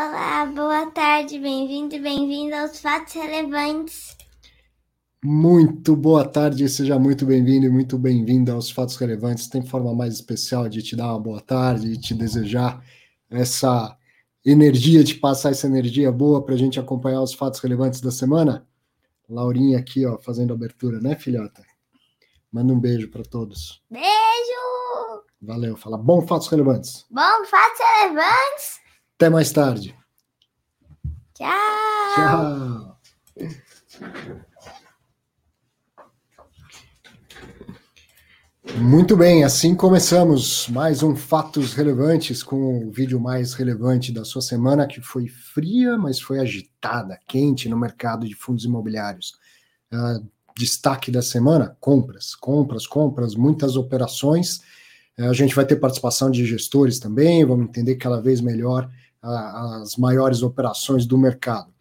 Olá, boa tarde, bem-vindo e bem-vinda aos Fatos Relevantes. Muito boa tarde, seja muito bem-vindo e muito bem-vinda aos Fatos Relevantes. Tem forma mais especial de te dar uma boa tarde e te desejar essa energia, de passar essa energia boa para a gente acompanhar os fatos relevantes da semana? Laurinha aqui, ó, fazendo abertura, né, filhota? Manda um beijo para todos. Beijo! Valeu, fala bom fatos relevantes. Bom fatos relevantes. Até mais tarde. Tchau. Tchau. Muito bem, assim começamos mais um Fatos Relevantes com o vídeo mais relevante da sua semana, que foi fria, mas foi agitada, quente no mercado de fundos imobiliários. Uh, destaque da semana: compras, compras, compras, muitas operações. Uh, a gente vai ter participação de gestores também, vamos entender cada vez melhor as maiores operações do mercado.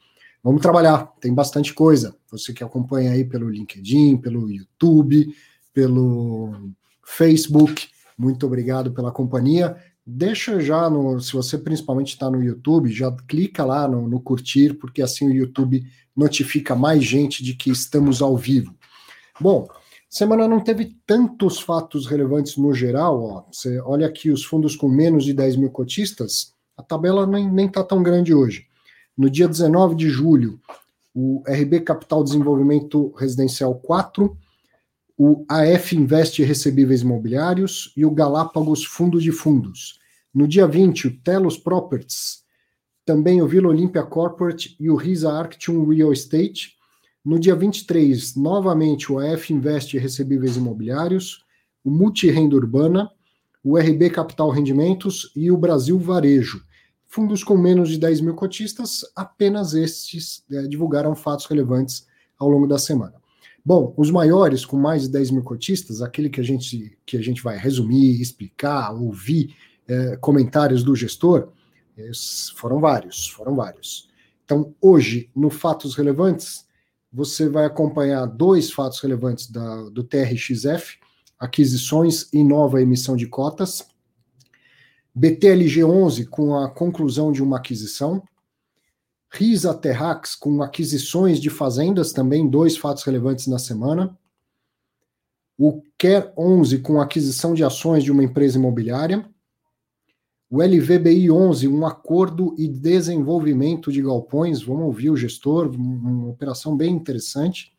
Vamos trabalhar, tem bastante coisa. Você que acompanha aí pelo LinkedIn, pelo YouTube pelo Facebook. Muito obrigado pela companhia. Deixa já no, se você principalmente está no YouTube, já clica lá no, no, curtir, porque assim o YouTube notifica mais gente de que estamos ao vivo. Bom, semana não teve tantos fatos relevantes no geral. Ó. Você olha aqui os fundos com menos de 10 mil cotistas, a tabela nem está tão grande hoje. No dia 19 de julho, o RB Capital Desenvolvimento Residencial 4 o AF Investe Recebíveis Imobiliários e o Galápagos Fundo de Fundos. No dia 20, o Telos Properties, também o Vila Olímpia Corporate e o Risa Arctium Real Estate. No dia 23, novamente o AF Investe Recebíveis Imobiliários, o Multirenda Urbana, o RB Capital Rendimentos e o Brasil Varejo. Fundos com menos de 10 mil cotistas, apenas estes é, divulgaram fatos relevantes ao longo da semana. Bom, os maiores, com mais de 10 mil cotistas, aquele que a gente, que a gente vai resumir, explicar, ouvir é, comentários do gestor, foram vários, foram vários. Então, hoje, no Fatos Relevantes, você vai acompanhar dois fatos relevantes da, do TRXF, aquisições e nova emissão de cotas, BTLG 11 com a conclusão de uma aquisição, Risa Terrax, com aquisições de fazendas, também dois fatos relevantes na semana. O Quer 11, com aquisição de ações de uma empresa imobiliária. O LVBI 11, um acordo e desenvolvimento de galpões. Vamos ouvir o gestor, uma operação bem interessante.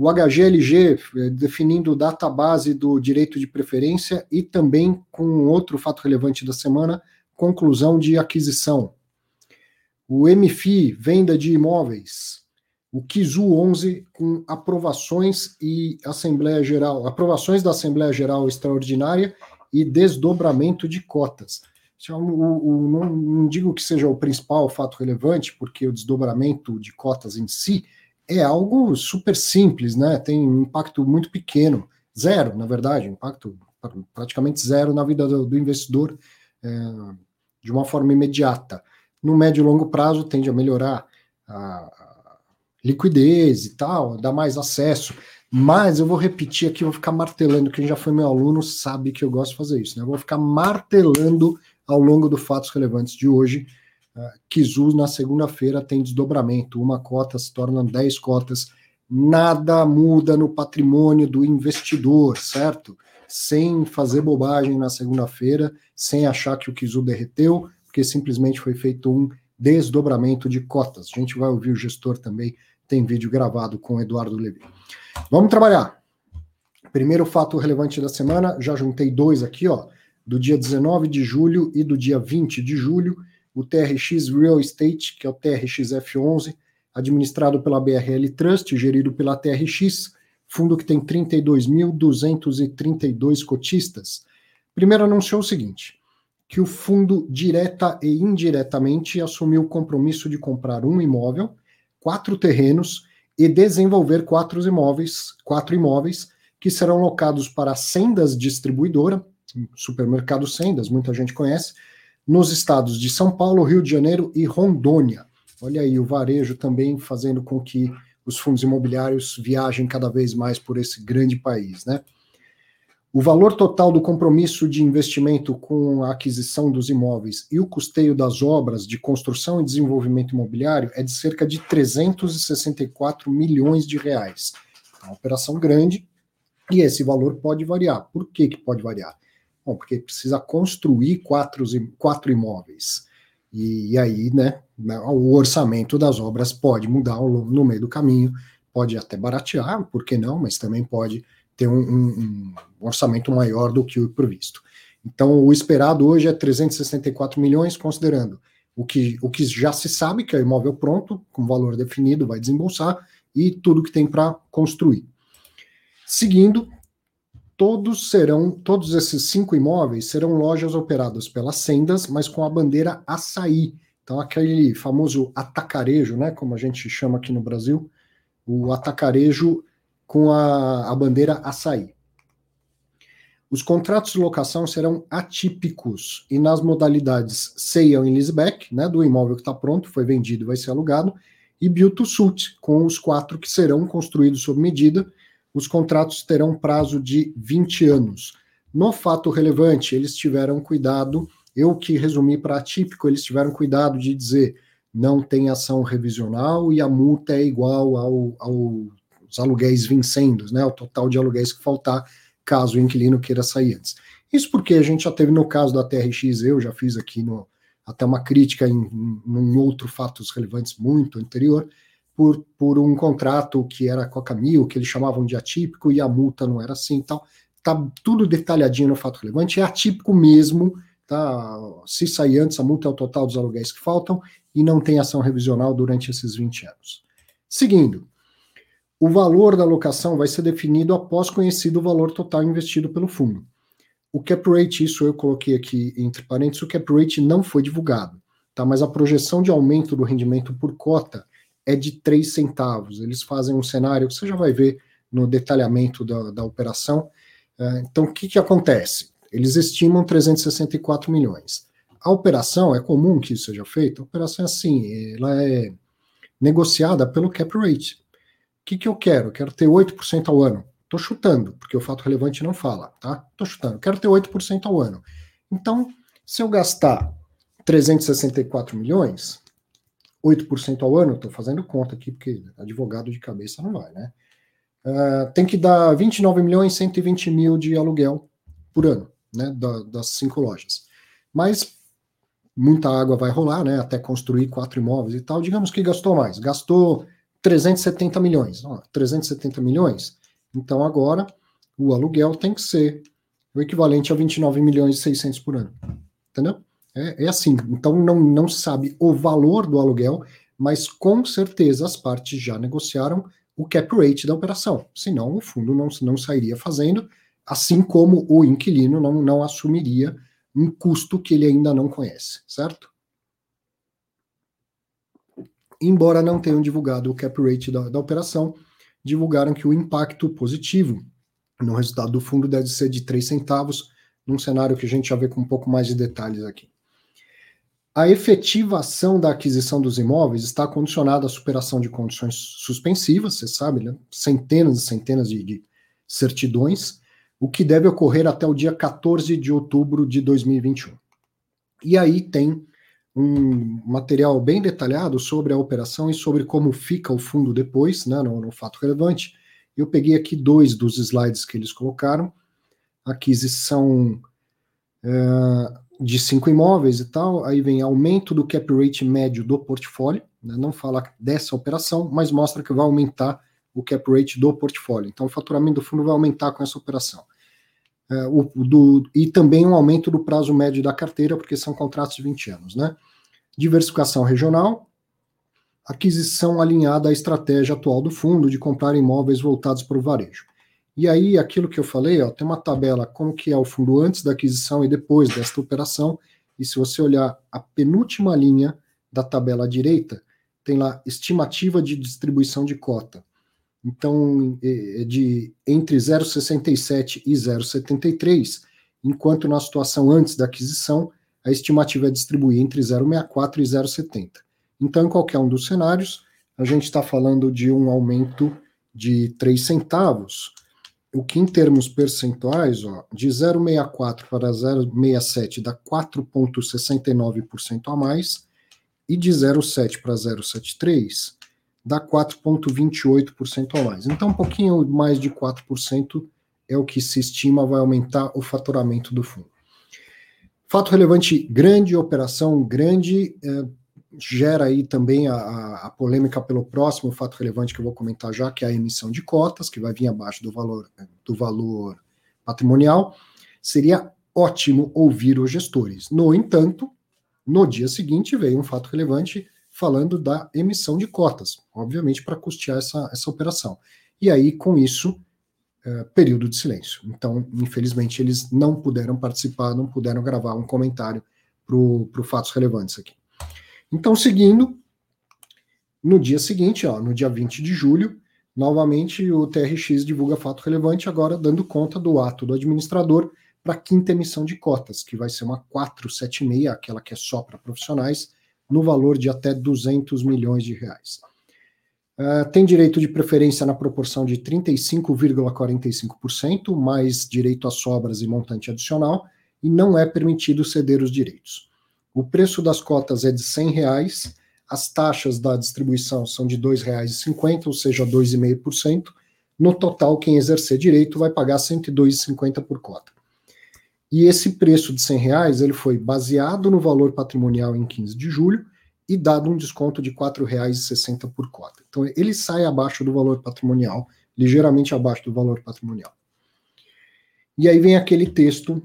O HGLG, eh, definindo database do direito de preferência e também com outro fato relevante da semana, conclusão de aquisição o MFI, venda de imóveis, o KIZU 11 com aprovações e Assembleia Geral, aprovações da Assembleia Geral Extraordinária e desdobramento de cotas. É não, não digo que seja o principal fato relevante, porque o desdobramento de cotas em si é algo super simples, né? Tem um impacto muito pequeno, zero, na verdade, impacto praticamente zero na vida do, do investidor é, de uma forma imediata no médio e longo prazo tende a melhorar a liquidez e tal, dar mais acesso. Mas eu vou repetir aqui, vou ficar martelando. Quem já foi meu aluno sabe que eu gosto de fazer isso. Né? Eu vou ficar martelando ao longo do fatos relevantes de hoje. Uh, Kizu na segunda-feira tem desdobramento. Uma cota se torna 10 cotas. Nada muda no patrimônio do investidor, certo? Sem fazer bobagem na segunda-feira, sem achar que o Kizu derreteu, porque simplesmente foi feito um desdobramento de cotas. A gente vai ouvir o gestor também, tem vídeo gravado com o Eduardo Levi. Vamos trabalhar. Primeiro fato relevante da semana, já juntei dois aqui, ó, do dia 19 de julho e do dia 20 de julho, o TRX Real Estate, que é o TRXF11, administrado pela BRL Trust, gerido pela TRX, fundo que tem 32.232 cotistas. Primeiro anunciou o seguinte: que o fundo, direta e indiretamente, assumiu o compromisso de comprar um imóvel, quatro terrenos e desenvolver quatro imóveis, quatro imóveis que serão locados para Sendas Distribuidora, supermercado Sendas, muita gente conhece, nos estados de São Paulo, Rio de Janeiro e Rondônia. Olha aí, o varejo também fazendo com que os fundos imobiliários viajem cada vez mais por esse grande país, né? O valor total do compromisso de investimento com a aquisição dos imóveis e o custeio das obras de construção e desenvolvimento imobiliário é de cerca de 364 milhões de reais. É uma operação grande e esse valor pode variar. Por que, que pode variar? Bom, porque precisa construir quatro, quatro imóveis. E, e aí, né, né, o orçamento das obras pode mudar no meio do caminho, pode até baratear, por que não, mas também pode ter um, um, um orçamento maior do que o previsto. Então, o esperado hoje é 364 milhões, considerando o que, o que já se sabe, que é o imóvel pronto, com valor definido, vai desembolsar, e tudo que tem para construir. Seguindo, todos serão, todos esses cinco imóveis serão lojas operadas pelas sendas, mas com a bandeira açaí. Então, aquele famoso atacarejo, né, como a gente chama aqui no Brasil, o atacarejo com a, a bandeira açaí. Os contratos de locação serão atípicos e nas modalidades sale and leaseback, né, do imóvel que está pronto, foi vendido e vai ser alugado, e build to suit, com os quatro que serão construídos sob medida. Os contratos terão prazo de 20 anos. No fato relevante, eles tiveram cuidado, eu que resumi para atípico, eles tiveram cuidado de dizer não tem ação revisional e a multa é igual ao, ao os aluguéis vincendos, né, o total de aluguéis que faltar caso o inquilino queira sair antes. Isso porque a gente já teve no caso da TRX, eu já fiz aqui no, até uma crítica em, em, em outro fatos relevantes muito anterior, por, por um contrato que era com a Camil, que eles chamavam de atípico, e a multa não era assim então Tá tudo detalhadinho no fato relevante, é atípico mesmo, tá? Se sair antes, a multa é o total dos aluguéis que faltam e não tem ação revisional durante esses 20 anos. Seguindo, o valor da alocação vai ser definido após conhecido o valor total investido pelo fundo. O cap rate, isso eu coloquei aqui entre parênteses, o cap rate não foi divulgado, tá? mas a projeção de aumento do rendimento por cota é de 3 centavos. Eles fazem um cenário que você já vai ver no detalhamento da, da operação. É, então, o que, que acontece? Eles estimam 364 milhões. A operação, é comum que isso seja feito, a operação é assim, ela é negociada pelo cap rate que, que eu quero? Quero ter 8% ao ano. Estou chutando, porque o fato relevante não fala, tá? Estou chutando. Quero ter 8% ao ano. Então, se eu gastar 364 milhões, 8% ao ano, estou fazendo conta aqui, porque advogado de cabeça não vai, né? Uh, tem que dar 29 milhões 120 mil de aluguel por ano, né? Da, das cinco lojas. Mas muita água vai rolar, né? Até construir quatro imóveis e tal. Digamos que gastou mais. Gastou 370 milhões. Ó, 370 milhões, então agora o aluguel tem que ser o equivalente a 29 milhões e 600 por ano. Entendeu? É, é assim. Então não, não sabe o valor do aluguel, mas com certeza as partes já negociaram o cap rate da operação. Senão o fundo não, não sairia fazendo, assim como o inquilino não, não assumiria um custo que ele ainda não conhece, certo? embora não tenham divulgado o cap rate da, da operação, divulgaram que o impacto positivo no resultado do fundo deve ser de 3 centavos, num cenário que a gente já vê com um pouco mais de detalhes aqui. A efetivação da aquisição dos imóveis está condicionada à superação de condições suspensivas, você sabe, né? centenas e centenas de, de certidões, o que deve ocorrer até o dia 14 de outubro de 2021. E aí tem um material bem detalhado sobre a operação e sobre como fica o fundo depois, né, no, no fato relevante. Eu peguei aqui dois dos slides que eles colocaram, aquisição é, de cinco imóveis e tal, aí vem aumento do cap rate médio do portfólio, né, não fala dessa operação, mas mostra que vai aumentar o cap rate do portfólio. Então, o faturamento do fundo vai aumentar com essa operação. É, o, do, e também um aumento do prazo médio da carteira, porque são contratos de 20 anos, né? Diversificação regional, aquisição alinhada à estratégia atual do fundo de comprar imóveis voltados para o varejo. E aí, aquilo que eu falei, ó, tem uma tabela como que é o fundo antes da aquisição e depois desta operação, e se você olhar a penúltima linha da tabela à direita, tem lá estimativa de distribuição de cota. Então, é, é de entre 0,67 e 0,73, enquanto na situação antes da aquisição, a estimativa é distribuir entre 0,64 e 0,70. Então, em qualquer um dos cenários, a gente está falando de um aumento de 3 centavos, o que em termos percentuais, ó, de 0,64 para 0,67 dá 4,69% a mais, e de 0,7 para 0,73 dá 4,28% a mais. Então, um pouquinho mais de 4% é o que se estima vai aumentar o faturamento do fundo. Fato relevante grande, operação grande, é, gera aí também a, a, polêmica pelo próximo fato relevante que eu vou comentar já, que é a emissão de cotas, que vai vir abaixo do valor, do valor patrimonial. Seria ótimo ouvir os gestores. No entanto, no dia seguinte veio um fato relevante falando da emissão de cotas, obviamente para custear essa, essa operação. E aí, com isso, é, período de silêncio. Então, infelizmente, eles não puderam participar, não puderam gravar um comentário para o fatos relevantes aqui. Então, seguindo, no dia seguinte, ó, no dia 20 de julho, novamente o TRX divulga fato relevante, agora dando conta do ato do administrador para a quinta emissão de cotas, que vai ser uma 476, aquela que é só para profissionais, no valor de até 200 milhões de reais. Uh, tem direito de preferência na proporção de 35,45%, mais direito a sobras e montante adicional, e não é permitido ceder os direitos. O preço das cotas é de R$ reais, as taxas da distribuição são de R$ 2,50, ou seja, 2,5%. No total, quem exercer direito vai pagar R$ 102,50 por cota. E esse preço de R$ reais ele foi baseado no valor patrimonial em 15 de julho e dado um desconto de R$ 4,60 por cota. Então ele sai abaixo do valor patrimonial, ligeiramente abaixo do valor patrimonial. E aí vem aquele texto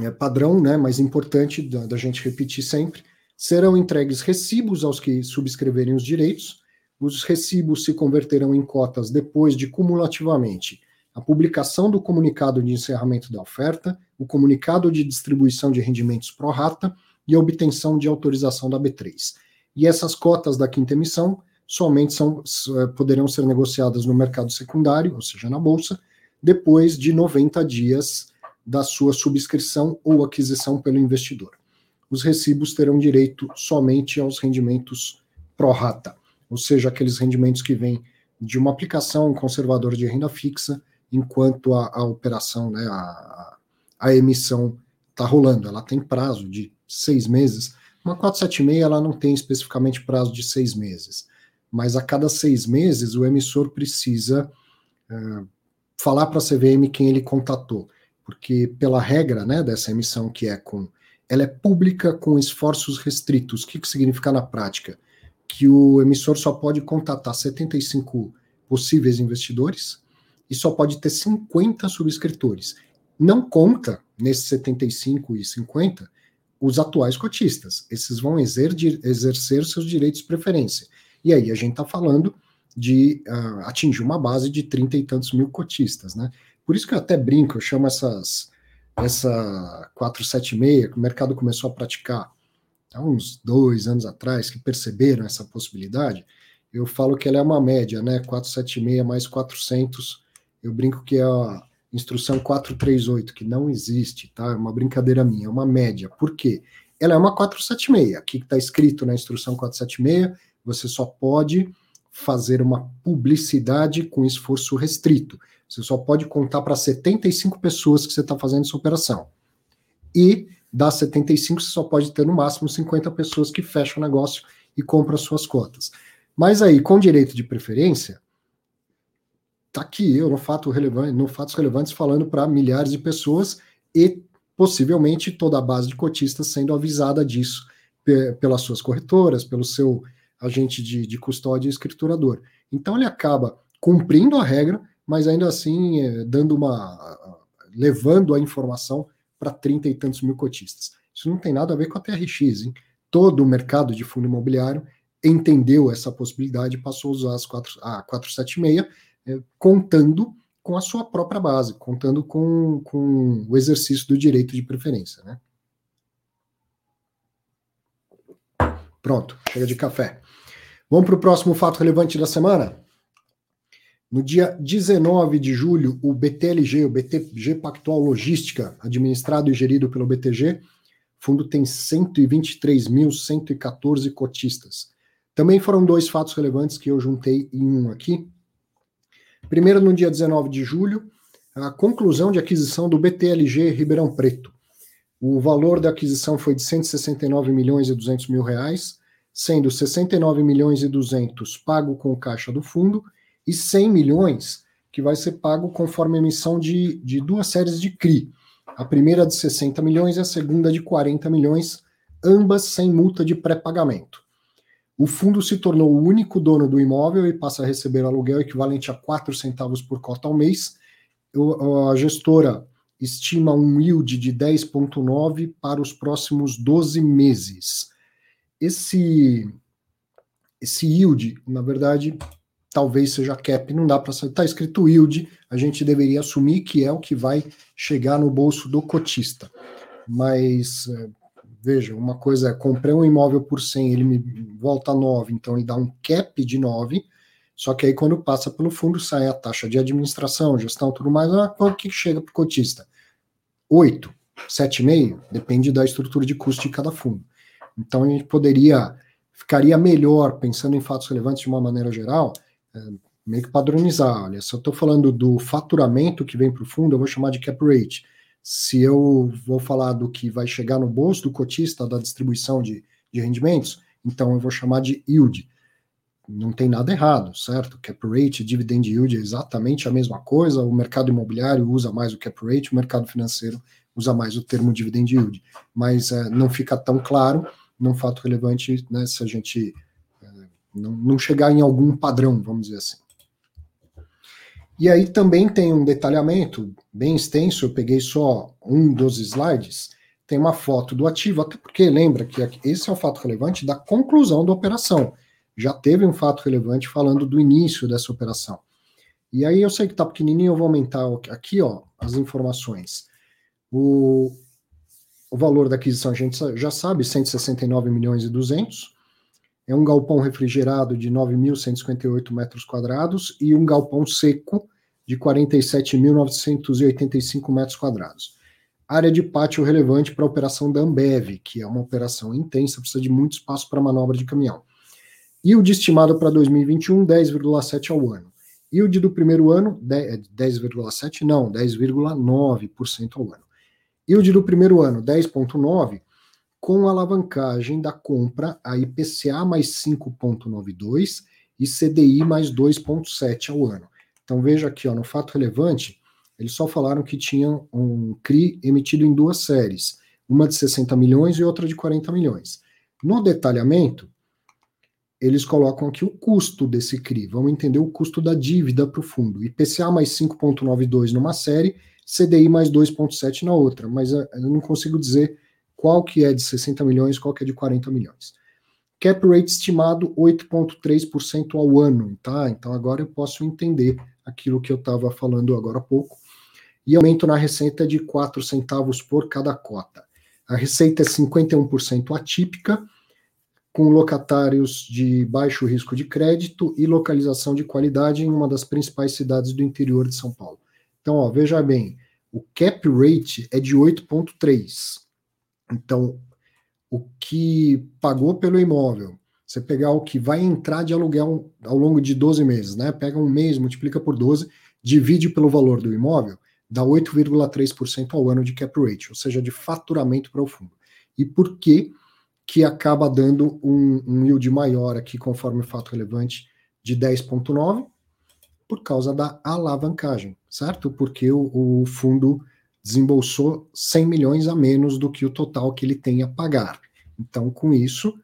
é, padrão, né, mais importante da, da gente repetir sempre. Serão entregues recibos aos que subscreverem os direitos. Os recibos se converterão em cotas depois de cumulativamente a publicação do comunicado de encerramento da oferta, o comunicado de distribuição de rendimentos pro rata e a obtenção de autorização da B3. E essas cotas da quinta emissão somente são, eh, poderão ser negociadas no mercado secundário, ou seja, na bolsa, depois de 90 dias da sua subscrição ou aquisição pelo investidor. Os recibos terão direito somente aos rendimentos pro rata, ou seja, aqueles rendimentos que vêm de uma aplicação conservadora de renda fixa, enquanto a, a operação, né, a, a emissão está rolando. Ela tem prazo de seis meses, uma 476 ela não tem especificamente prazo de seis meses, mas a cada seis meses o emissor precisa uh, falar para a CVM quem ele contatou, porque pela regra né, dessa emissão que é com ela é pública com esforços restritos. O que, que significa na prática? Que o emissor só pode contatar 75 possíveis investidores e só pode ter 50 subscritores. Não conta nesses 75 e 50 os atuais cotistas. Esses vão exercer seus direitos de preferência. E aí a gente está falando de uh, atingir uma base de 30 e tantos mil cotistas, né? Por isso que eu até brinco, eu chamo essas essa 476 que o mercado começou a praticar há uns dois anos atrás, que perceberam essa possibilidade, eu falo que ela é uma média, né? 476 mais 400, eu brinco que é a instrução 438, que não existe, tá? É uma brincadeira minha, é uma média. Por quê? Ela é uma 476. Aqui está escrito na instrução 476, você só pode fazer uma publicidade com esforço restrito. Você só pode contar para 75 pessoas que você está fazendo essa operação. E das 75, você só pode ter no máximo 50 pessoas que fecham o negócio e compram as suas cotas. Mas aí, com direito de preferência, tá aqui eu no fato relevante, no fatos relevantes falando para milhares de pessoas e possivelmente toda a base de cotistas sendo avisada disso pelas suas corretoras, pelo seu agente de, de custódia e escriturador. Então ele acaba cumprindo a regra, mas ainda assim é, dando uma levando a informação para 30 e tantos mil cotistas. Isso não tem nada a ver com a TRX, hein? Todo o mercado de fundo imobiliário entendeu essa possibilidade e passou a usar as 4, a 476 é, contando com a sua própria base, contando com, com o exercício do direito de preferência. Né? Pronto, chega de café. Vamos para o próximo fato relevante da semana? No dia 19 de julho, o BTLG, o BTG Pactual Logística, administrado e gerido pelo BTG, fundo tem 123.114 cotistas. Também foram dois fatos relevantes que eu juntei em um aqui. Primeiro, no dia 19 de julho, a conclusão de aquisição do BTLG Ribeirão Preto. O valor da aquisição foi de 169 milhões e 200 mil reais, sendo 69 milhões e 200 pago com caixa do fundo e 100 milhões que vai ser pago conforme a emissão de, de duas séries de CRI. A primeira de 60 milhões e a segunda de 40 milhões, ambas sem multa de pré-pagamento. O fundo se tornou o único dono do imóvel e passa a receber aluguel equivalente a 4 centavos por cota ao mês. A gestora estima um yield de 10,9 para os próximos 12 meses. Esse, esse yield, na verdade, talvez seja cap, não dá para saber. Está escrito yield, a gente deveria assumir que é o que vai chegar no bolso do cotista. Mas, é, veja, uma coisa é, comprei um imóvel por 100, ele me volta 9, então ele dá um cap de 9, só que aí quando passa pelo fundo sai a taxa de administração, gestão, tudo mais, ah, quanto que chega para o cotista? 8, 7,5, depende da estrutura de custo de cada fundo. Então a gente poderia, ficaria melhor, pensando em fatos relevantes de uma maneira geral, meio que padronizar. Olha, se eu estou falando do faturamento que vem para o fundo, eu vou chamar de cap rate. Se eu vou falar do que vai chegar no bolso do cotista da distribuição de, de rendimentos, então eu vou chamar de yield. Não tem nada errado, certo? Cap rate, dividend yield é exatamente a mesma coisa. O mercado imobiliário usa mais o cap rate, o mercado financeiro usa mais o termo dividend yield. Mas é, não fica tão claro num fato relevante né, se a gente não, não chegar em algum padrão, vamos dizer assim. E aí também tem um detalhamento bem extenso, eu peguei só um dos slides, tem uma foto do ativo, até porque lembra que esse é o fato relevante da conclusão da operação. Já teve um fato relevante falando do início dessa operação. E aí eu sei que está pequenininho, eu vou aumentar aqui ó, as informações. O, o valor da aquisição a gente já sabe, 169 milhões e 200. É um galpão refrigerado de 9.158 metros quadrados e um galpão seco de 47.985 metros quadrados. Área de pátio relevante para a operação da Ambev, que é uma operação intensa, precisa de muito espaço para manobra de caminhão. E o de estimado para 2021, 10,7 ao ano. E o de do primeiro ano, 10,7 não, 10,9% ao ano. E o de do primeiro ano, 10,9%, com alavancagem da compra a IPCA mais 5,92 e CDI mais 2,7 ao ano. Então veja aqui, ó, no fato relevante, eles só falaram que tinham um CRI emitido em duas séries, uma de 60 milhões e outra de 40 milhões. No detalhamento, eles colocam aqui o custo desse CRI. Vamos entender o custo da dívida para o fundo. IPCA mais 5,92 numa série, CDI mais 2,7 na outra. Mas eh, eu não consigo dizer qual que é de 60 milhões, qual que é de 40 milhões. Cap rate estimado 8,3% ao ano, tá? Então agora eu posso entender aquilo que eu estava falando agora há pouco. E aumento na receita de 4 centavos por cada cota. A receita é 51% atípica, com locatários de baixo risco de crédito e localização de qualidade em uma das principais cidades do interior de São Paulo. Então, ó, veja bem, o cap rate é de 8,3%. Então, o que pagou pelo imóvel, você pegar o que vai entrar de aluguel ao longo de 12 meses, né? Pega um mês, multiplica por 12, divide pelo valor do imóvel, dá 8,3% ao ano de cap rate, ou seja, de faturamento para o fundo. E por que que acaba dando um, um yield maior aqui, conforme o fato relevante, de 10,9%? Por causa da alavancagem, certo? Porque o, o fundo desembolsou 100 milhões a menos do que o total que ele tem a pagar. Então, com isso,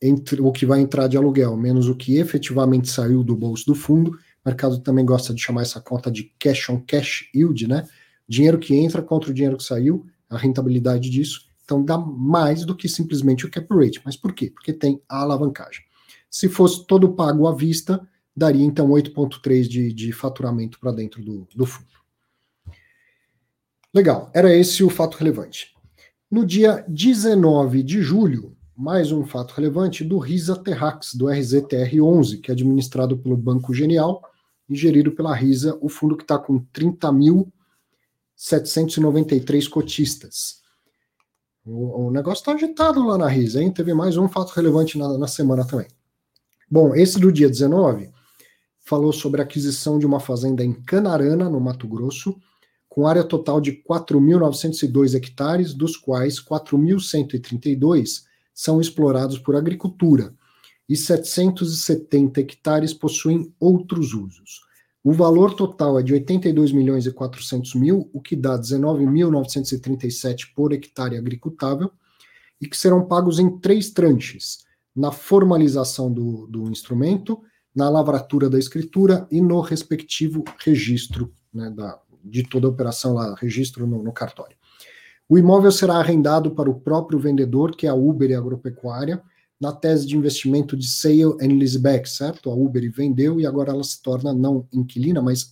entre o que vai entrar de aluguel menos o que efetivamente saiu do bolso do fundo, o mercado também gosta de chamar essa conta de cash on cash yield, né? Dinheiro que entra contra o dinheiro que saiu, a rentabilidade disso. Então dá mais do que simplesmente o cap rate. Mas por quê? Porque tem a alavancagem. Se fosse todo pago à vista, daria então 8,3 de, de faturamento para dentro do, do fundo. Legal, era esse o fato relevante. No dia 19 de julho, mais um fato relevante do RISA Terrax, do RZTR11, que é administrado pelo Banco Genial e gerido pela RISA, o fundo que está com 30.793 cotistas. O, o negócio está agitado lá na RISA, hein? Teve mais um fato relevante na, na semana também. Bom, esse do dia 19 falou sobre a aquisição de uma fazenda em Canarana, no Mato Grosso, com área total de 4.902 hectares, dos quais 4.132 são explorados por agricultura e 770 hectares possuem outros usos. O valor total é de 82 milhões e 400 mil, o que dá 19.937 por hectare agricultável, e que serão pagos em três tranches, na formalização do, do instrumento, na lavratura da escritura e no respectivo registro né, da, de toda a operação lá, registro no, no cartório. O imóvel será arrendado para o próprio vendedor, que é a Uber e Agropecuária, na tese de investimento de sale and leaseback, certo? A Uber vendeu e agora ela se torna não inquilina, mas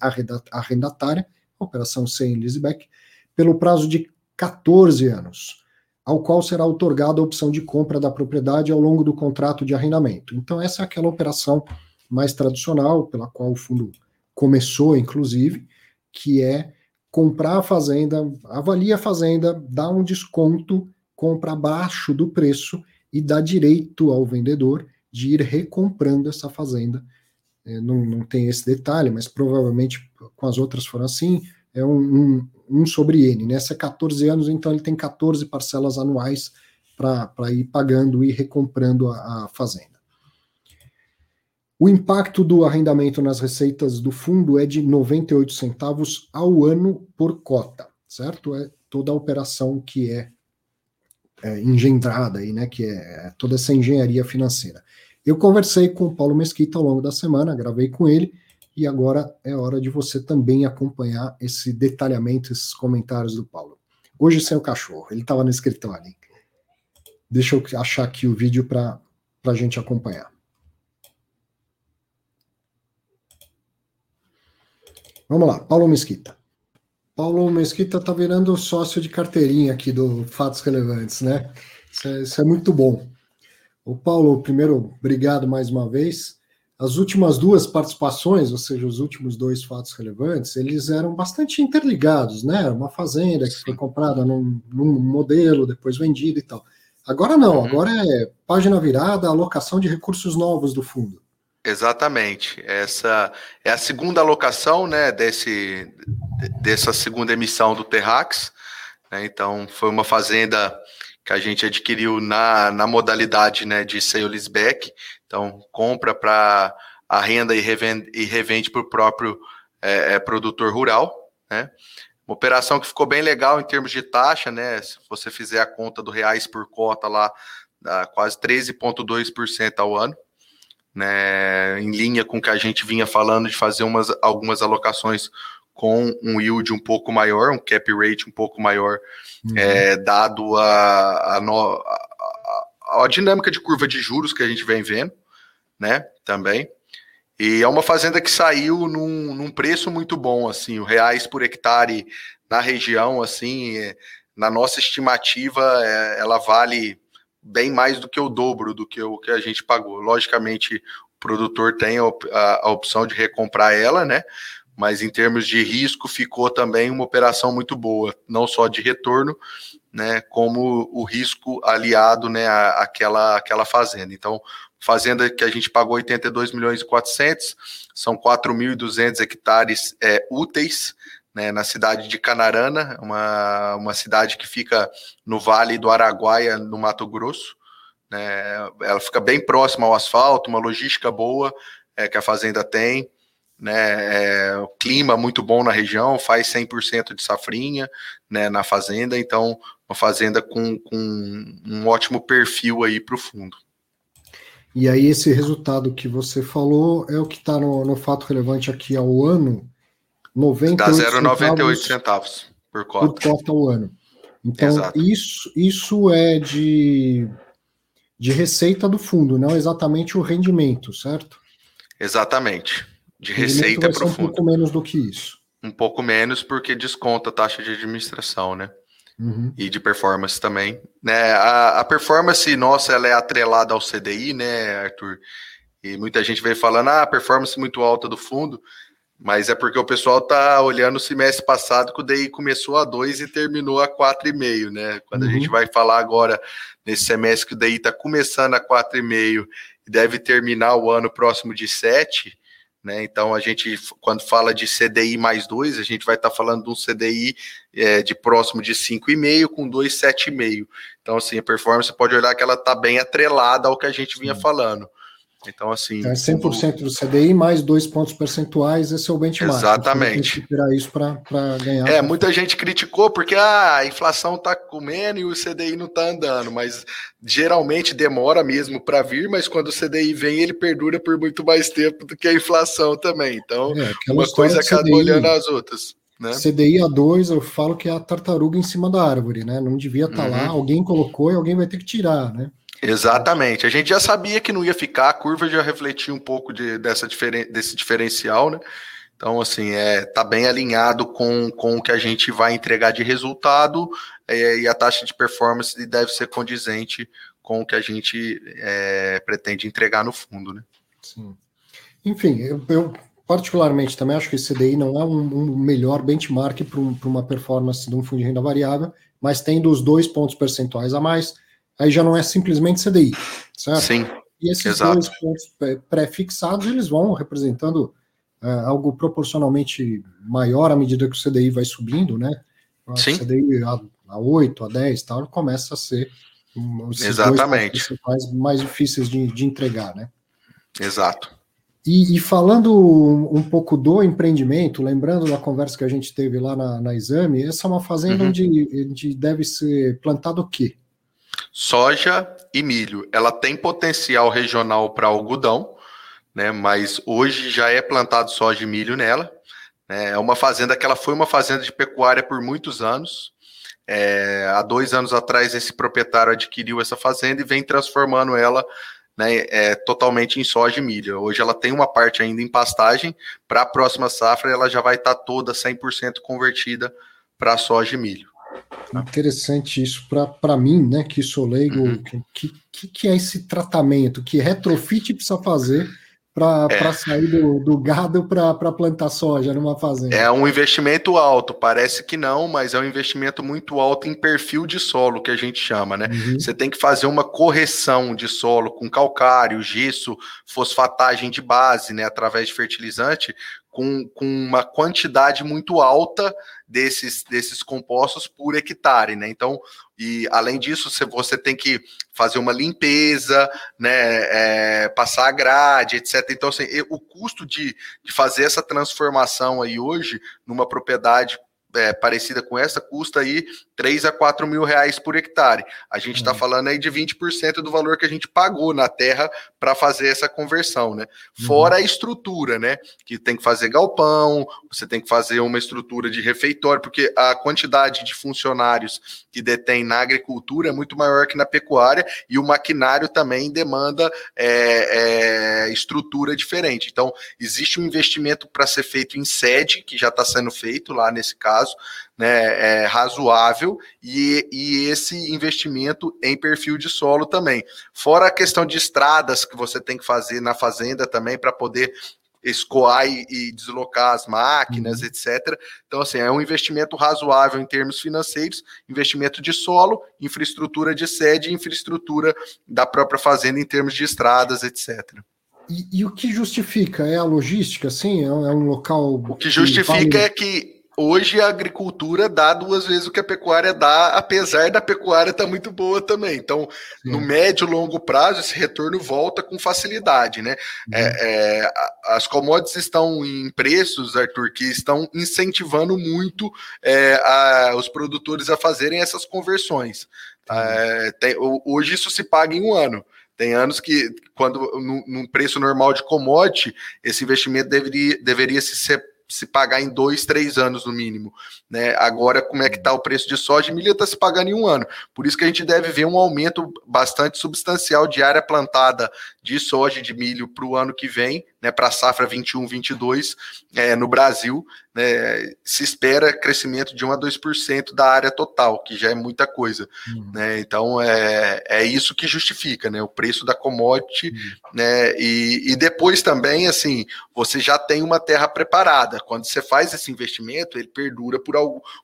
arrendatária, operação sale and leaseback, pelo prazo de 14 anos, ao qual será otorgada a opção de compra da propriedade ao longo do contrato de arrendamento. Então, essa é aquela operação mais tradicional, pela qual o fundo começou, inclusive, que é comprar a fazenda, avalia a fazenda, dá um desconto, compra abaixo do preço e dá direito ao vendedor de ir recomprando essa fazenda. É, não, não tem esse detalhe, mas provavelmente com as outras foram assim, é um, um, um sobre N. Né? 14 anos, então ele tem 14 parcelas anuais para ir pagando e recomprando a, a fazenda. O impacto do arrendamento nas receitas do fundo é de 98 centavos ao ano por cota, certo? É toda a operação que é, é engendrada aí, né? Que é toda essa engenharia financeira. Eu conversei com o Paulo Mesquita ao longo da semana, gravei com ele, e agora é hora de você também acompanhar esse detalhamento, esses comentários do Paulo. Hoje sem o cachorro, ele estava no escritório. Deixa eu achar aqui o vídeo para a gente acompanhar. Vamos lá, Paulo Mesquita. Paulo Mesquita está virando sócio de carteirinha aqui do Fatos Relevantes, né? Isso é, isso é muito bom. O Paulo, primeiro, obrigado mais uma vez. As últimas duas participações, ou seja, os últimos dois fatos relevantes, eles eram bastante interligados, né? Uma fazenda que foi comprada num, num modelo, depois vendida e tal. Agora não, uhum. agora é página virada, alocação de recursos novos do fundo. Exatamente. Essa é a segunda alocação, né, desse, dessa segunda emissão do Terrax. Né, então, foi uma fazenda que a gente adquiriu na, na modalidade né, de sale leaseback. Então, compra para a renda e revende, e revende para o próprio é, é, produtor rural. Né? Uma operação que ficou bem legal em termos de taxa, né? Se você fizer a conta do reais por cota lá, dá quase 13,2% ao ano né, em linha com o que a gente vinha falando de fazer umas, algumas alocações com um yield um pouco maior, um cap rate um pouco maior, uhum. é, dado a, a, no, a, a, dinâmica de curva de juros que a gente vem vendo, né, também. E é uma fazenda que saiu num, num preço muito bom, assim, o reais por hectare na região, assim, é, na nossa estimativa, é, ela vale bem mais do que o dobro do que o que a gente pagou. Logicamente, o produtor tem a, opção de recomprar ela, né? Mas em termos de risco, ficou também uma operação muito boa, não só de retorno, né, como o risco aliado, né, à, àquela fazenda. Então, fazenda que a gente pagou 82 milhões e 400, são 4.200 hectares é, úteis, né, na cidade de Canarana, uma, uma cidade que fica no Vale do Araguaia, no Mato Grosso. Né, ela fica bem próxima ao asfalto, uma logística boa é, que a fazenda tem. Né, é, clima muito bom na região, faz 100% de safrinha né, na fazenda, então uma fazenda com, com um ótimo perfil aí para o fundo. E aí esse resultado que você falou é o que está no, no fato relevante aqui ao ano, 98 Dá 0,98 centavos, por cota. Por cota ao ano. Então, isso, isso é de, de receita do fundo, não exatamente o rendimento, certo? Exatamente. De receita para o fundo. Um pouco menos do que isso. Um pouco menos, porque desconta a taxa de administração, né? Uhum. E de performance também. Né? A, a performance nossa ela é atrelada ao CDI, né, Arthur? E muita gente vem falando, ah, performance muito alta do fundo. Mas é porque o pessoal tá olhando o semestre passado que o DI começou a 2 e terminou a 4,5, né? Quando uhum. a gente vai falar agora nesse semestre que o DI está começando a 4,5 e deve terminar o ano próximo de 7, Né? Então, a gente, quando fala de CDI mais 2, a gente vai estar tá falando de um CDI é, de próximo de 5,5 com 2,7,5. Então, assim, a performance pode olhar que ela está bem atrelada ao que a gente vinha Sim. falando. Então, assim. Então é 100% do CDI mais dois pontos percentuais, esse é o benchmark. Exatamente. Tirar isso para ganhar. É, muita gente criticou porque ah, a inflação está comendo e o CDI não está andando, mas geralmente demora mesmo para vir, mas quando o CDI vem, ele perdura por muito mais tempo do que a inflação também. Então, é, uma coisa acaba CDI, olhando as outras. Né? CDI A2, eu falo que é a tartaruga em cima da árvore, né? Não devia estar tá uhum. lá, alguém colocou e alguém vai ter que tirar, né? Exatamente. A gente já sabia que não ia ficar, a curva já refletia um pouco de, dessa diferen, desse diferencial, né? Então, assim, é, tá bem alinhado com, com o que a gente vai entregar de resultado é, e a taxa de performance deve ser condizente com o que a gente é, pretende entregar no fundo, né? Sim. Enfim, eu, eu, particularmente também acho que o CDI não é um, um melhor benchmark para um, uma performance de um fundo de renda variável, mas tendo os dois pontos percentuais a mais, aí já não é simplesmente CDI, certo? Sim. E esses exato. dois pontos pré-fixados, eles vão representando é, algo proporcionalmente maior à medida que o CDI vai subindo, né? O Sim. CDI a, a 8, a 10 tal, começa a ser os Exatamente. dois mais difíceis de, de entregar, né? Exato. E, e, falando um pouco do empreendimento, lembrando da conversa que a gente teve lá na, na Exame, essa é uma fazenda uhum. onde, onde deve ser plantado o quê? Soja e milho. Ela tem potencial regional para algodão, né? Mas hoje já é plantado soja e milho nela. Né? É uma fazenda que ela foi uma fazenda de pecuária por muitos anos. É, há dois anos atrás, esse proprietário adquiriu essa fazenda e vem transformando ela né, é, totalmente em soja e milho. Hoje ela tem uma parte ainda em pastagem, para a próxima safra ela já vai estar tá toda 100% convertida para soja e milho. Interessante isso para mim, né? Que sou leigo, uhum. que, que, que é esse tratamento? Que retrofit precisa fazer para é. sair do, do gado para plantar soja numa fazenda? É um investimento alto, parece que não, mas é um investimento muito alto em perfil de solo, que a gente chama, né? Uhum. Você tem que fazer uma correção de solo com calcário, gesso, fosfatagem de base, né? Através de fertilizante, com, com uma quantidade muito alta desses, desses compostos por hectare, né? Então, e além disso, você, tem que fazer uma limpeza, né? É, passar a grade, etc. Então, assim, o custo de, de fazer essa transformação aí hoje numa propriedade é, parecida com essa custa aí 3 a 4 mil reais por hectare. A gente está uhum. falando aí de 20% do valor que a gente pagou na terra para fazer essa conversão, né? Fora uhum. a estrutura, né? Que tem que fazer galpão, você tem que fazer uma estrutura de refeitório, porque a quantidade de funcionários que detém na agricultura é muito maior que na pecuária e o maquinário também demanda é, é, estrutura diferente. Então, existe um investimento para ser feito em sede, que já está sendo feito lá nesse caso, né, é, razoável e, e esse investimento em perfil de solo também. Fora a questão de estradas que você tem que fazer na fazenda também para poder escoar e, e, deslocar as máquinas, uhum. etc. Então, assim, é um investimento razoável em termos financeiros, investimento de solo, infraestrutura de sede, infraestrutura da própria fazenda em termos de estradas, etc. E, e o que justifica? É a logística, sim? É um é local. O que justifica que vale... é que hoje a agricultura dá duas vezes o que a pecuária dá, apesar da pecuária estar tá muito boa também. Então, Sim. no médio e longo prazo, esse retorno volta com facilidade, né? Uhum. É, é, as commodities estão em preços, Arthur, que estão incentivando muito é, a, os produtores a fazerem essas conversões. Uhum. Tem, hoje isso se paga em um ano. Tem anos que, quando num preço normal de commodity, esse investimento deveria, deveria se ser se pagar em dois, três anos no mínimo. Né? Agora, como é que está o preço de soja? Milho está se pagando em um ano. Por isso que a gente deve ver um aumento bastante substancial de área plantada de soja e de milho para o ano que vem, né, para a safra 21, 22 é, no Brasil. Né, se espera crescimento de 1 a 2% da área total, que já é muita coisa. Uhum. Né, então é, é isso que justifica né, o preço da commodity. Uhum. Né, e, e depois também, assim, você já tem uma terra preparada. Quando você faz esse investimento, ele perdura por,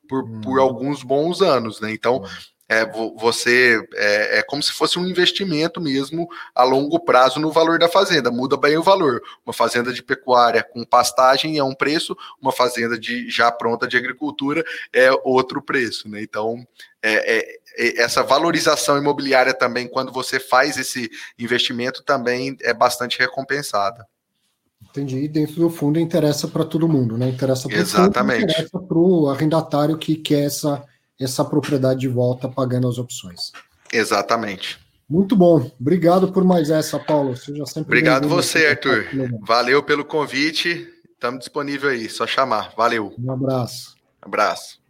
por, por alguns bons anos. Né, então é, você é, é, como se fosse um investimento mesmo a longo prazo no valor da fazenda, muda bem o valor. Uma fazenda de pecuária com pastagem é um preço, uma fazenda de já pronta de agricultura é outro preço, né? Então, é, é, é essa valorização imobiliária também, quando você faz esse investimento, também é bastante recompensada. Entendi. E dentro do fundo interessa para todo mundo, né? Interessa para interessa o arrendatário que quer essa essa propriedade de volta pagando as opções. Exatamente. Muito bom. Obrigado por mais essa, Paulo. Seja sempre Obrigado você, Arthur. Valeu pelo convite. Estamos disponível aí, só chamar. Valeu. Um abraço. Um abraço.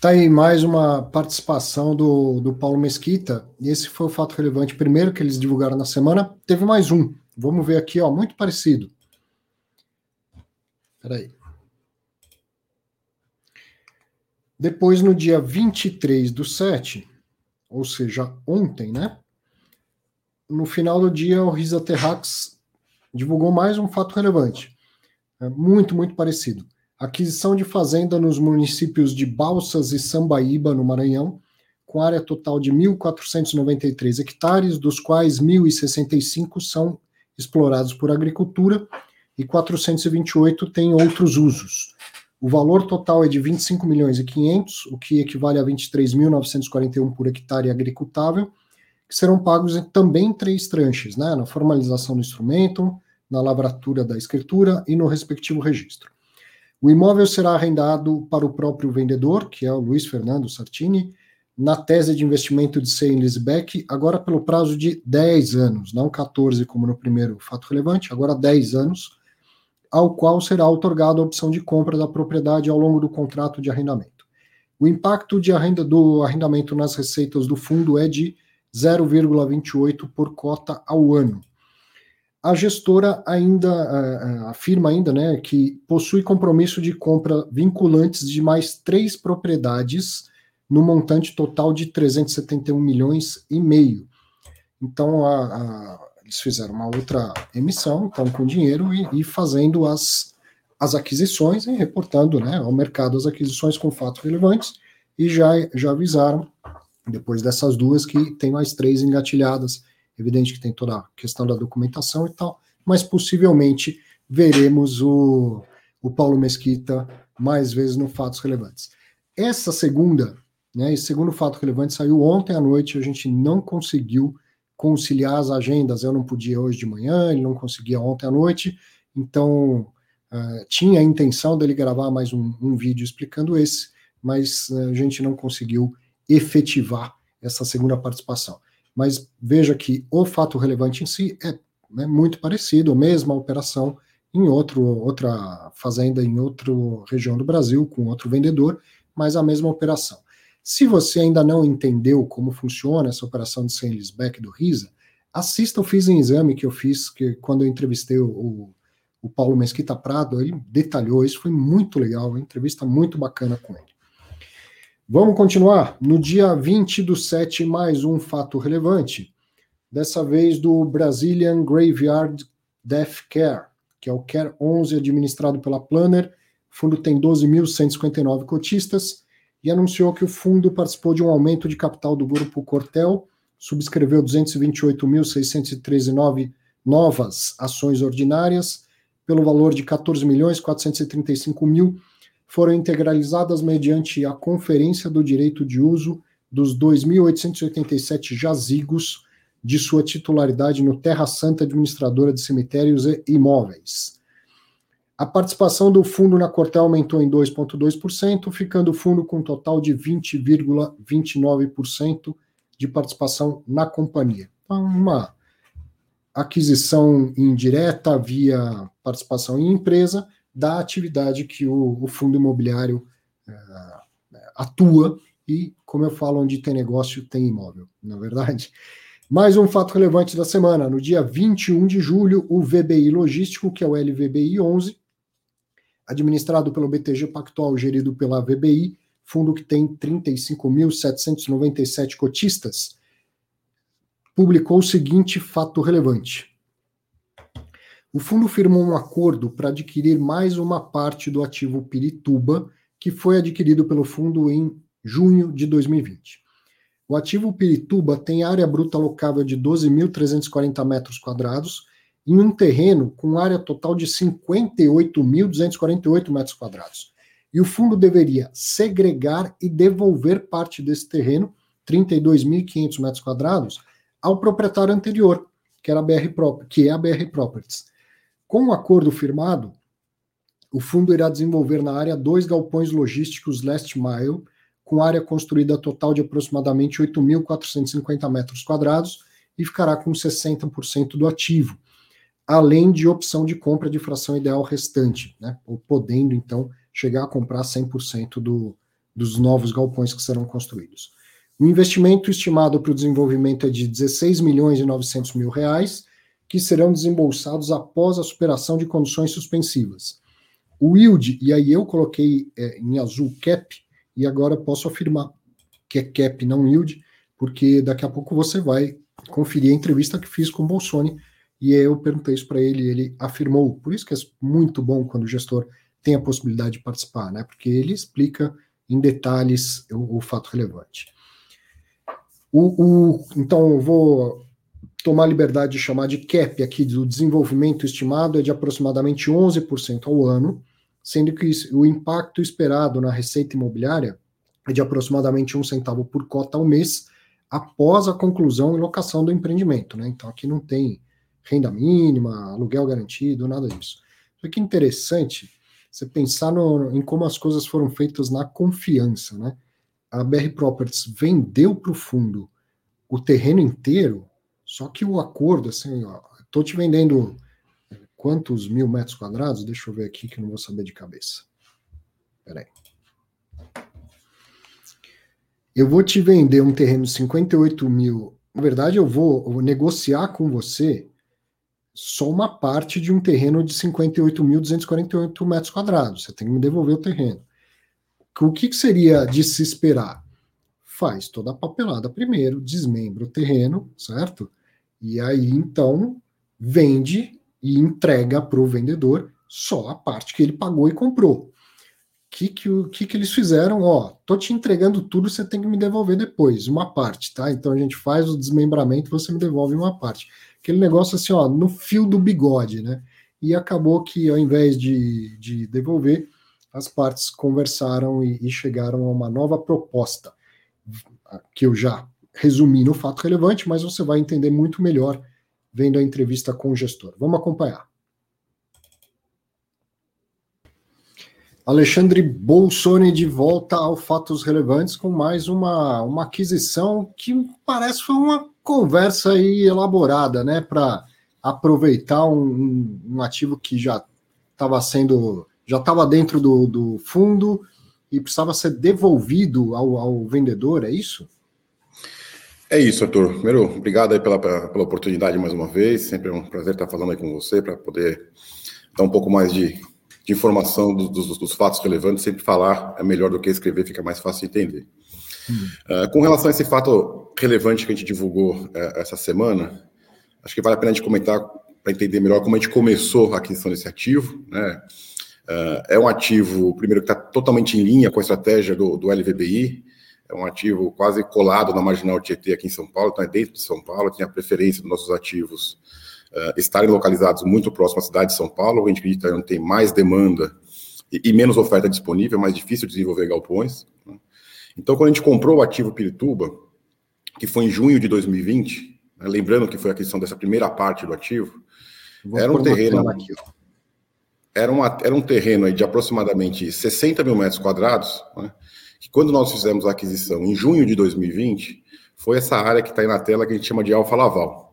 Tá aí mais uma participação do, do Paulo Mesquita. E esse foi o fato relevante primeiro que eles divulgaram na semana. Teve mais um. Vamos ver aqui, ó, muito parecido. Peraí. Depois, no dia 23 do 7, ou seja, ontem, né? No final do dia, o Risa Terrax divulgou mais um fato relevante. É muito, muito parecido. Aquisição de fazenda nos municípios de Balsas e Sambaíba, no Maranhão, com área total de 1.493 hectares, dos quais 1.065 são explorados por agricultura e 428 têm outros usos. O valor total é de 25 milhões e 500, o que equivale a 23.941 por hectare agricultável, que serão pagos também em três tranches, né, na formalização do instrumento, na lavratura da escritura e no respectivo registro. O imóvel será arrendado para o próprio vendedor, que é o Luiz Fernando Sartini, na tese de investimento de C. Lisbeck, agora pelo prazo de 10 anos, não 14 como no primeiro fato relevante, agora 10 anos, ao qual será otorgada a opção de compra da propriedade ao longo do contrato de arrendamento. O impacto de arrenda, do arrendamento nas receitas do fundo é de 0,28 por cota ao ano. A gestora ainda uh, afirma ainda, né, que possui compromisso de compra vinculantes de mais três propriedades no montante total de 371 milhões e meio. Então a, a eles fizeram uma outra emissão, estão com dinheiro e, e, fazendo as, as aquisições e reportando né, ao mercado as aquisições com fatos relevantes e já, já avisaram, depois dessas duas, que tem mais três engatilhadas. Evidente que tem toda a questão da documentação e tal, mas possivelmente veremos o, o Paulo Mesquita mais vezes no Fatos Relevantes. Essa segunda, né, esse segundo fato relevante saiu ontem à noite, a gente não conseguiu conciliar as agendas. Eu não podia hoje de manhã, ele não conseguia ontem à noite, então uh, tinha a intenção dele gravar mais um, um vídeo explicando esse, mas uh, a gente não conseguiu efetivar essa segunda participação. Mas veja que o fato relevante em si é né, muito parecido, a mesma operação em outro, outra fazenda, em outra região do Brasil, com outro vendedor, mas a mesma operação. Se você ainda não entendeu como funciona essa operação de Sales-Back do RISA, assista o Fiz em Exame que eu fiz que quando eu entrevistei o, o Paulo Mesquita Prado, ele detalhou isso, foi muito legal, uma entrevista muito bacana com ele. Vamos continuar? No dia 20 do 7, mais um fato relevante, dessa vez do Brazilian Graveyard Death Care, que é o Care 11 administrado pela Planner. O fundo tem 12.159 cotistas, e anunciou que o fundo participou de um aumento de capital do grupo Cortel, subscreveu 228.613 novas ações ordinárias, pelo valor de 14 milhões 435 mil, foram integralizadas mediante a conferência do direito de uso dos 2.887 jazigos de sua titularidade no Terra Santa Administradora de Cemitérios e Imóveis. A participação do fundo na Cortel aumentou em 2,2%, ficando o fundo com um total de 20,29% de participação na companhia. Então, uma aquisição indireta via participação em empresa da atividade que o, o fundo imobiliário uh, atua e, como eu falo, onde tem negócio tem imóvel, na é verdade. Mais um fato relevante da semana. No dia 21 de julho, o VBI Logístico, que é o LVBI 11, administrado pelo BTG Pactual, gerido pela VBI, fundo que tem 35.797 cotistas, publicou o seguinte fato relevante. O fundo firmou um acordo para adquirir mais uma parte do ativo Pirituba, que foi adquirido pelo fundo em junho de 2020. O ativo Pirituba tem área bruta locável de 12.340 metros quadrados em um terreno com área total de 58.248 metros quadrados. E o fundo deveria segregar e devolver parte desse terreno, 32.500 metros quadrados, ao proprietário anterior, que era a BR que é a BR Properties. Com o acordo firmado, o fundo irá desenvolver na área dois galpões logísticos Last Mile, com área construída total de aproximadamente 8.450 metros quadrados e ficará com 60% do ativo, além de opção de compra de fração ideal restante, né, podendo então chegar a comprar 100% do, dos novos galpões que serão construídos. O investimento estimado para o desenvolvimento é de 16 milhões e 900 mil reais, que serão desembolsados após a superação de condições suspensivas. O yield, e aí eu coloquei é, em azul cap, e agora posso afirmar que é cap, não yield, porque daqui a pouco você vai conferir a entrevista que fiz com o Bolsoni, e eu perguntei isso para ele, e ele afirmou. Por isso que é muito bom quando o gestor tem a possibilidade de participar, né? Porque ele explica em detalhes o, o fato relevante. O, o, então, eu vou tomar liberdade de chamar de CAP aqui do desenvolvimento estimado é de aproximadamente 11% ao ano, sendo que o impacto esperado na receita imobiliária é de aproximadamente um centavo por cota ao mês após a conclusão e locação do empreendimento. Né? Então aqui não tem renda mínima, aluguel garantido, nada disso. Isso que interessante você pensar no, em como as coisas foram feitas na confiança. Né? A BR Properties vendeu para o fundo o terreno inteiro, só que o acordo, assim, estou te vendendo quantos mil metros quadrados? Deixa eu ver aqui que não vou saber de cabeça. Peraí. Eu vou te vender um terreno de 58 mil. Na verdade, eu vou, eu vou negociar com você só uma parte de um terreno de 58.248 metros quadrados. Você tem que me devolver o terreno. O que, que seria de se esperar? Faz toda a papelada primeiro, desmembra o terreno, certo? E aí então vende e entrega para o vendedor só a parte que ele pagou e comprou. O que, que, que, que eles fizeram? Ó, tô te entregando tudo, você tem que me devolver depois, uma parte, tá? Então a gente faz o desmembramento, você me devolve uma parte. Aquele negócio assim, ó, no fio do bigode, né? E acabou que ao invés de, de devolver, as partes conversaram e, e chegaram a uma nova proposta, que eu já resumi no fato relevante, mas você vai entender muito melhor vendo a entrevista com o gestor. Vamos acompanhar. Alexandre Bolsoni de volta ao Fatos Relevantes com mais uma, uma aquisição que parece foi uma conversa aí elaborada, né, para aproveitar um, um, ativo que já estava sendo, já estava dentro do, do fundo e precisava ser devolvido ao, ao vendedor, é isso? É isso, Arthur. Primeiro, obrigado aí pela, pela oportunidade mais uma vez. Sempre é um prazer estar falando aí com você para poder dar um pouco mais de, de informação dos, dos, dos, fatos relevantes. Sempre falar é melhor do que escrever, fica mais fácil de entender. Hum. Uh, com relação a esse fato relevante que a gente divulgou uh, essa semana, acho que vale a pena a gente comentar para entender melhor como a gente começou a aquisição desse ativo. Né? Uh, é um ativo, primeiro, que está totalmente em linha com a estratégia do, do LVBI é um ativo quase colado na marginal Tietê aqui em São Paulo, então é dentro de São Paulo, tem a preferência dos nossos ativos uh, estarem localizados muito próximo à cidade de São Paulo, a gente acredita que tem mais demanda e, e, menos oferta disponível, é mais difícil desenvolver galpões. Né? Então, quando a gente comprou o ativo Pirituba, que foi em junho de 2020, né, lembrando que foi a questão dessa primeira parte do ativo, Vou era um terreno aqui, era, uma, era um terreno de aproximadamente 60 mil metros quadrados, né? que quando nós fizemos a aquisição em junho de 2020, foi essa área que está aí na tela que a gente chama de Alfa Laval,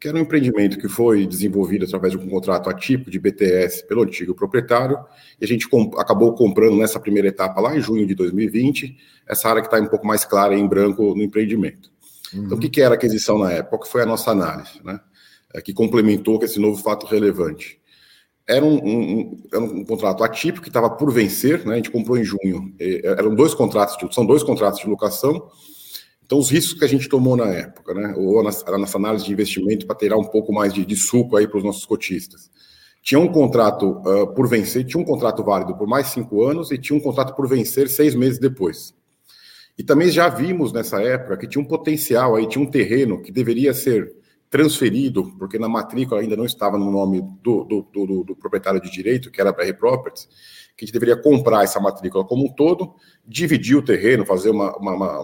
que era um empreendimento que foi desenvolvido através de um contrato a tipo de BTS pelo antigo proprietário, e a gente comp acabou comprando nessa primeira etapa, lá em junho de 2020, essa área que está um pouco mais clara em branco no empreendimento. Uhum. Então, o que, que era a aquisição na época? Que foi a nossa análise, né? É, que complementou com esse novo fato relevante era um, um, era um contrato atípico que estava por vencer, né? A gente comprou em junho. eram dois contratos, de, são dois contratos de locação. Então, os riscos que a gente tomou na época, né? Ou na, a nossa análise de investimento para ter um pouco mais de, de suco aí para os nossos cotistas. Tinha um contrato uh, por vencer, tinha um contrato válido por mais cinco anos e tinha um contrato por vencer seis meses depois. E também já vimos nessa época que tinha um potencial aí, tinha um terreno que deveria ser transferido, porque na matrícula ainda não estava no nome do, do, do, do proprietário de direito, que era a BR Properties, que a gente deveria comprar essa matrícula como um todo, dividir o terreno, fazer uma, uma,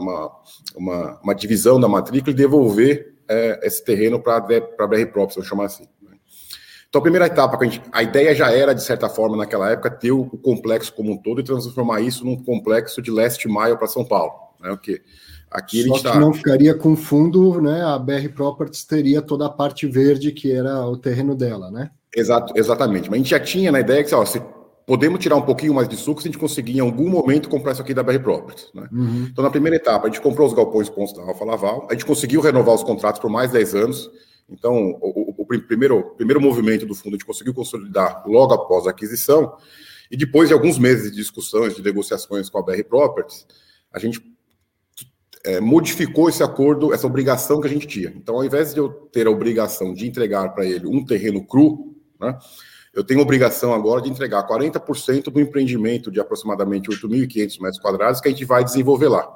uma, uma, divisão da matrícula e devolver é, esse terreno para a BR Properties, vamos chamar assim. Né? Então, a primeira etapa, a, gente, a, ideia já era, de certa forma, naquela época, ter o, o complexo como um todo e transformar isso num complexo de leste maio para São Paulo. Né? O que Aqui Só tá... não ficaria com fundo, né? A BR Properties teria toda a parte verde que era o terreno dela, né? Exato, exatamente. Mas a gente já tinha na ideia que ó, se podemos tirar um pouquinho mais de suco se a gente conseguir em algum momento comprar isso aqui da BR Properties. Né? Uhum. Então, na primeira etapa, a gente comprou os galpões pontos da Alfa Laval, a gente conseguiu renovar os contratos por mais 10 anos. Então, o, o, o primeiro, primeiro movimento do fundo, a gente conseguiu consolidar logo após a aquisição, e depois de alguns meses de discussões, de negociações com a BR Properties, a gente é, modificou esse acordo, essa obrigação que a gente tinha. Então, ao invés de eu ter a obrigação de entregar para ele um terreno cru, né, eu tenho obrigação agora de entregar 40% do empreendimento de aproximadamente 8.500 metros quadrados que a gente vai desenvolver lá.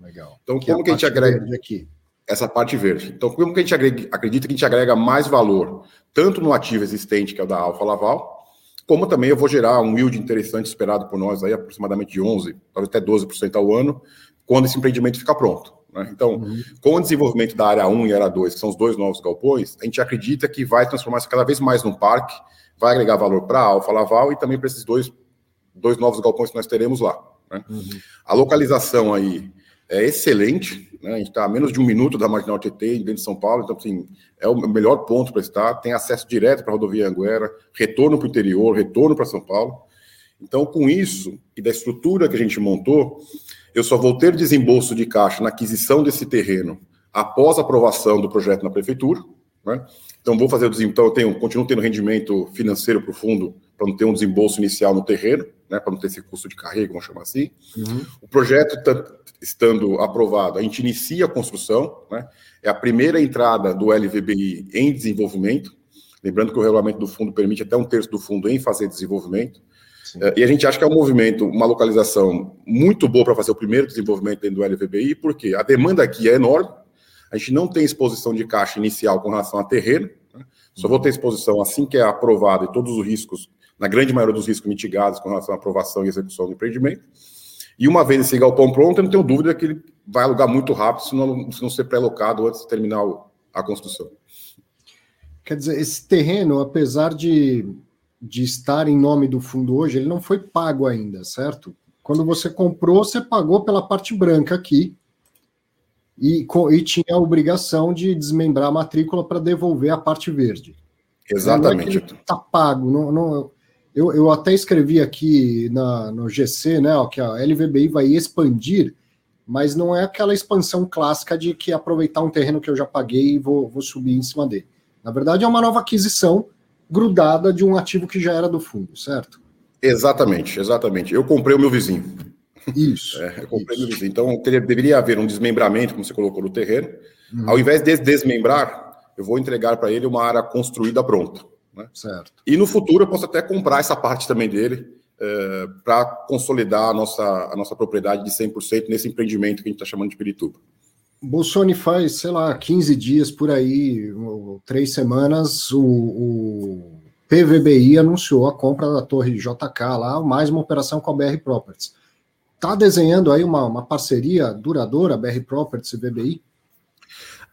Legal. Então, que como é que a gente agrega aqui? essa parte verde? Então, como que a gente agrega, acredita que a gente agrega mais valor, tanto no ativo existente, que é o da Alfa Laval, como também eu vou gerar um yield interessante esperado por nós aí, aproximadamente de 11, talvez até 12% ao ano, quando esse empreendimento ficar pronto. Né? Então, uhum. com o desenvolvimento da área 1 e área 2, que são os dois novos galpões, a gente acredita que vai transformar-se cada vez mais num parque, vai agregar valor para a Alfa Laval e também para esses dois, dois novos galpões que nós teremos lá. Né? Uhum. A localização aí é excelente, né? a gente está a menos de um minuto da Marginal TT, dentro de São Paulo, então, assim, é o melhor ponto para estar, tem acesso direto para a rodovia Anguera, retorno para o interior, retorno para São Paulo. Então, com isso e da estrutura que a gente montou, eu só vou ter desembolso de caixa na aquisição desse terreno após a aprovação do projeto na prefeitura. Né? Então, vou fazer o desembolso, então, eu tenho, continuo tendo rendimento financeiro para o fundo, para não ter um desembolso inicial no terreno, né? para não ter esse custo de carrego, vamos chamar assim. Uhum. O projeto, estando aprovado, a gente inicia a construção, né? é a primeira entrada do LVBI em desenvolvimento. Lembrando que o regulamento do fundo permite até um terço do fundo em fazer desenvolvimento. É, e a gente acha que é um movimento, uma localização muito boa para fazer o primeiro desenvolvimento dentro do LVBI, porque a demanda aqui é enorme, a gente não tem exposição de caixa inicial com relação a terreno, né? só vou ter exposição assim que é aprovado e todos os riscos, na grande maioria dos riscos mitigados com relação à aprovação e execução do empreendimento. E uma vez esse galpão pronto, eu não tenho dúvida que ele vai alugar muito rápido, se não, se não ser pré-locado antes de terminar a construção. Quer dizer, esse terreno, apesar de de estar em nome do fundo hoje, ele não foi pago ainda, certo? Quando você comprou, você pagou pela parte branca aqui e, e tinha a obrigação de desmembrar a matrícula para devolver a parte verde. Exatamente. Está é pago. Não, não, eu, eu até escrevi aqui na, no GC, né, ó, que a LVBI vai expandir, mas não é aquela expansão clássica de que aproveitar um terreno que eu já paguei e vou, vou subir em cima dele. Na verdade, é uma nova aquisição grudada de um ativo que já era do fundo, certo? Exatamente, exatamente. Eu comprei o meu vizinho. Isso. É, isso. Então teria, deveria haver um desmembramento, como você colocou no terreno. Uhum. Ao invés de desmembrar, eu vou entregar para ele uma área construída pronta. Né? Certo. E no futuro eu posso até comprar essa parte também dele é, para consolidar a nossa, a nossa propriedade de 100% nesse empreendimento que a gente está chamando de Pirituba. Bolsonaro faz, sei lá, 15 dias por aí, três semanas, o, o, PVBI anunciou a compra da torre JK lá, mais uma operação com a BR Properties. Está desenhando aí uma, uma parceria duradoura, BR Properties e VBI?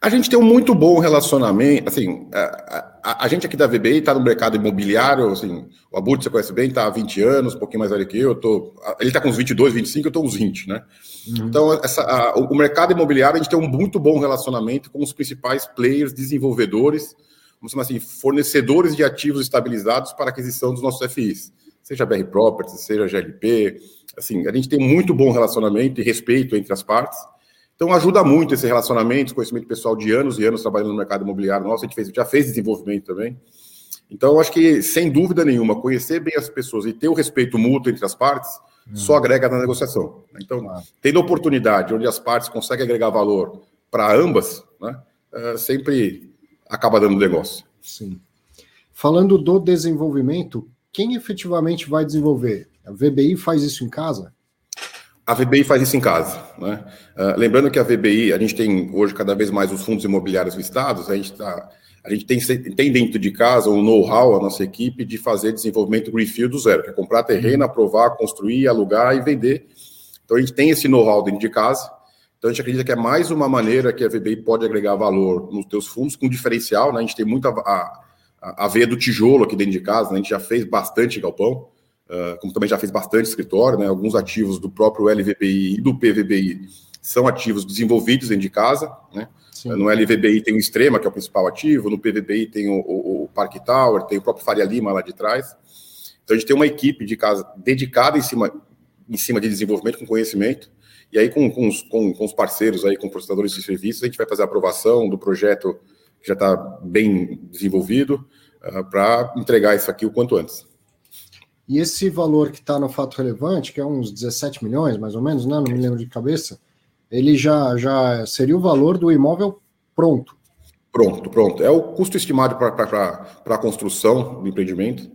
A gente tem um muito bom relacionamento, assim, a, a, a gente aqui da VBI está no mercado imobiliário, assim, o Abud você conhece bem, está há 20 anos, um pouquinho mais velho que eu, eu tô, ele está com uns 22, 25, eu estou uns 20, né? Uhum. Então, essa, a, o mercado imobiliário, a gente tem um muito bom relacionamento com os principais players, desenvolvedores, vamos chamar assim, fornecedores de ativos estabilizados para aquisição dos nossos FIs, seja BR Properties, seja GLP, assim, a gente tem muito bom relacionamento e respeito entre as partes, então ajuda muito esse relacionamento, conhecimento pessoal de anos e anos trabalhando no mercado imobiliário. Nossa, a gente fez, já fez desenvolvimento também. Então, acho que, sem dúvida nenhuma, conhecer bem as pessoas e ter o respeito mútuo entre as partes hum. só agrega na negociação. Então, claro. tendo oportunidade onde as partes conseguem agregar valor para ambas, né, é, sempre acaba dando negócio. Sim. Falando do desenvolvimento, quem efetivamente vai desenvolver? A VBI faz isso em casa? A VBI faz isso em casa. Né? Uh, lembrando que a VBI, a gente tem hoje cada vez mais os fundos imobiliários listados, a gente, tá, a gente tem, tem dentro de casa o know-how, a nossa equipe, de fazer desenvolvimento refil do zero, que é comprar terreno, aprovar, construir, alugar e vender. Então a gente tem esse know-how dentro de casa. Então a gente acredita que é mais uma maneira que a VBI pode agregar valor nos teus fundos com diferencial. Né? A gente tem muita a, a, a veia do tijolo aqui dentro de casa, né? a gente já fez bastante galpão. Uh, como também já fez bastante escritório, né? Alguns ativos do próprio LVBI e do PVBI são ativos desenvolvidos dentro de casa, né? Sim. No LVBI tem o Extrema, que é o principal ativo, no PVBI tem o, o, o Park Tower, tem o próprio Faria Lima lá de trás. Então a gente tem uma equipe de casa dedicada em cima, em cima de desenvolvimento com conhecimento, e aí com, com, os, com, com os parceiros aí, com prestadores de serviços, a gente vai fazer a aprovação do projeto que já está bem desenvolvido, uh, para entregar isso aqui o quanto antes. E esse valor que está no fato relevante, que é uns 17 milhões, mais ou menos, né? Não me lembro de cabeça, ele já, já seria o valor do imóvel pronto. Pronto, pronto. É o custo estimado para a construção do empreendimento.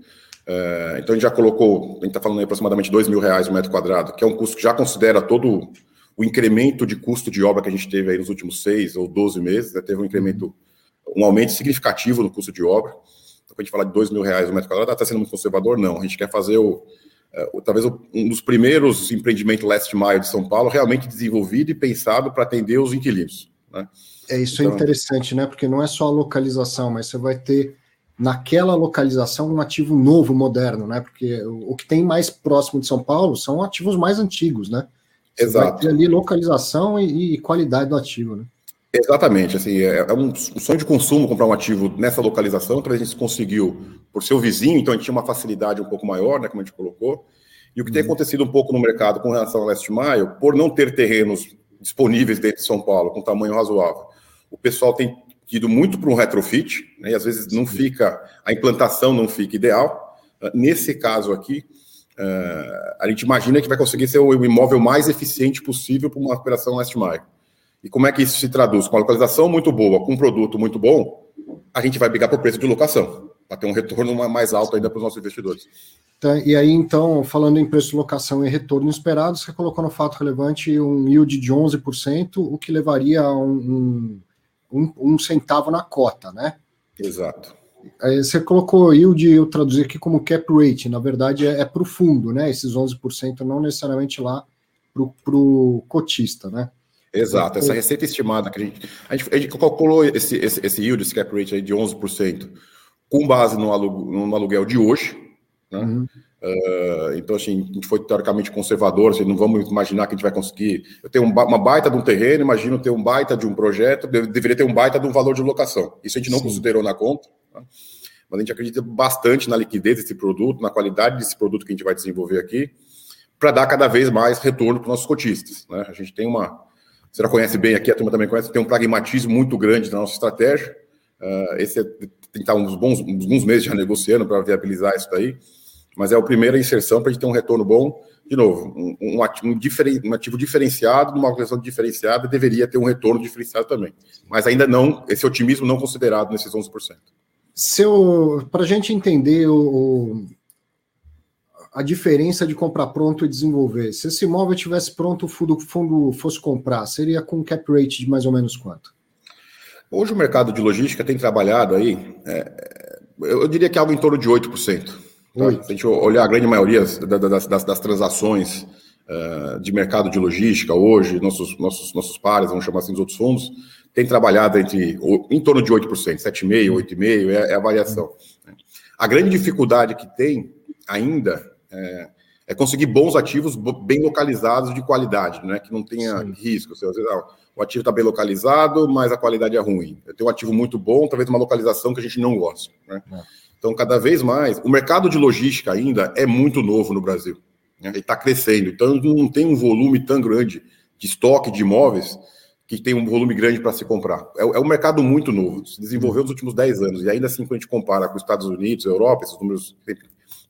É, então a gente já colocou, a gente está falando aí aproximadamente 2 mil reais o metro quadrado, que é um custo que já considera todo o incremento de custo de obra que a gente teve aí nos últimos seis ou 12 meses, né? teve um incremento, um aumento significativo no custo de obra. Então, quando a gente fala de dois mil reais o metro quadrado, está sendo muito conservador? Não. A gente quer fazer o, é, o talvez um dos primeiros empreendimentos last mile de São Paulo realmente desenvolvido e pensado para atender os inquilinos. Né? É isso é então, é interessante, né? Porque não é só a localização, mas você vai ter naquela localização um ativo novo, moderno, né? Porque o que tem mais próximo de São Paulo são ativos mais antigos, né? Você Exato. vai ter ali localização e, e qualidade do ativo, né? Exatamente, assim, é, é um, sonho de consumo comprar um ativo nessa localização, então a gente conseguiu, por ser o vizinho, então a gente tinha uma facilidade um pouco maior, né, como a gente colocou, e o que uhum. tem acontecido um pouco no mercado com relação ao Leste Maio, por não ter terrenos disponíveis dentro de São Paulo com tamanho razoável, o pessoal tem ido muito para um retrofit, né, e às vezes não fica, a implantação não fica ideal, ah, nesse caso aqui, uh, a gente imagina que vai conseguir ser o imóvel mais eficiente possível para uma operação Leste Maio. E como é que isso se traduz? Com a localização muito boa, com um produto muito bom, a gente vai brigar por preço de locação, para ter um retorno mais alto ainda para os nossos investidores. Tá, e aí, então, falando em preço de locação e retorno esperado, você colocou no fato relevante um yield de 11%, o que levaria a um, um, um centavo na cota, né? Exato. Você colocou yield, eu traduzi aqui como cap rate, na verdade é, é para o fundo, né? Esses 11%, não necessariamente lá para o cotista, né? Exato, essa receita estimada que a gente, a gente, a gente calculou esse, esse, esse yield, esse cap rate aí de 11%, com base no, aluguel, no aluguel de hoje, né? Uhum. Uh, então, assim, a gente foi teoricamente conservador, assim, não vamos imaginar que a gente vai conseguir. Eu tenho uma baita de um terreno, imagino ter um baita de um projeto, deveria ter um baita de um valor de locação. Isso a gente não Sim. considerou na conta, né? mas a gente acredita bastante na liquidez desse produto, na qualidade desse produto que a gente vai desenvolver aqui, para dar cada vez mais retorno para os nossos cotistas. Né? A gente tem uma, você já conhece bem aqui, a turma também conhece, tem um pragmatismo muito grande na nossa estratégia. Uh, esse é, tem que estar uns bons, uns meses já negociando para viabilizar isso daí, mas é a primeira inserção para a gente ter um retorno bom. De novo, um, um, ativo, um, diferen, um ativo diferenciado, numa organização diferenciada, deveria ter um retorno diferenciado também. Mas ainda não, esse otimismo não considerado nesses 11%. Para a gente entender o, a diferença de comprar pronto e desenvolver. Se esse imóvel tivesse pronto, o fundo, fundo fosse comprar, seria com cap rate de mais ou menos quanto? Hoje o mercado de logística tem trabalhado aí, é, eu diria que algo em torno de 8%. Tá? Se a gente olhar a grande maioria das, das, das transações uh, de mercado de logística hoje, nossos, nossos, nossos pares, vamos chamar assim, os outros fundos, tem trabalhado entre em torno de 8%, 7,5%, 8,5% é, é a variação. A grande dificuldade que tem ainda é, é conseguir bons ativos bem localizados de qualidade, né? Que não tenha Sim. risco. Seja, ah, o ativo está bem localizado, mas a qualidade é ruim. Eu tenho um ativo muito bom, talvez uma localização que a gente não gosta. Né? É. Então, cada vez mais, o mercado de logística ainda é muito novo no Brasil. Né? Ele está crescendo, então não tem um volume tão grande de estoque de imóveis que tem um volume grande para se comprar. É, é, um mercado muito novo, se desenvolveu nos últimos 10 anos, e ainda assim, quando a gente compara com os Estados Unidos, Europa, esses números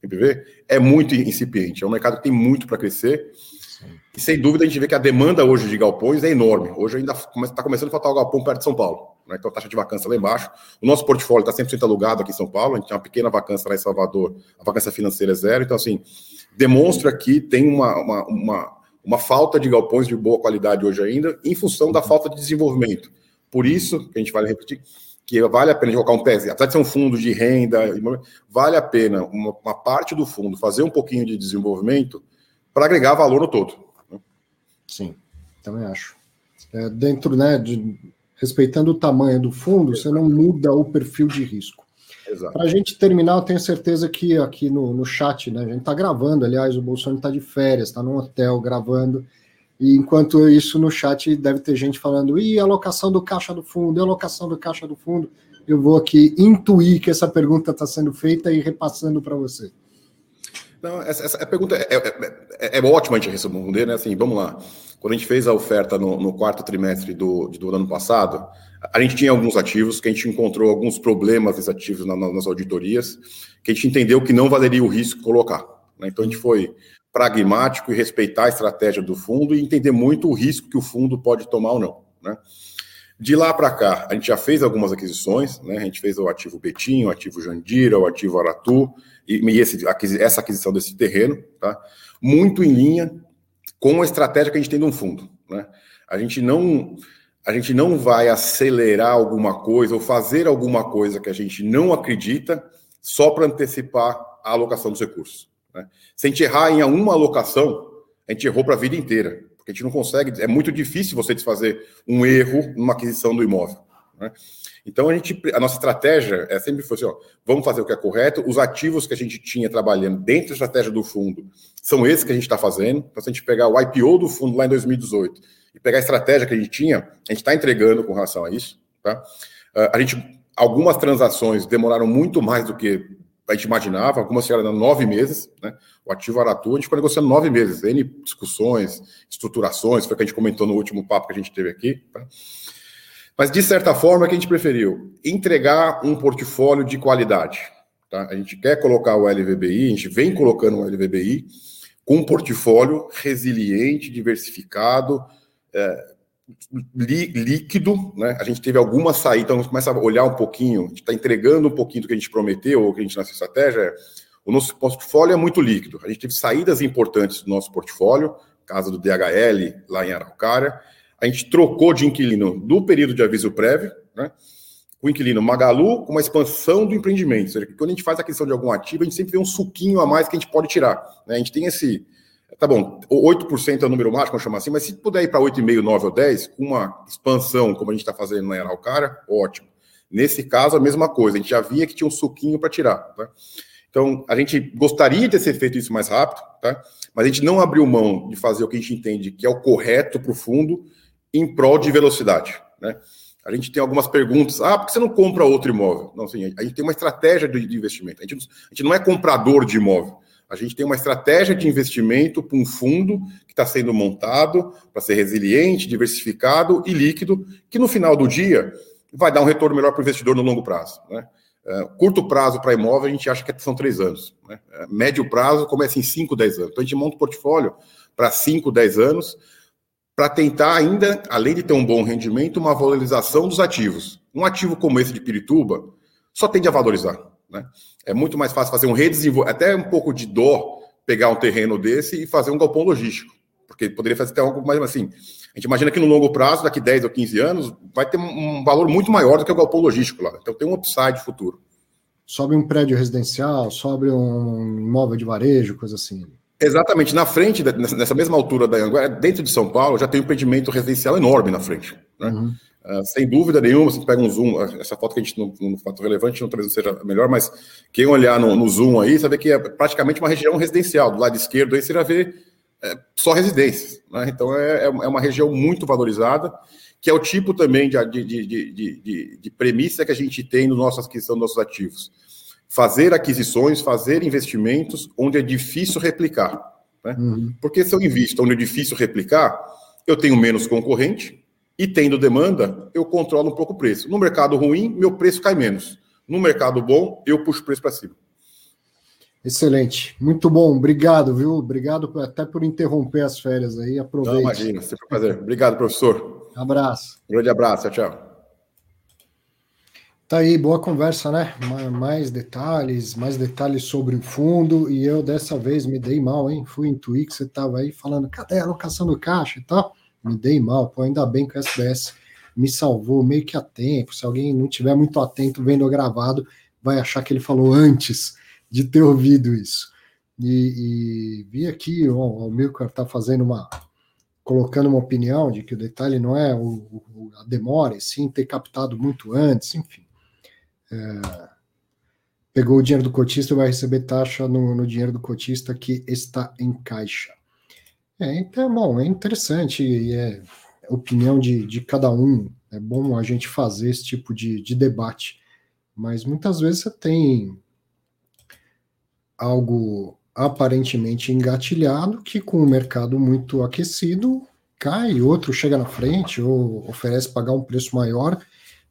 MPV, é muito incipiente. É um mercado que tem muito para crescer. Sim. E sem dúvida a gente vê que a demanda hoje de galpões é enorme. Hoje ainda está começando a faltar o galpão perto de São Paulo. Né? Então a taxa de vacância lá embaixo. O nosso portfólio está 100% alugado aqui em São Paulo. A gente tem uma pequena vacância lá em Salvador. A vacância financeira é zero. Então, assim, demonstra que tem uma, uma, uma uma falta de galpões de boa qualidade hoje ainda, em função da falta de desenvolvimento. Por isso, que a gente vai repetir, que vale a pena colocar um pezinho, apesar de ser um fundo de renda, vale a pena uma, uma parte do fundo fazer um pouquinho de desenvolvimento para agregar valor no todo. Né? Sim, também acho. É, dentro, né, de, respeitando o tamanho do fundo, você não muda o perfil de risco. Para a gente terminar, eu tenho certeza que aqui no, no chat, né, a gente está gravando, aliás, o Bolsonaro está de férias, está no hotel gravando, e enquanto isso no chat deve ter gente falando, e alocação do caixa do fundo, e alocação do caixa do fundo, eu vou aqui intuir que essa pergunta está sendo feita e repassando para você. Não, essa, essa pergunta é, é, é, é ótima a gente responder, né? Assim, vamos lá. Quando a gente fez a oferta no, no quarto trimestre do, do, ano passado, a gente tinha alguns ativos que a gente encontrou alguns problemas desses ativos na, nas auditorias, que a gente entendeu que não valeria o risco colocar. Né? Então a gente foi pragmático e respeitar a estratégia do fundo e entender muito o risco que o fundo pode tomar ou não. Né? De lá para cá, a gente já fez algumas aquisições, né? A gente fez o ativo Betinho, o ativo Jandira, o ativo Aratu, e, e esse, essa aquisição desse terreno, tá? Muito em linha com a estratégia que a gente tem de um fundo, né? A gente não a gente não vai acelerar alguma coisa ou fazer alguma coisa que a gente não acredita só para antecipar a alocação dos recursos. Né? Se a gente errar em uma alocação, a gente errou para a vida inteira. Porque a gente não consegue, é muito difícil você desfazer um erro numa aquisição do imóvel. Né? Então a gente, a nossa estratégia é sempre foi assim, ó, vamos fazer o que é correto. Os ativos que a gente tinha trabalhando dentro da estratégia do fundo são esses que a gente está fazendo. Então, se a gente pegar o IPO do fundo lá em 2018 e pegar a estratégia que a gente tinha, a gente está entregando com relação a isso. Tá? Uh, a gente, algumas transações demoraram muito mais do que a gente imaginava, algumas chegaram nove meses, né? O ativo Aratu, a gente ficou negociando nove meses, N discussões, estruturações, foi o que a gente comentou no último papo que a gente teve aqui. Tá? Mas, de certa forma, que a gente preferiu? Entregar um portfólio de qualidade. Tá? A gente quer colocar o LVBI, a gente vem colocando o LVBI com um portfólio resiliente, diversificado, é, líquido, né? A gente teve alguma saída, então a gente começa a olhar um pouquinho, a gente está entregando um pouquinho do que a gente prometeu, ou que a gente, nossa estratégia, o nosso portfólio é muito líquido. A gente teve saídas importantes do nosso portfólio, caso do DHL, lá em Araucária. A gente trocou de inquilino do período de aviso prévio, né? O inquilino Magalu com uma expansão do empreendimento. Ou seja, quando a gente faz a aquisição de algum ativo, a gente sempre vê um suquinho a mais que a gente pode tirar. Né? A gente tem esse, Tá bom, 8% é o número mágico, vamos chamar assim, mas se puder ir para 8,5, 9 ou 10, com uma expansão, como a gente está fazendo na Araucária, ótimo. Nesse caso, a mesma coisa, a gente já via que tinha um suquinho para tirar. Tá? Então, a gente gostaria de ter feito isso mais rápido, tá? mas a gente não abriu mão de fazer o que a gente entende que é o correto para o fundo em prol de velocidade. Né? A gente tem algumas perguntas. Ah, por que você não compra outro imóvel? Não, assim, a gente tem uma estratégia de investimento. A gente, a gente não é comprador de imóvel. A gente tem uma estratégia de investimento para um fundo que está sendo montado para ser resiliente, diversificado e líquido, que no final do dia vai dar um retorno melhor para o investidor no longo prazo. Né? É, curto prazo para imóvel, a gente acha que são três anos. Né? É, médio prazo começa em 5, 10 anos. Então a gente monta um portfólio para 5, 10 anos para tentar ainda, além de ter um bom rendimento, uma valorização dos ativos. Um ativo como esse de Pirituba só tende a valorizar. Né? É muito mais fácil fazer um redesenvolvimento, até um pouco de dó pegar um terreno desse e fazer um galpão logístico, porque poderia fazer até algo mais assim. A gente imagina que no longo prazo, daqui 10 ou 15 anos, vai ter um valor muito maior do que o galpão logístico lá. Então tem um upside futuro. Sobe um prédio residencial, sobe um imóvel de varejo, coisa assim. Exatamente. Na frente, nessa mesma altura da Anguera, dentro de São Paulo, já tem um empreendimento residencial enorme na frente. Né? Uhum. Uh, sem dúvida nenhuma, você pega um zoom, ah, essa foto que a gente no, no fato relevante não talvez seja melhor, mas quem olhar no, no, zoom aí, vê que é praticamente uma região residencial. Do lado esquerdo aí você vai ver é, só residências. Né? Então é, é, é uma região muito valorizada, que é o tipo também de, de, de, de, de premissa que a gente tem no nossa aquisição dos nossos ativos. Fazer aquisições, fazer investimentos onde é difícil replicar. Né? Uhum. Porque se eu invisto onde é difícil replicar, eu tenho menos concorrente, e tendo demanda, eu controlo um pouco o preço. No mercado ruim, meu preço cai menos. No mercado bom, eu puxo o preço para cima. Excelente, muito bom, obrigado, viu? Obrigado até por interromper as férias aí. Aproveite. Não, imagina, sempre um prazer. Obrigado, professor. Abraço. Um grande abraço, tchau. Tá aí, boa conversa, né? Mais detalhes, mais detalhes sobre o fundo. E eu dessa vez me dei mal, hein? Fui intuir que você estava aí falando, cadê a alocação do caixa e tal? Me dei mal, pô, ainda bem que o SBS me salvou meio que a tempo. Se alguém não tiver muito atento vendo gravado, vai achar que ele falou antes de ter ouvido isso. E, e vi aqui, ó, o Milcar está fazendo uma. colocando uma opinião de que o detalhe não é o, o, a demora, e sim ter captado muito antes, enfim é, pegou o dinheiro do cotista e vai receber taxa no, no, dinheiro do cotista que está em caixa. É, então, bom, é interessante e é opinião de, de cada um. É bom a gente fazer esse tipo de, de debate, mas muitas vezes você tem algo aparentemente engatilhado que com o mercado muito aquecido cai, outro chega na frente ou oferece pagar um preço maior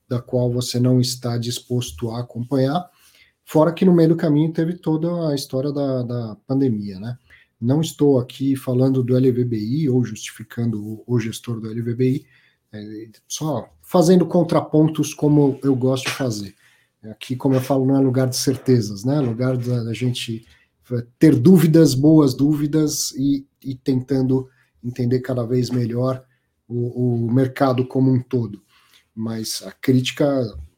da qual você não está disposto a acompanhar. Fora que no meio do caminho teve toda a história da, da pandemia, né? Não estou aqui falando do LVBI ou justificando o, o gestor do LVBI, é, só fazendo contrapontos como eu gosto de fazer. Aqui, como eu falo, não é lugar de certezas, né? É lugar da, da gente ter dúvidas, boas dúvidas e, e tentando entender cada vez melhor o, o mercado como um todo mas a crítica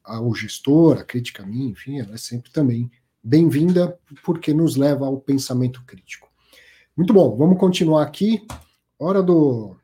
ao gestor, a crítica a mim, enfim, ela é sempre também bem-vinda, porque nos leva ao pensamento crítico. Muito bom, vamos continuar aqui. Hora do,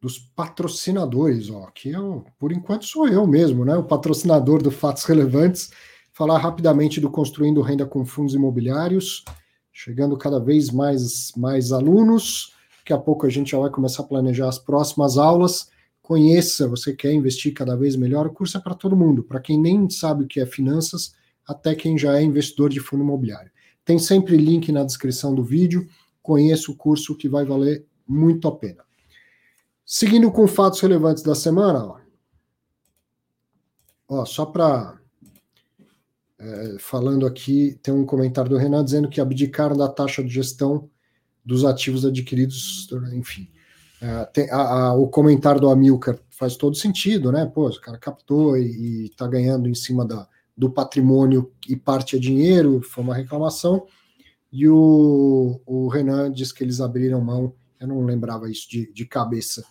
dos patrocinadores, ó. Aqui eu, por enquanto sou eu mesmo, né? O patrocinador do Fatos Relevantes. Falar rapidamente do Construindo Renda com Fundos Imobiliários, chegando cada vez mais, mais alunos. Daqui a pouco a gente já vai começar a planejar as próximas aulas conheça, você quer investir cada vez melhor, o curso é para todo mundo, para quem nem sabe o que é finanças, até quem já é investidor de fundo imobiliário. Tem sempre link na descrição do vídeo, conheça o curso que vai valer muito a pena. Seguindo com fatos relevantes da semana, ó, ó só para é, falando aqui, tem um comentário do Renan dizendo que abdicaram da taxa de gestão dos ativos adquiridos, enfim. É, tem, a, a, o comentário do Amilcar faz todo sentido, né? Pô, o cara captou e está ganhando em cima da, do patrimônio e parte é dinheiro, foi uma reclamação. E o, o Renan diz que eles abriram mão, eu não lembrava isso de, de cabeça,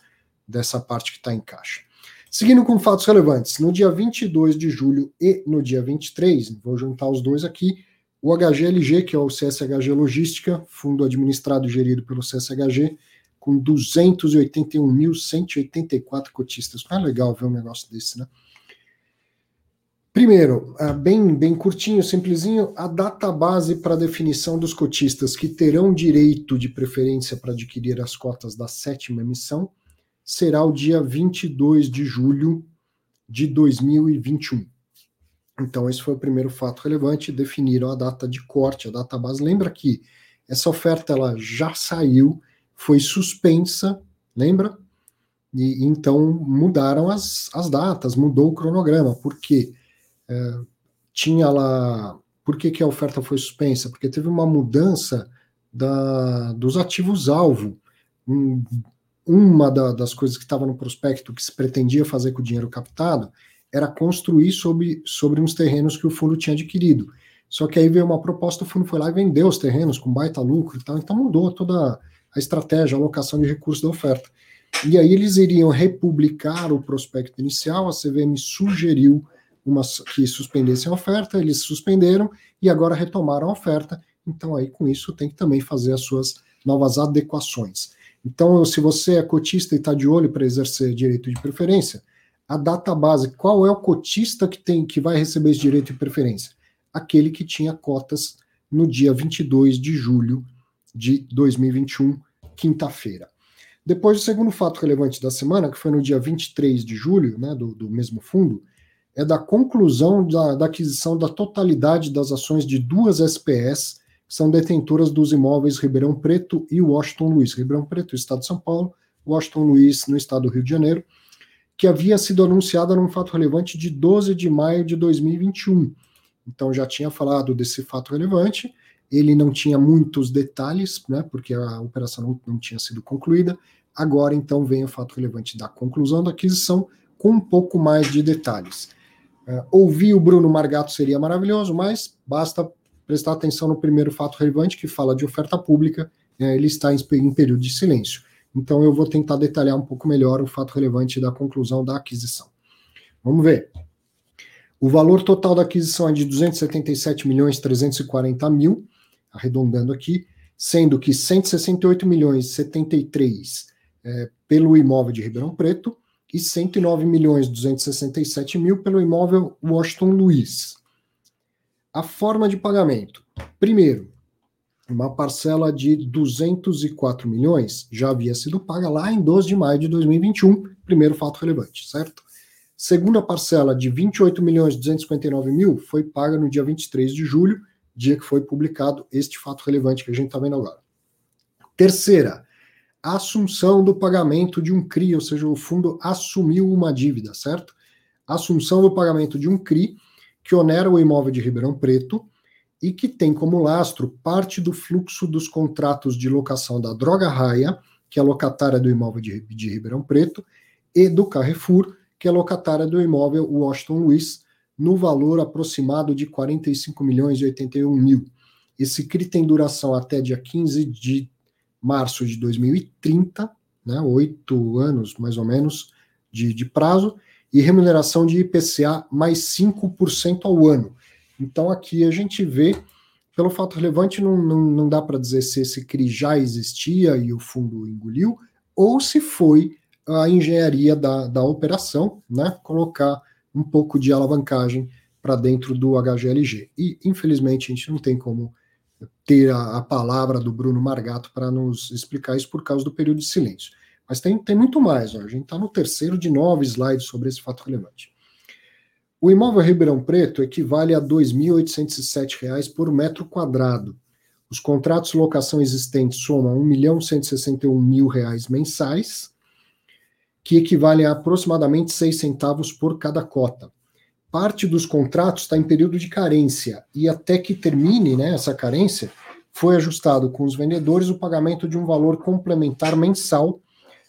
dessa parte que está em caixa. Seguindo com fatos relevantes, no dia 22 de julho e no dia 23, vou juntar os dois aqui, o HGLG, que é o CSHG Logística, fundo administrado e gerido pelo CSHG, com 281.184 cotistas. Ah, legal ver um negócio desse, né? Primeiro, ah, bem, bem curtinho, simplesinho, a data base para definição dos cotistas que terão direito de preferência para adquirir as cotas da sétima emissão será o dia 22 de julho de 2021. Então, esse foi o primeiro fato relevante, definiram a data de corte, a data base. Lembra que essa oferta ela já saiu, foi suspensa, lembra? E então mudaram as, as datas, mudou o cronograma, porque é, tinha lá. Por que, que a oferta foi suspensa? Porque teve uma mudança da, dos ativos-alvo. Um, uma da, das coisas que estava no prospecto que se pretendia fazer com o dinheiro captado era construir sobre, sobre uns terrenos que o fundo tinha adquirido. Só que aí veio uma proposta, o fundo foi lá e vendeu os terrenos com baita lucro e tal, então mudou toda a estratégia, a alocação de recursos da oferta. E aí eles iriam republicar o prospecto inicial, a CVM sugeriu uma, que suspendessem a oferta, eles suspenderam e agora retomaram a oferta, então aí com isso tem que também fazer as suas novas adequações. Então, se você é cotista e está de olho para exercer direito de preferência, a data base, qual é o cotista que tem que vai receber esse direito de preferência? Aquele que tinha cotas no dia 22 de julho de 2021, quinta-feira. Depois, o segundo fato relevante da semana, que foi no dia 23 de julho, né, do, do mesmo fundo, é da conclusão da, da, aquisição da totalidade das ações de duas SPS, que são detentoras dos imóveis Ribeirão Preto e Washington Luiz. Ribeirão Preto, Estado de São Paulo, Washington Luiz, no Estado do Rio de Janeiro, que havia sido anunciada num fato relevante de 12 de maio de 2021. Então, já tinha falado desse fato relevante, ele não tinha muitos detalhes, né, porque a operação não, não tinha sido concluída. Agora, então, vem o fato relevante da conclusão da aquisição com um pouco mais de detalhes. Uh, ouvir o Bruno Margato seria maravilhoso, mas basta prestar atenção no primeiro fato relevante que fala de oferta pública, é, ele está em, em período de silêncio. Então eu vou tentar detalhar um pouco melhor o fato relevante da conclusão da aquisição. Vamos ver. O valor total da aquisição é de 277 milhões 340 mil, arredondando aqui, sendo que 168 milhões 73 é, pelo imóvel de Ribeirão Preto e 109 milhões 267 mil pelo imóvel Washington Luiz. A forma de pagamento. Primeiro, uma parcela de 204 milhões já havia sido paga lá em 12 de maio de 2021, primeiro fato relevante, certo? Segunda parcela de 28 milhões 259 mil foi paga no dia 23 de julho, dia que foi publicado este fato relevante que a gente está vendo agora. Terceira, assunção do pagamento de um CRI, ou seja, o fundo assumiu uma dívida, certo? Assunção do pagamento de um CRI que onera o imóvel de Ribeirão Preto e que tem como lastro parte do fluxo dos contratos de locação da Droga Raia, que é locatária do imóvel de, de Ribeirão Preto, e do Carrefour, que é locatária do imóvel Washington Luiz, no valor aproximado de 45 milhões e 81 mil. Esse CRI tem duração até dia 15 de março de 2030, né, oito anos mais ou menos de, de prazo, e remuneração de IPCA mais 5% ao ano. Então aqui a gente vê, pelo fato relevante, não, não, não dá para dizer se esse CRI já existia e o fundo engoliu, ou se foi a engenharia da, da operação, né, colocar um pouco de alavancagem para dentro do HGLG. E, infelizmente, a gente não tem como ter a, a palavra do Bruno Margato para nos explicar isso por causa do período de silêncio. Mas tem, tem muito mais, ó. a gente está no terceiro de nove slides sobre esse fato relevante. O imóvel Ribeirão Preto equivale a R$ 2.807 por metro quadrado. Os contratos de locação existentes somam 1.161.000 reais mensais, que equivalem a aproximadamente 6 centavos por cada cota. Parte dos contratos está em período de carência e até que termine né, essa carência, foi ajustado com os vendedores o pagamento de um valor complementar mensal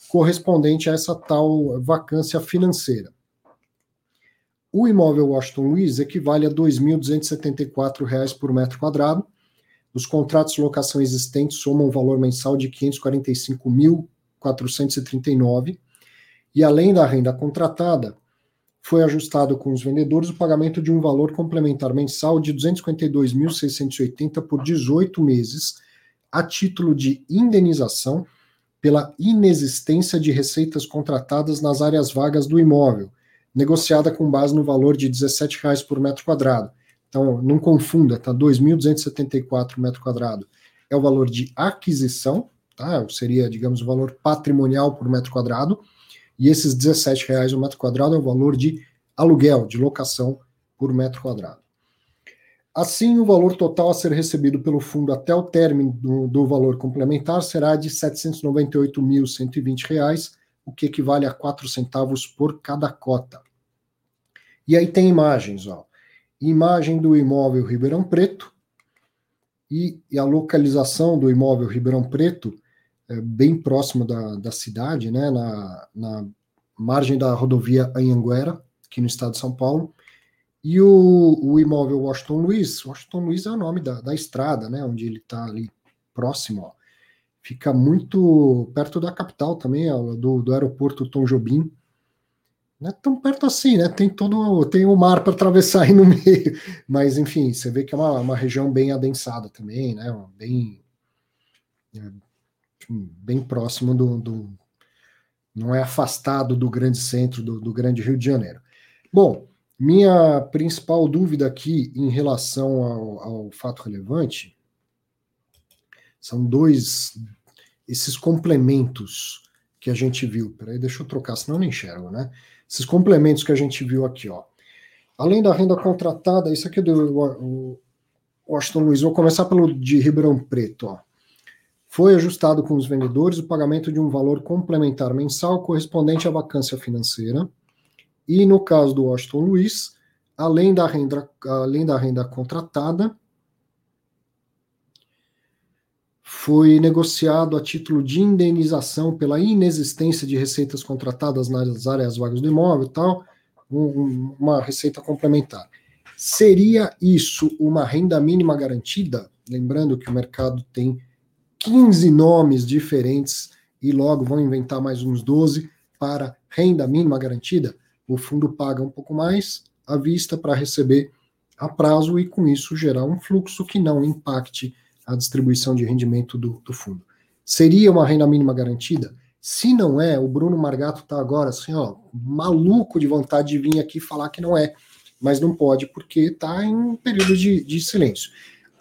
correspondente a essa tal vacância financeira. O imóvel Washington Luiz equivale a R$ 2.274 por metro quadrado. Os contratos de locação existentes somam um valor mensal de R$ 545.439. E além da renda contratada, foi ajustado com os vendedores o pagamento de um valor complementar mensal de R$ 252.680 por 18 meses, a título de indenização pela inexistência de receitas contratadas nas áreas vagas do imóvel, negociada com base no valor de R$ 17,00 por metro quadrado. Então, não confunda, tá? 2.274 metro quadrado é o valor de aquisição, tá? Seria, digamos, o valor patrimonial por metro quadrado, e esses R$ 17,00 o metro quadrado é o valor de aluguel, de locação por metro quadrado. Assim, o valor total a ser recebido pelo fundo até o término do, do valor complementar será de R$ 798.120, o que equivale a 4 centavos por cada cota. E aí tem imagens, ó. Imagem do imóvel Ribeirão Preto e, e a localização do imóvel Ribeirão Preto, é, bem próximo da, da cidade, né, na, na margem da rodovia Anhanguera, aqui no estado de São Paulo, e o, o imóvel Washington Luiz, Washington Luiz é o nome da, da estrada, né, onde ele está ali próximo, ó. fica muito perto da capital também, ó, do, do aeroporto Tom Jobim. Não é tão perto assim, né? Tem todo tem o mar para atravessar aí no meio, mas enfim, você vê que é uma, uma região bem adensada também, né? Bem é, bem próximo do, do, não é afastado do grande centro do, do grande Rio de Janeiro. Bom, minha principal dúvida aqui em relação ao, ao fato relevante são dois, esses complementos que a gente viu. Peraí, deixa eu trocar, senão eu não enxergo, né? Esses complementos que a gente viu aqui, ó. Além da renda contratada, isso aqui é do Washington Luiz, vou começar pelo de Ribeirão Preto, ó. Foi ajustado com os vendedores o pagamento de um valor complementar mensal correspondente à vacância financeira e no caso do Washington Luiz, além da renda, além da renda contratada, foi negociado a título de indenização pela inexistência de receitas contratadas nas áreas vagas do imóvel e tal, um, uma receita complementar. Seria isso uma renda mínima garantida? Lembrando que o mercado tem 15 nomes diferentes e logo vão inventar mais uns 12 para renda mínima garantida. O fundo paga um pouco mais à vista para receber a prazo e, com isso, gerar um fluxo que não impacte a distribuição de rendimento do, do fundo. Seria uma renda mínima garantida? Se não é, o Bruno Margato está agora assim, ó, maluco de vontade de vir aqui falar que não é, mas não pode porque está em um período de, de silêncio.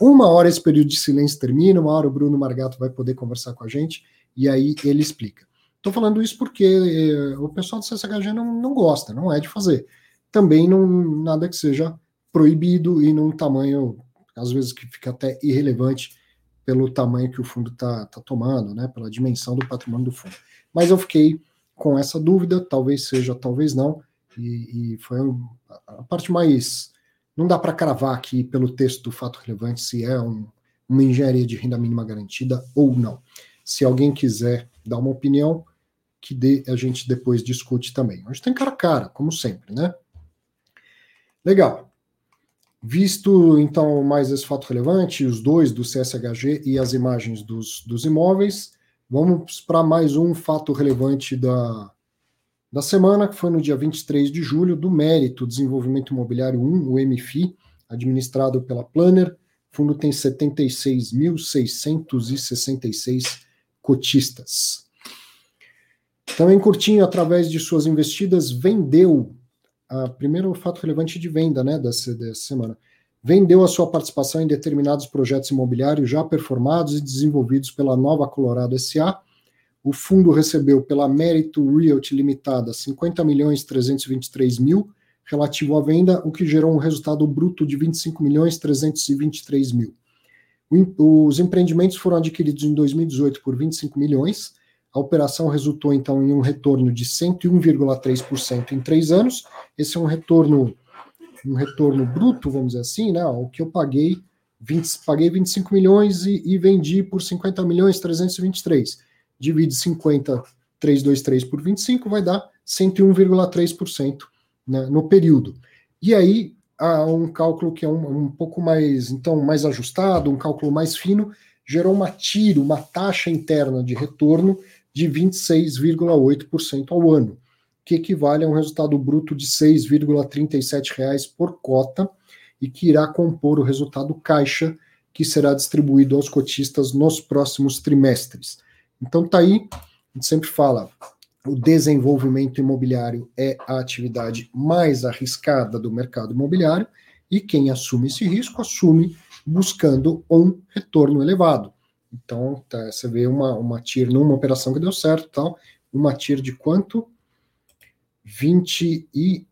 Uma hora esse período de silêncio termina, uma hora o Bruno Margato vai poder conversar com a gente e aí ele explica. Estou falando isso porque eh, o pessoal do CSHG não, não gosta, não é de fazer. Também não nada que seja proibido e num tamanho, às vezes, que fica até irrelevante pelo tamanho que o fundo está tá tomando, né, pela dimensão do patrimônio do fundo. Mas eu fiquei com essa dúvida, talvez seja, talvez não, e, e foi a parte mais. Não dá para cravar aqui pelo texto do fato relevante se é um, uma engenharia de renda mínima garantida ou não. Se alguém quiser dar uma opinião, que dê, a gente depois discute também. Gente tem cara a cara, como sempre, né? Legal. Visto, então, mais esse fato relevante, os dois do CSHG e as imagens dos, dos imóveis, vamos para mais um fato relevante da, da semana, que foi no dia 23 de julho, do Mérito Desenvolvimento Imobiliário 1, o MFI, administrado pela Planner. O fundo tem 76.666 cotistas. Também curtinho, através de suas investidas, vendeu a primeiro fato relevante de venda né, dessa, dessa semana. Vendeu a sua participação em determinados projetos imobiliários já performados e desenvolvidos pela Nova Colorado SA. O fundo recebeu pela Mérito Realty Limitada 50 milhões 323 mil relativo à venda, o que gerou um resultado bruto de 25 milhões 323 mil. Os empreendimentos foram adquiridos em 2018 por 25 milhões a operação resultou então em um retorno de 101,3% em três anos. Esse é um retorno um retorno bruto, vamos dizer assim, né? O que eu paguei 20, paguei 25 milhões e, e, vendi por 50 milhões 323. Divide 50 323 por 25 vai dar 101,3% né, no período. E aí há um cálculo que é um, um pouco mais então mais ajustado, um cálculo mais fino, gerou uma tiro, uma taxa interna de retorno de 26,8% ao ano, que equivale a um resultado bruto de R$ 6,37 por cota e que irá compor o resultado caixa que será distribuído aos cotistas nos próximos trimestres. Então tá aí, a gente sempre fala, o desenvolvimento imobiliário é a atividade mais arriscada do mercado imobiliário e quem assume esse risco assume buscando um retorno elevado. Então, tá, você vê uma, uma TIR numa operação que deu certo tal, uma TIR de quanto? 20 e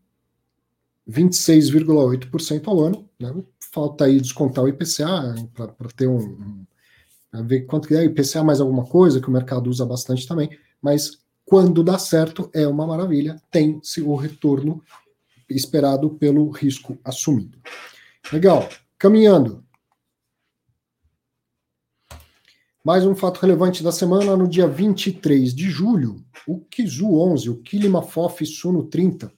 26,8% ao ano. Né? Falta aí descontar o IPCA para ter um ver quanto que é IPCA mais alguma coisa que o mercado usa bastante também, mas quando dá certo é uma maravilha, tem-se o retorno esperado pelo risco assumido. Legal. Caminhando. Mais um fato relevante da semana, no dia 23 de julho, o Kizu 11, o Kilima FOF Suno 30,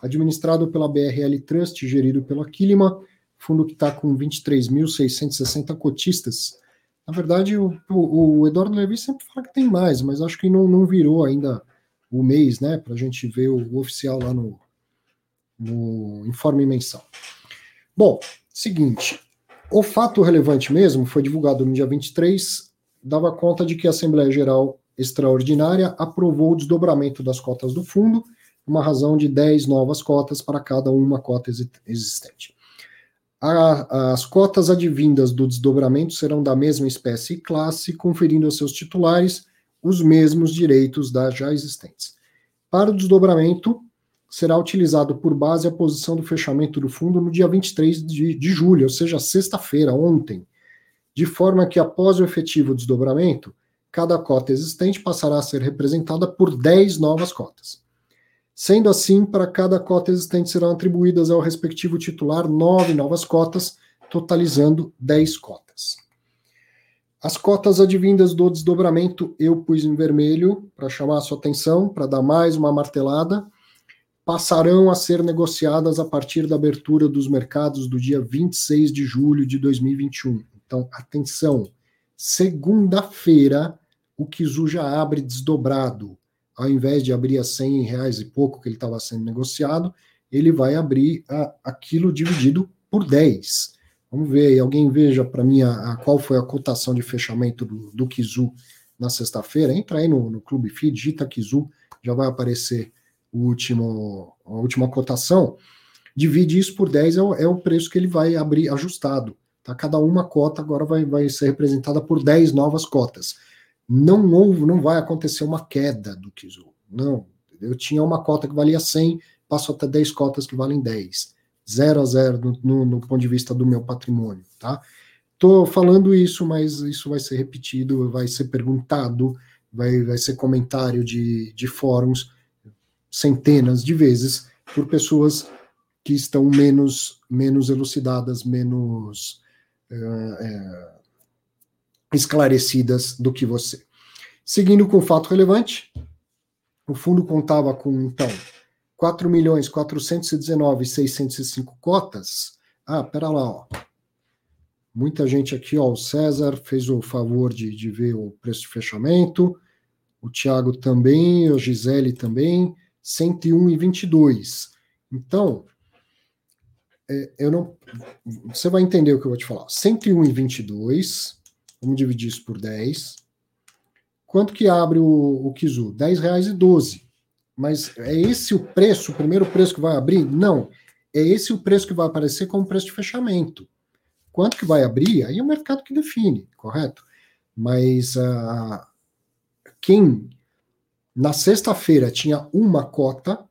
administrado pela BRL Trust, gerido pela Kilima, fundo que está com 23.660 cotistas. Na verdade, o, o, o, Eduardo Levi sempre fala que tem mais, mas acho que não, não virou ainda o mês, né, para a gente ver o, o, oficial lá no, no informe mensal. Bom, seguinte, o fato relevante mesmo foi divulgado no dia 23 dava conta de que a Assembleia Geral Extraordinária aprovou o desdobramento das cotas do fundo, uma razão de 10 novas cotas para cada uma cota existente. A, as cotas advindas do desdobramento serão da mesma espécie e classe, conferindo aos seus titulares os mesmos direitos das já existentes. Para o desdobramento, será utilizado por base a posição do fechamento do fundo no dia 23 de, de julho, ou seja, sexta-feira, ontem, de forma que após o efetivo desdobramento, cada cota existente passará a ser representada por 10 novas cotas. Sendo assim, para cada cota existente serão atribuídas ao respectivo titular nove novas cotas, totalizando 10 cotas. As cotas advindas do desdobramento eu pus em vermelho para chamar a sua atenção, para dar mais uma martelada. passarão a ser negociadas a partir da abertura dos mercados do dia 26 de julho de 2021. Então, atenção, segunda-feira o Kizu já abre desdobrado. Ao invés de abrir a 100 reais e pouco que ele estava sendo negociado, ele vai abrir a, aquilo dividido por 10. Vamos ver alguém veja para mim a, a, qual foi a cotação de fechamento do, do Kizu na sexta-feira. Entra aí no, no Clube Feed, digita Kizu, já vai aparecer o último, a última cotação. Divide isso por 10 é o, é o preço que ele vai abrir ajustado. Tá? Cada uma cota agora vai, vai ser representada por 10 novas cotas. Não houve, não vai acontecer uma queda do Kizu. Não. Eu tinha uma cota que valia 100, passo até 10 cotas que valem 10 zero a zero no, no, no ponto de vista do meu patrimônio, tá? Estou falando isso, mas isso vai ser repetido, vai ser perguntado, vai, vai ser comentário de, de fóruns centenas de vezes por pessoas que estão menos, menos elucidadas, menos é, é, esclarecidas do que você. Seguindo com o fato relevante, o fundo contava com, então, 4 milhões 419 605 cotas. Ah, pera lá, ó. Muita gente aqui, ó. O César fez o favor de, de ver o preço de fechamento. O Thiago também, a Gisele também. 101,22. Então, é, eu não. Você vai entender o que eu vou te falar. 101,22. Vamos dividir isso por 10. Quanto que abre o, o Kizu? R$ 10,12. Mas é esse o preço, o primeiro preço que vai abrir? Não. É esse o preço que vai aparecer como preço de fechamento. Quanto que vai abrir? Aí é o mercado que define, correto? Mas uh, quem na sexta-feira tinha uma cota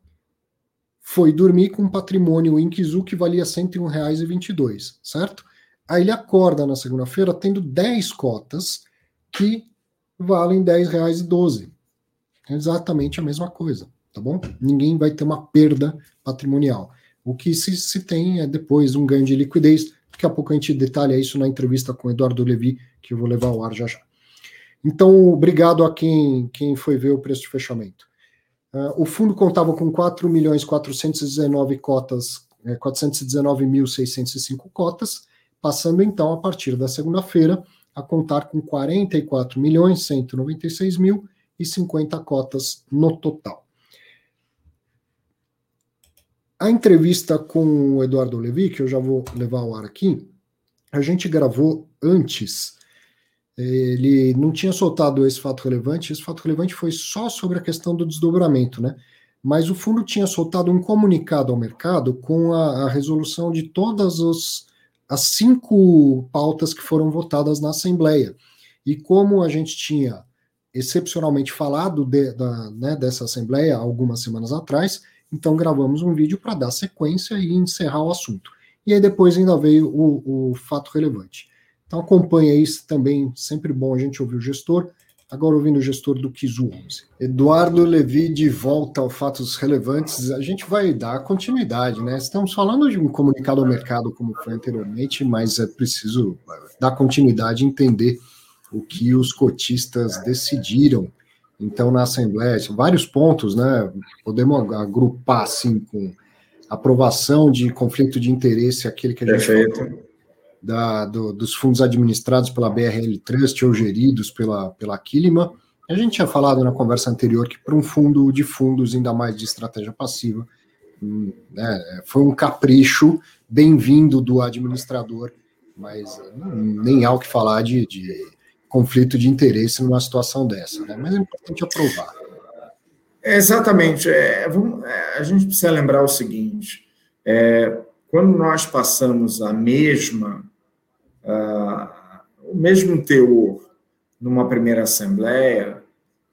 foi dormir com um patrimônio em Kizu que valia R$ 101,22, certo? Aí ele acorda na segunda-feira tendo 10 cotas que valem R$ 10,12. É exatamente a mesma coisa tá bom? Ninguém vai ter uma perda patrimonial. O que se, se tem é depois um ganho de liquidez. Daqui a pouco a gente detalha isso na entrevista com o Eduardo Levi, que eu vou levar ao ar já já. Então, obrigado a quem, quem foi ver o preço de fechamento. Uh, o fundo contava com 4 milhões 419 cotas, é, 419.605 cotas, passando então, a partir da segunda-feira, a contar com 44 milhões 196 mil e 50 cotas no total. A entrevista com o Eduardo Levi, que eu já vou levar ao ar aqui, a gente gravou antes. Ele não tinha soltado esse fato relevante, esse fato relevante foi só sobre a questão do desdobramento, né? Mas o fundo tinha soltado um comunicado ao mercado com a, a resolução de todas os, as cinco pautas que foram votadas na Assembleia. E como a gente tinha excepcionalmente falado de, da, né, dessa Assembleia algumas semanas atrás, então gravamos um vídeo para dar sequência e encerrar o assunto. E aí depois ainda veio o, o fato relevante. Então acompanha isso também, sempre bom a gente ouvir o gestor. Agora ouvindo o gestor do Kizu 11. Eduardo Levi de volta ao fatos relevantes. A gente vai dar continuidade, né? Estamos falando de um comunicado ao mercado, como foi anteriormente, mas é preciso dar continuidade e entender o que os cotistas decidiram então, na Assembleia, vários pontos, né? Podemos agrupar assim com aprovação de conflito de interesse, aquele que a gente Perfeito. falou, da, do, dos fundos administrados pela BRL Trust ou geridos pela, pela Quilima. A gente tinha falado na conversa anterior que para um fundo de fundos, ainda mais de estratégia passiva, hum, né, foi um capricho bem-vindo do administrador, mas hum, nem há o que falar de, de conflito de interesse numa situação dessa, né? mas é importante aprovar. exatamente. É, vamos, é, a gente precisa lembrar o seguinte: é, quando nós passamos a mesma, o mesmo teor numa primeira assembleia,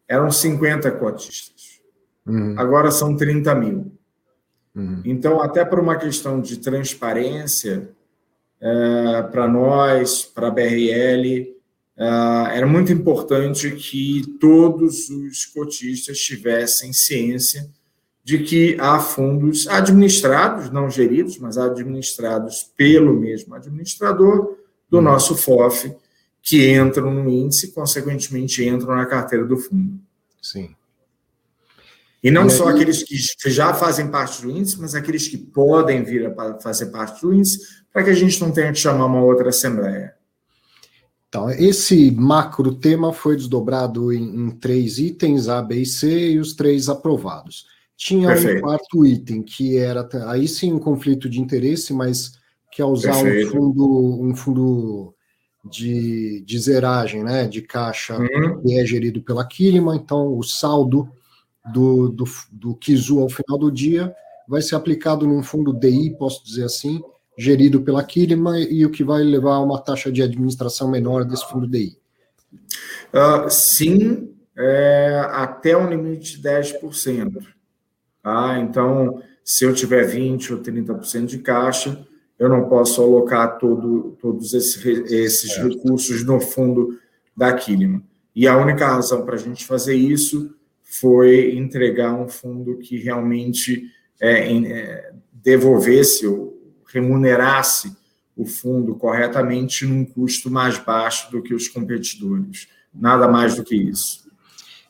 eram 50 cotistas. Uhum. Agora são 30 mil. Uhum. Então, até por uma questão de transparência, é, para nós, para a BRL, Uh, era muito importante que todos os cotistas tivessem ciência de que há fundos administrados, não geridos, mas administrados pelo mesmo administrador do nosso FOF, que entram no índice e, consequentemente, entram na carteira do fundo. Sim. E não só aqueles que já fazem parte do índice, mas aqueles que podem vir a fazer parte do índice, para que a gente não tenha que chamar uma outra assembleia. Então, esse macro tema foi desdobrado em, em, três itens, A, B e C, e os três aprovados. Tinha Perfeito. um quarto item, que era aí sim um conflito de interesse, mas que é usar um fundo, um fundo de, de zeragem, né, de caixa, uhum. que é gerido pela Kilima, então o saldo do, do, do Kizu ao final do dia vai ser aplicado num fundo DI, posso dizer assim, gerido pela Kilima, e o que vai levar a uma taxa de administração menor desse fundo DI. Uh, sim, é, até um limite de 10%. Tá? Então, se eu tiver 20% ou 30% de caixa, eu não posso alocar todo, todos esses, esses recursos no fundo da Kilima. E a única razão para a gente fazer isso foi entregar um fundo que realmente é, é, devolvesse ou remunerasse o fundo corretamente num custo mais baixo do que os competidores. Nada mais do que isso.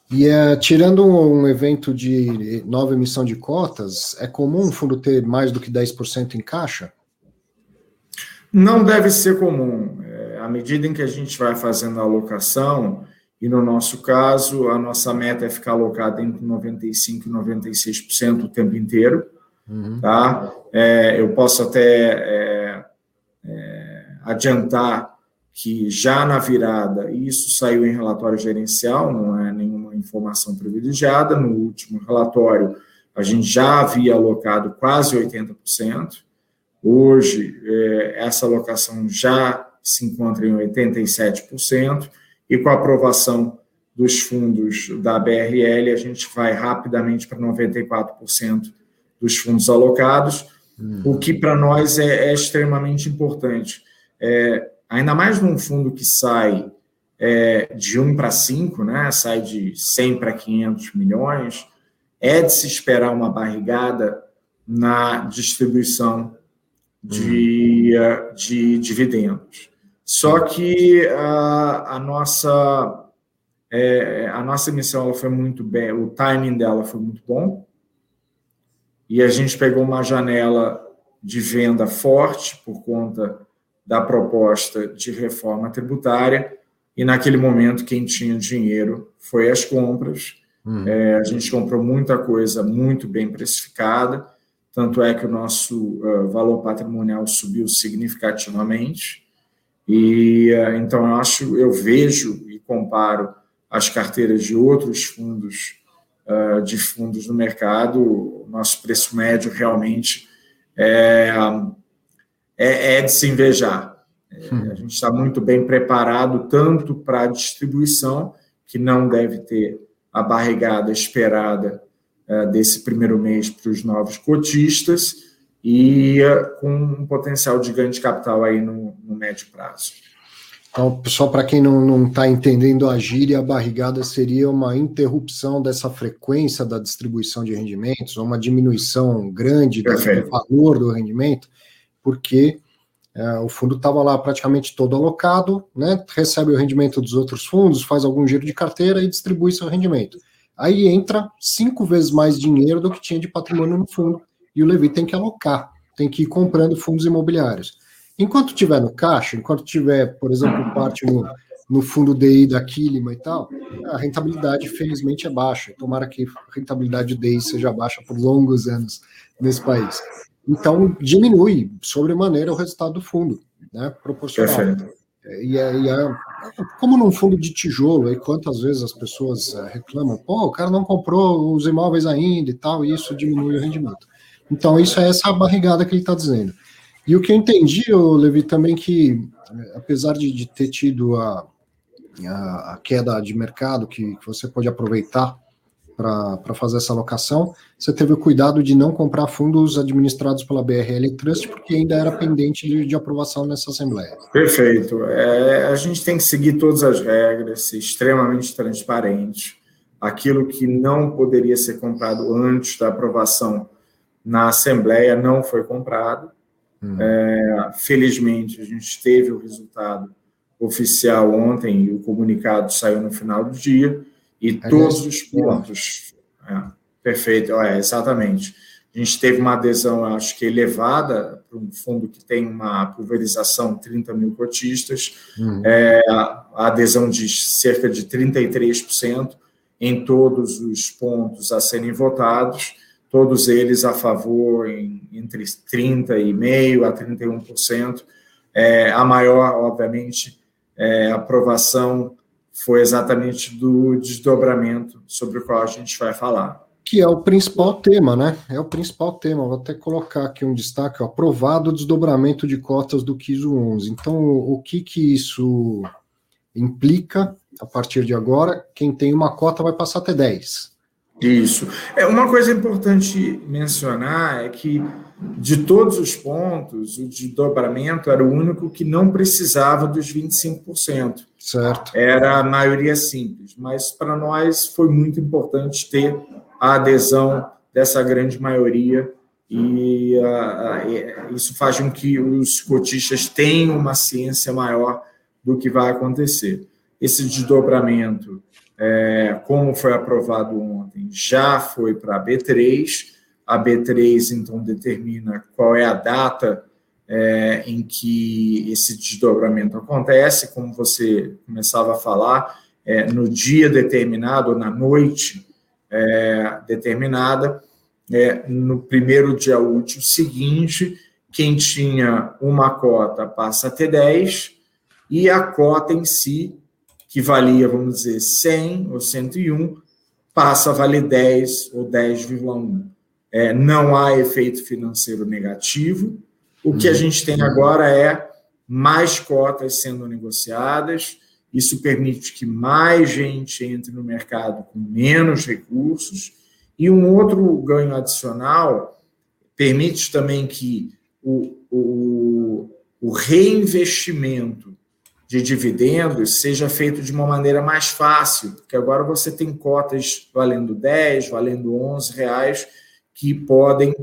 E é, tirando um, um evento de nova emissão de cotas, é comum um fundo ter mais do que 10% em caixa? Não deve ser comum. É, à medida em que a gente vai fazendo a alocação, e no nosso caso, a nossa meta é ficar alocada entre 95% e 96% o tempo inteiro. Uhum. Tá? É, eu posso até é, é, adiantar que já na virada, isso saiu em relatório gerencial, não é nenhuma informação privilegiada. No último relatório, a gente já havia alocado quase 80%. Hoje, é, essa alocação já se encontra em 87% e com a aprovação dos fundos da BRL, a gente vai rapidamente para 94% dos fundos alocados, hum. o que para nós é, é, extremamente importante. É, ainda mais num fundo que sai é, de 1 para 5, né, sai de 100 para 500 milhões, é de se esperar uma barrigada na distribuição de, hum. de dividendos. Só que a, a nossa é, a nossa emissão ela foi muito bem, o timing dela foi muito bom e a gente pegou uma janela de venda forte por conta da proposta de reforma tributária e naquele momento quem tinha dinheiro foi as compras. Hum. É, a gente comprou muita coisa muito bem precificada, tanto é que o nosso uh, valor patrimonial subiu significativamente. E eh, então eu acho, eu vejo e comparo as carteiras de outros fundos uh, de fundos no mercado, o nosso preço médio realmente é, é, é de se invejar. É, hum. a gente está muito bem preparado tanto para a distribuição, que não deve ter a barrigada esperada uh, desse primeiro mês para os novos cotistas, e com um potencial de ganho de capital aí no, no médio prazo. Então, só para quem não está entendendo a gíria, a barrigada seria uma interrupção dessa frequência da distribuição de rendimentos, ou uma diminuição grande do valor do rendimento, porque é, o fundo estava lá praticamente todo alocado, né, recebe o rendimento dos outros fundos, faz algum giro de carteira e distribui seu rendimento. Aí entra cinco vezes mais dinheiro do que tinha de patrimônio no fundo e o Levi tem que alocar, tem que ir comprando fundos imobiliários. Enquanto tiver no caixa, enquanto tiver, por exemplo, parte no, no fundo DI da Kilima e tal, a rentabilidade, felizmente, é baixa. Tomara que a rentabilidade DI seja baixa por longos anos nesse país. Então, diminui sobremaneira o resultado do fundo, né, proporcional. Perfeito. E, é, e é, como num fundo de tijolo, aí quantas vezes as pessoas é, reclamam, pô, o cara não comprou os imóveis ainda e tal, e isso diminui o rendimento. Então, isso é essa barrigada que ele está dizendo. E o que eu entendi, eu, Levi, também que, apesar de, de ter tido a, a, a, queda de mercado que, que você pode aproveitar para fazer essa alocação, você teve o cuidado de não comprar fundos administrados pela BRL Trust, porque ainda era pendente de, de aprovação nessa Assembleia. Perfeito. É, a gente tem que seguir todas as regras, ser extremamente transparente. Aquilo que não poderia ser comprado antes da aprovação na Assembleia não foi comprado. Hum. É, felizmente, a gente teve o resultado oficial ontem e o comunicado saiu no final do dia, e Aliás, todos os pontos. É. Perfeito, é, exatamente. A gente teve uma adesão, acho que elevada, para um fundo que tem uma pulverização 30 mil cotistas, uhum. é, a adesão de cerca de 33% em todos os pontos a serem votados, todos eles a favor em, entre 30,5% a 31%. É, a maior, obviamente, é, aprovação foi exatamente do desdobramento sobre o qual a gente vai falar que é o principal tema, né? É o principal tema. Vou até colocar aqui um destaque: ó, aprovado o desdobramento de cotas do KISO 11. Então, o que que isso implica a partir de agora? Quem tem uma cota vai passar até 10. Isso. É uma coisa importante mencionar é que de todos os pontos, o desdobramento era o único que não precisava dos 25%. Certo. Era a maioria simples, mas para nós foi muito importante ter a adesão dessa grande maioria e uh, isso faz com que os cotistas tenham uma ciência maior do que vai acontecer. Esse desdobramento, é, como foi aprovado ontem, já foi para a B3. A B3, então, determina qual é a data é, em que esse desdobramento acontece, como você começava a falar, é, no dia determinado, ou na noite é, determinada, é, no primeiro dia útil seguinte, quem tinha uma cota passa a ter 10, e a cota em si, que valia, vamos dizer, 100 ou 101, passa a valer 10 ou 10,1. É, não há efeito financeiro negativo. O que a uhum. gente tem agora é mais cotas sendo negociadas, isso permite que mais gente entre no mercado com menos recursos. E um outro ganho adicional permite também que o, o, o reinvestimento de dividendos seja feito de uma maneira mais fácil, porque agora você tem cotas valendo 10, valendo 11 reais, que podem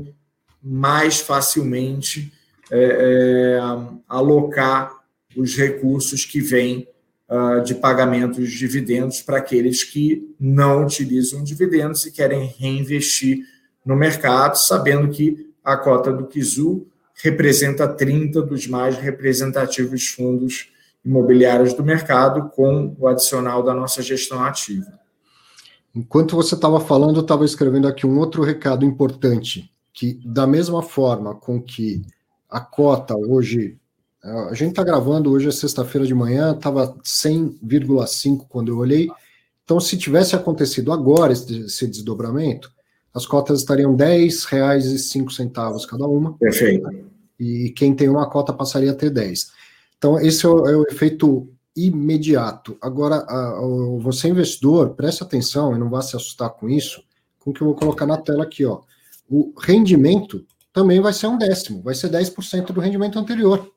mais facilmente é, é, alocar os recursos que vêm uh, de pagamento de dividendos para aqueles que não utilizam dividendos e querem reinvestir no mercado, sabendo que a cota do Kizu representa 30 dos mais representativos fundos imobiliários do mercado, com o adicional da nossa gestão ativa. Enquanto você estava falando, eu estava escrevendo aqui um outro recado importante, que da mesma forma com que a cota hoje a gente está gravando hoje é sexta-feira de manhã, estava 100,5 quando eu olhei. Então, se tivesse acontecido agora esse, esse desdobramento, as cotas estariam R$ 10,05 cada uma. Perfeito. E quem tem uma cota passaria a ter 10. Então, esse é o, é o efeito imediato. Agora, a, a, você investidor, preste atenção e não vá se assustar com isso, com o que eu vou colocar na tela aqui, ó. O rendimento também vai ser um décimo, vai ser 10% do rendimento anterior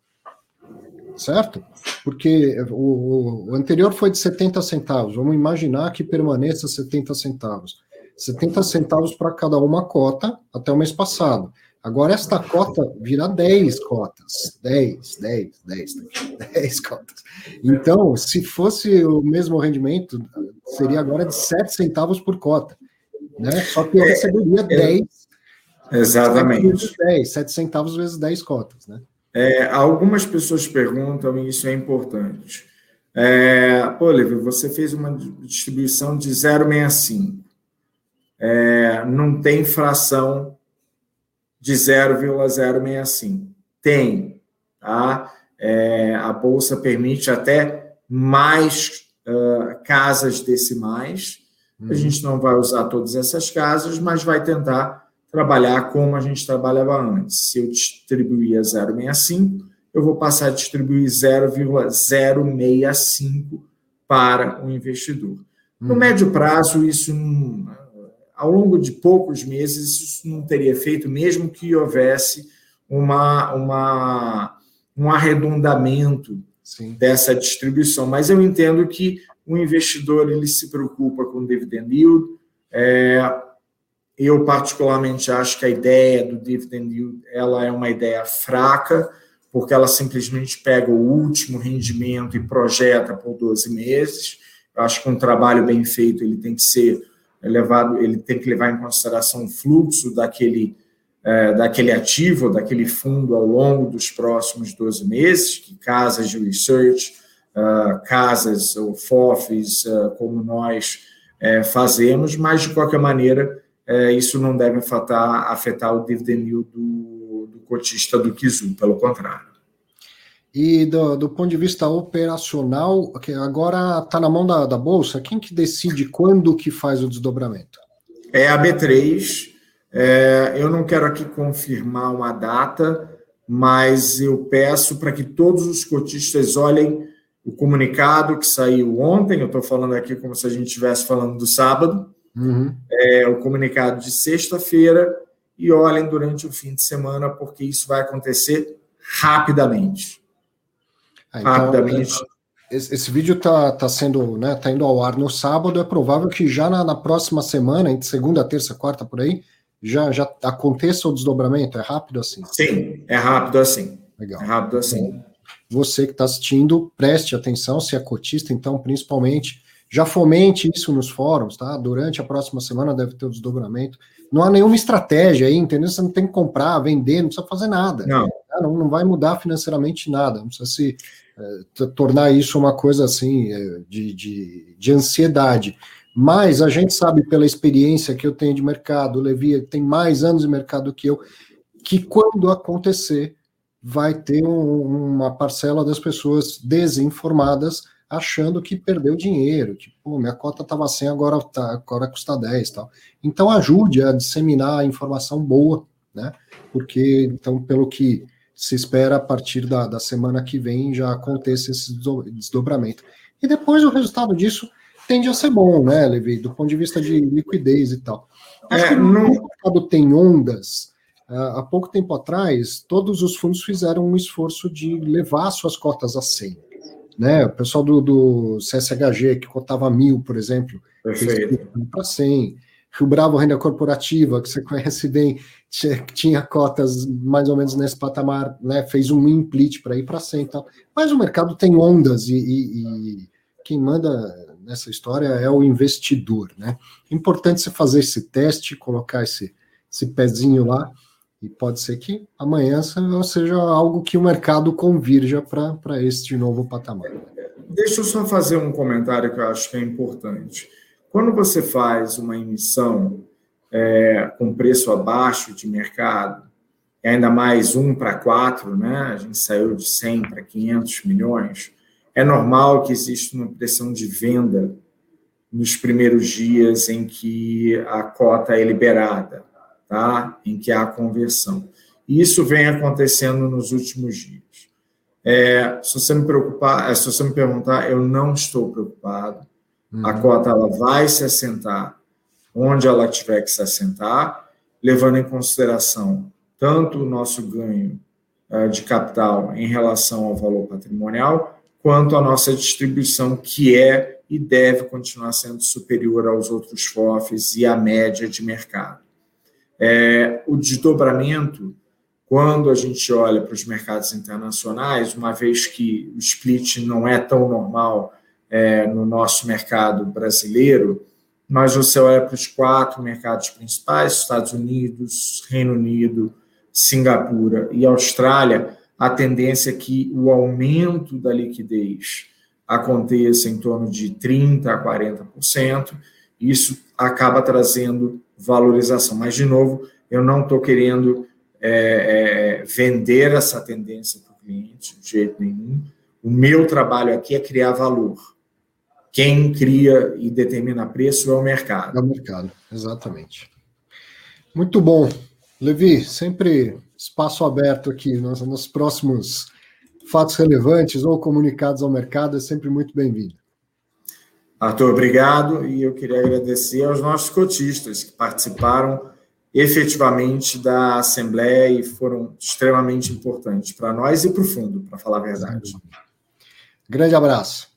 certo? Porque o, o, anterior foi de 70 centavos, vamos imaginar que permaneça 70 centavos. 70 centavos para cada uma cota até o mês passado. Agora esta cota vira 10 cotas. 10, 10, 10, 10 cotas. Então, se fosse o mesmo rendimento, seria agora de 7 centavos por cota. Né? Só que eu receberia 10. Exatamente. 10, 7 centavos vezes 10 cotas, né? É, algumas pessoas perguntam, e isso é importante. É, Pô, Oliver, você fez uma distribuição de 0,65. É, não tem fração de 0,065. Tem, tá? É, a bolsa permite até mais uh, casas decimais. A uhum. gente não vai usar todas essas casas, mas vai tentar trabalhar como a gente trabalhava antes. Se eu distribuía 0,65, eu vou passar a distribuir 0,065 para o investidor. No hum. médio prazo, isso ao longo de poucos meses, isso não teria feito, mesmo que houvesse uma, uma, um arredondamento Sim. dessa distribuição. Mas eu entendo que o investidor ele se preocupa com dividend yield, é, eu, particularmente, acho que a ideia do dividend yield ela é uma ideia fraca, porque ela simplesmente pega o último rendimento e projeta por 12 meses. Eu acho que um trabalho bem feito ele tem que ser é levado, ele tem que levar em consideração o fluxo daquele, é, daquele ativo, daquele fundo ao longo dos próximos 12 meses, que casas de research, uh, casas ou FOFs, uh, como nós é, fazemos, mas de qualquer maneira, é, isso não deve afetar, afetar o dividend yield do, do cotista do Kizu, pelo contrário. E do, do, ponto de vista operacional, que agora está na mão da, da, Bolsa, quem que decide quando que faz o desdobramento? É a B3. É, eu não quero aqui confirmar uma data, mas eu peço para que todos os cotistas olhem o comunicado que saiu ontem, eu estou falando aqui como se a gente estivesse falando do sábado, uhum. é, o comunicado de sexta-feira, e olhem durante o fim de semana, porque isso vai acontecer rapidamente. Ah, então, rapidamente. Esse, esse, vídeo está tá sendo, né, tá indo ao ar no sábado, é provável que já na, na próxima semana, entre segunda, terça, quarta, por aí, já, já aconteça o desdobramento? É rápido assim? Sim, é rápido assim. Legal. É rápido assim. Então, você que está assistindo, preste atenção, se é cotista, então, principalmente, já fomente isso nos fóruns, tá? Durante a próxima semana deve ter o desdobramento. Não há nenhuma estratégia aí, entendeu? Você não tem que comprar, vender, não precisa fazer nada. Não. Tá? Não, não vai mudar financeiramente nada, não precisa se é, tornar isso uma coisa assim é, de, de, de ansiedade. Mas a gente sabe pela experiência que eu tenho de mercado, o Levi tem mais anos de mercado que eu, que quando acontecer, vai ter um, uma parcela das pessoas desinformadas achando que perdeu dinheiro, tipo, minha cota estava 100, agora, tá, agora custa 10 tal. Então ajude a disseminar a informação boa, né? Porque, então, pelo que se espera, a partir da, da semana que vem já aconteça esse desdobramento. E depois o resultado disso tende a ser bom, né, Levi, do ponto de vista de liquidez e tal. Acho é, que no mercado tem ondas, ah, há pouco tempo atrás, todos os fundos fizeram um esforço de levar suas cotas a 100. Né? O pessoal do, do CSHG, que cotava mil, por exemplo, para 100. O Bravo Renda Corporativa, que você conhece bem, tinha, tinha cotas mais ou menos nesse patamar, né? fez um implit para ir para 100 e tal. Mas o mercado tem ondas e, e, e quem manda nessa história é o investidor. Né? Importante você fazer esse teste, colocar esse, esse pezinho lá e pode ser que amanhã seja algo que o mercado convirja para este novo patamar. Deixa eu só fazer um comentário que eu acho que é importante. Quando você faz uma emissão é, com preço abaixo de mercado, ainda mais um para quatro, né? a gente saiu de 100 para 500 milhões, é normal que exista uma pressão de venda nos primeiros dias em que a cota é liberada tá? em que há conversão. E isso vem acontecendo nos últimos dias. É, se você me preocupar, é, se você me perguntar, eu não estou preocupado. Uhum. A cota ela vai se assentar onde ela tiver que se assentar, levando em consideração tanto o nosso ganho uh, de capital em relação ao valor patrimonial, quanto a nossa distribuição, que é e deve continuar sendo superior aos outros FOFs e à média de mercado. É, o desdobramento, quando a gente olha para os mercados internacionais, uma vez que o split não é tão normal é, no nosso mercado brasileiro, mas você olha para os quatro mercados principais, Estados Unidos, Reino Unido, Singapura e Austrália, a tendência é que o aumento da liquidez aconteça em torno de 30% a 40%, isso acaba trazendo valorização. Mas, de novo, eu não estou querendo é, é, vender essa tendência para o cliente de jeito nenhum. O meu trabalho aqui é criar valor. Quem cria e determina preço é o mercado. É o mercado, exatamente. Muito bom. Levi, sempre espaço aberto aqui nos, nos próximos fatos relevantes ou comunicados ao mercado, é sempre muito bem-vindo. Arthur, obrigado. E eu queria agradecer aos nossos cotistas que participaram efetivamente da Assembleia e foram extremamente importantes para nós e para o fundo, para falar a verdade. Grande abraço.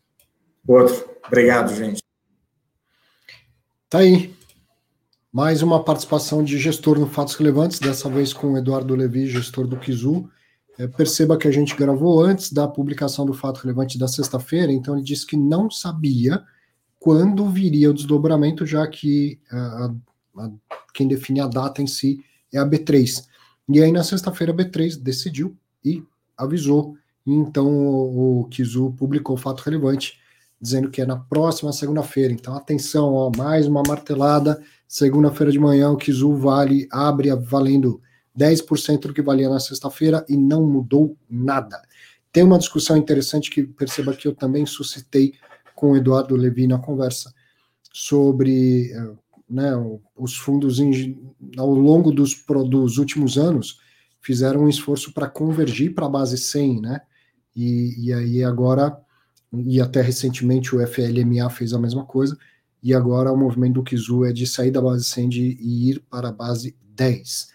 Outro. Obrigado, gente. Tá aí. Mais uma participação de gestor no Fatos Relevantes, dessa vez com o Eduardo Levi, gestor do Kizu. É, perceba que a gente gravou antes da publicação do Fato Relevante da sexta-feira, então ele disse que não sabia quando viria o desdobramento, já que a, a, quem define a data em si é a B3. E aí, na sexta-feira, a B3 decidiu e avisou. Então, o, o Kizu publicou o fato relevante, dizendo que é na próxima segunda-feira. Então, atenção, ó, mais uma martelada. Segunda-feira de manhã, o Kizu vale, abre valendo 10% do que valia na sexta-feira e não mudou nada. Tem uma discussão interessante que perceba que eu também suscitei com o Eduardo Levi na conversa sobre eh, né, os fundos ao longo dos, dos últimos anos fizeram um esforço para convergir para a base 100, né? E, e aí agora, e até recentemente o FLMA fez a mesma coisa, e agora o movimento do Kizu é de sair da base 100 de, e ir para a base 10.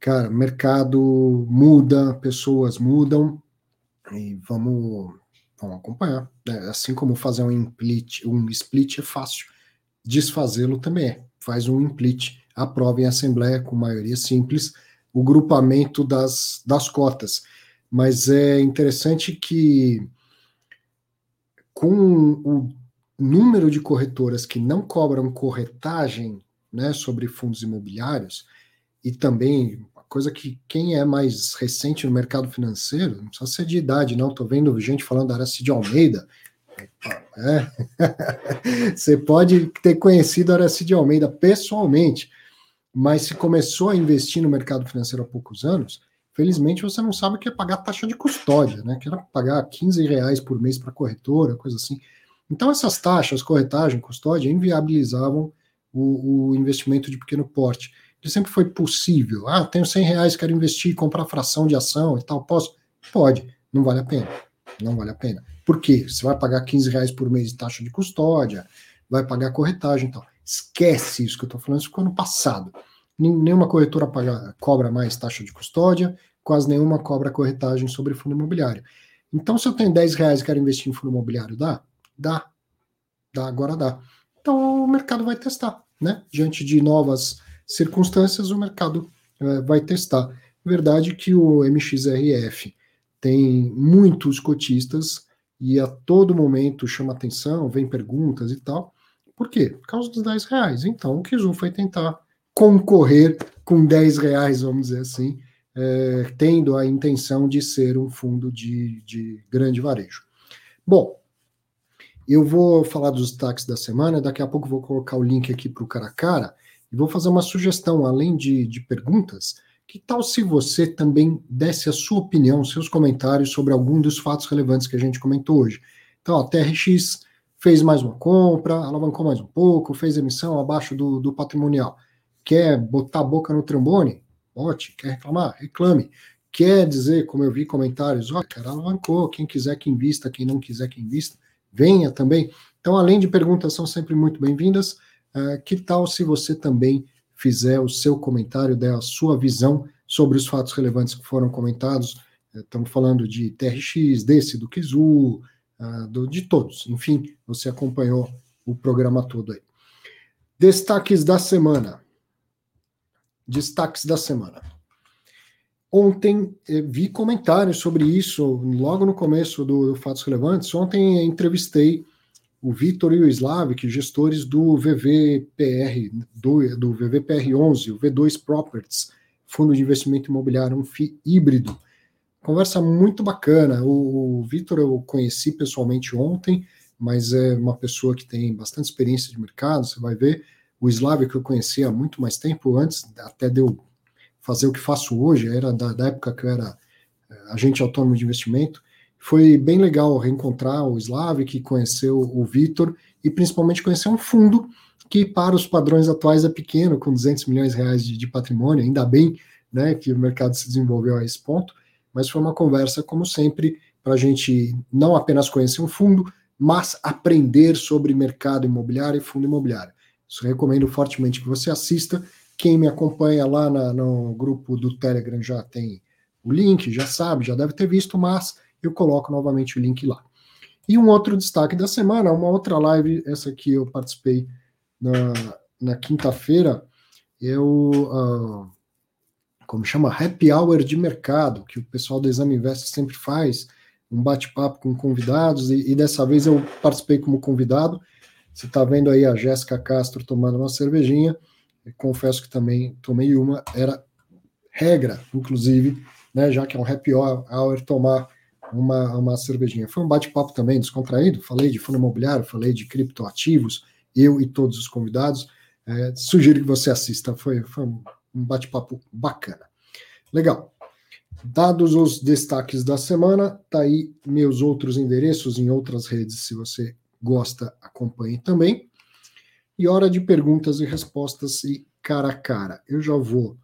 Cara, mercado muda, pessoas mudam, e vamos, vamos acompanhar. Né? Assim como fazer um split, um split é fácil, desfazê-lo também é. Faz um split, aprova em assembleia com maioria simples o grupamento das, das cotas. Mas é interessante que com o número de corretoras que não cobram corretagem né, sobre fundos imobiliários, e também coisa que quem é mais recente no mercado financeiro, não precisa ser de idade, não. Estou vendo gente falando da Aracide Almeida. É. Você pode ter conhecido a Aracide Almeida pessoalmente, mas se começou a investir no mercado financeiro há poucos anos, felizmente você não sabe o que é pagar taxa de custódia, né? Que era pagar 15 reais por mês para corretora, coisa assim. Então, essas taxas, corretagem, custódia, inviabilizavam o, o investimento de pequeno porte que sempre foi possível. Ah, tenho 100 reais, quero investir, comprar fração de ação e tal, posso? Pode, não vale a pena. Não vale a pena. Por quê? Você vai pagar 15 reais por mês de taxa de custódia, vai pagar corretagem e tal. Esquece isso que eu estou falando, isso ficou no passado. Nenhuma corretora paga, cobra mais taxa de custódia, quase nenhuma cobra corretagem sobre fundo imobiliário. Então, se eu tenho 10 reais e quero investir em fundo imobiliário, dá? Dá. Dá, agora dá. Então, o mercado vai testar, né? Diante de novas circunstâncias, o mercado uh, vai testar. Verdade que o MXRF tem muitos cotistas e a todo momento chama atenção, vem perguntas e tal. Por quê? Por causa dos 10 reais. Então o Kizu foi tentar concorrer com 10 reais, vamos dizer assim, é, tendo a intenção de ser um fundo de, de grande varejo. Bom, eu vou falar dos destaques da semana, daqui a pouco vou colocar o link aqui para o cara a cara. E vou fazer uma sugestão, além de, de perguntas, que tal se você também desse a sua opinião, seus comentários sobre algum dos fatos relevantes que a gente comentou hoje? Então, a TRX fez mais uma compra, alavancou mais um pouco, fez emissão abaixo do, do patrimonial. Quer botar a boca no trombone? Bote. Quer reclamar? Reclame. Quer dizer, como eu vi comentários, ó, oh, cara, alavancou, quem quiser que invista, quem não quiser que invista, venha também. Então, além de perguntas, são sempre muito bem-vindas. Uh, que tal se você também fizer o seu comentário, der a sua visão sobre os fatos relevantes que foram comentados? Uh, estamos falando de TRX, desse, do Kizu, do, de todos. Enfim, você acompanhou o programa todo aí. Destaques da semana. Destaques da semana. Ontem eh, vi comentários sobre isso, logo no começo do, do Fatos Relevantes. Ontem entrevistei o Vitor e o Slavik, gestores do VVPR, do, do VVPR11, o V2 Properties, fundo de investimento imobiliário, um FI híbrido. Conversa muito bacana. O, o Vitor eu conheci pessoalmente ontem, mas é uma pessoa que tem bastante experiência de mercado, você vai ver. O Slavik eu conheci há muito mais tempo, antes até de eu fazer o que faço hoje, era da, da época que eu era eh, agente autônomo de investimento. Foi bem legal reencontrar o Slavik, conhecer o Vitor e principalmente conhecer um fundo que para os padrões atuais é pequeno, com 200 milhões de reais de, de patrimônio, ainda bem né, que o mercado se desenvolveu a esse ponto, mas foi uma conversa, como sempre, para a gente não apenas conhecer um fundo, mas aprender sobre mercado imobiliário e fundo imobiliário. Isso recomendo fortemente que você assista. Quem me acompanha lá na, no grupo do Telegram já tem o link, já sabe, já deve ter visto, mas eu coloco novamente o link lá. E um outro destaque da semana, uma outra live, essa aqui eu participei na, na quinta-feira, é o, uh, como chama, Happy Hour de mercado, que o pessoal do Exame Invest sempre faz, um bate-papo com convidados, e, e, dessa vez eu participei como convidado. Você está vendo aí a Jéssica Castro tomando uma cervejinha. Confesso que também tomei uma. Era regra, inclusive, né, já que é um happy hour, tomar uma, uma cervejinha. Foi um bate-papo também descontraído. Falei de fundo imobiliário, falei de criptoativos, eu e todos os convidados. É, sugiro que você assista. Foi, foi um bate-papo bacana. Legal. Dados os destaques da semana, tá aí meus outros endereços em outras redes, se você gosta, acompanhe também. E hora de perguntas e respostas e cara a cara. Eu já vou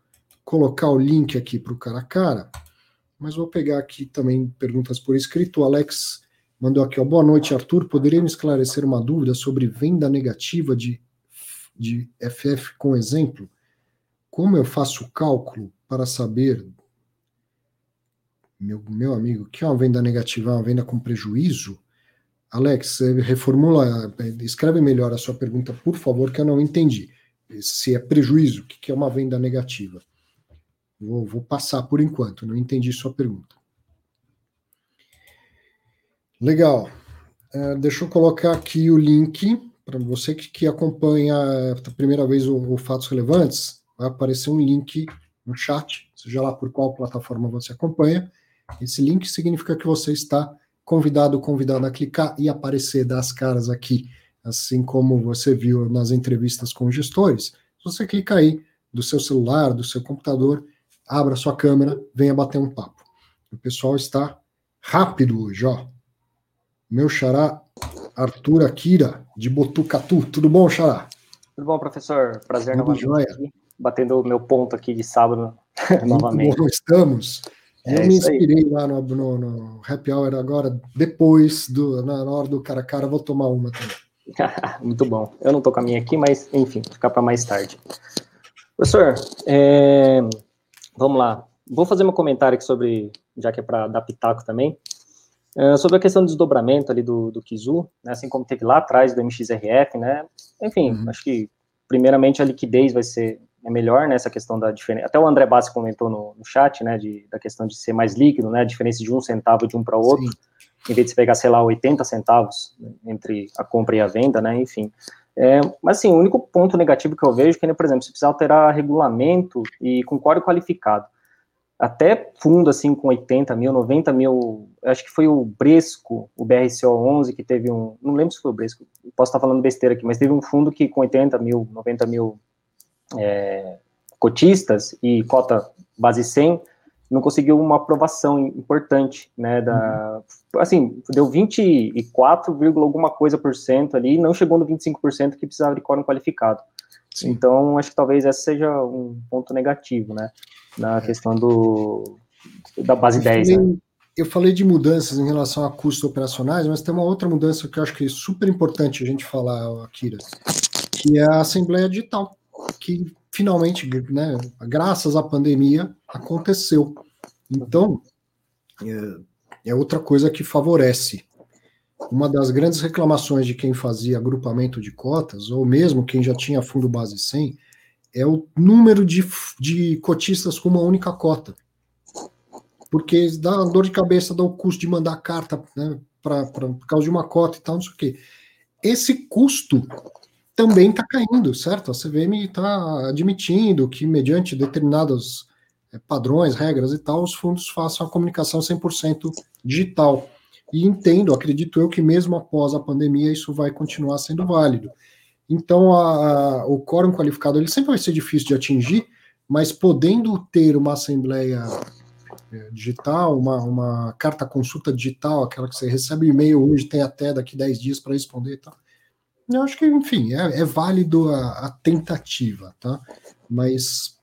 colocar o link aqui para o cara a cara, mas vou pegar aqui também perguntas por escrito. O Alex mandou aqui, ó, boa noite, Arthur. Poderia me esclarecer uma dúvida sobre venda negativa de, de FF com exemplo? Como eu faço o cálculo para saber meu, meu amigo, que é uma venda negativa, é uma venda com prejuízo? Alex, reformula, escreve melhor a sua pergunta, por favor, que eu não entendi. Se é prejuízo, o que é uma venda negativa? Vou, vou passar por enquanto, não entendi sua pergunta. Legal. É, deixa eu colocar aqui o link para você que, que acompanha a primeira vez o, o Fatos Relevantes. Vai aparecer um link no chat, seja lá por qual plataforma você acompanha esse link significa que você está convidado, convidado a clicar e aparecer das caras aqui, assim como você viu nas entrevistas com gestores. Se você clica aí do seu celular, do seu computador, abra sua câmera, venha bater um papo. O pessoal está rápido hoje, ó. Meu xará Arthur Akira, de Botucatu. Tudo bom, xará? Tudo bom, professor? Prazer Tudo novamente aqui, batendo o meu ponto aqui de sábado novamente. Bom, estamos. É eu me inspirei lá no, no, no, Happy Hour agora, depois, do, na, hora do cara a cara, vou tomar uma também. Muito bom. Eu não tô com a minha aqui, mas enfim, ficar para mais tarde. Professor, é, vamos lá. Vou fazer um comentário aqui sobre, já que é para dar pitaco também, é, sobre a questão do desdobramento ali do, do Kizu, né, assim como teve lá atrás do MXRF, né? Enfim, uhum. acho que primeiramente a liquidez vai ser é melhor, né, essa questão da diferença, até o André Bassi comentou no, no chat, né, de, da questão de ser mais líquido, né, a diferença de um centavo de um para outro, Sim. em vez de você pegar, sei lá, 80 centavos entre a compra e a venda, né, enfim. É, mas, assim, o único ponto negativo que eu vejo é que, por exemplo, você precisa alterar regulamento e com código qualificado. Até fundo, assim, com 80 mil, 90 mil, acho que foi o Bresco, o BRCO11, que teve um, não lembro se foi o Bresco, posso estar falando besteira aqui, mas teve um fundo que com 80 mil, 90 mil é, cotistas e cota base 100, não conseguiu uma aprovação importante, né, da, uhum. assim, deu 24, alguma coisa por cento ali, não chegou no 25% que precisava de quórum qualificado. Sim. Então, acho que talvez esse seja um ponto negativo, né, na é. questão do, da base eu 10, falei, né? Eu falei de mudanças em relação a custos operacionais, mas tem uma outra mudança que eu acho que é super importante a gente falar, Akira, que é a Assembleia Digital que finalmente, né, graças à pandemia, aconteceu. Então, é, é outra coisa que favorece. Uma das grandes reclamações de quem fazia agrupamento de cotas, ou mesmo quem já tinha fundo base 100, é o número de, de cotistas com uma única cota. Porque dá dor de cabeça, dá o custo de mandar carta né, pra, pra, por causa de uma cota e tal, não sei o quê. Esse custo também está caindo, certo? A CVM está admitindo que, mediante determinados é, padrões, regras e tal, os fundos façam a comunicação 100% digital. E entendo, acredito eu, que mesmo após a pandemia isso vai continuar sendo válido. Então, a, a, o quórum qualificado ele sempre vai ser difícil de atingir, mas podendo ter uma assembleia é, digital, uma, uma carta consulta digital, aquela que você recebe e-mail hoje, tem até daqui 10 dias para responder e tal eu acho que, enfim, é, é válido a, a, tentativa, tá? Mas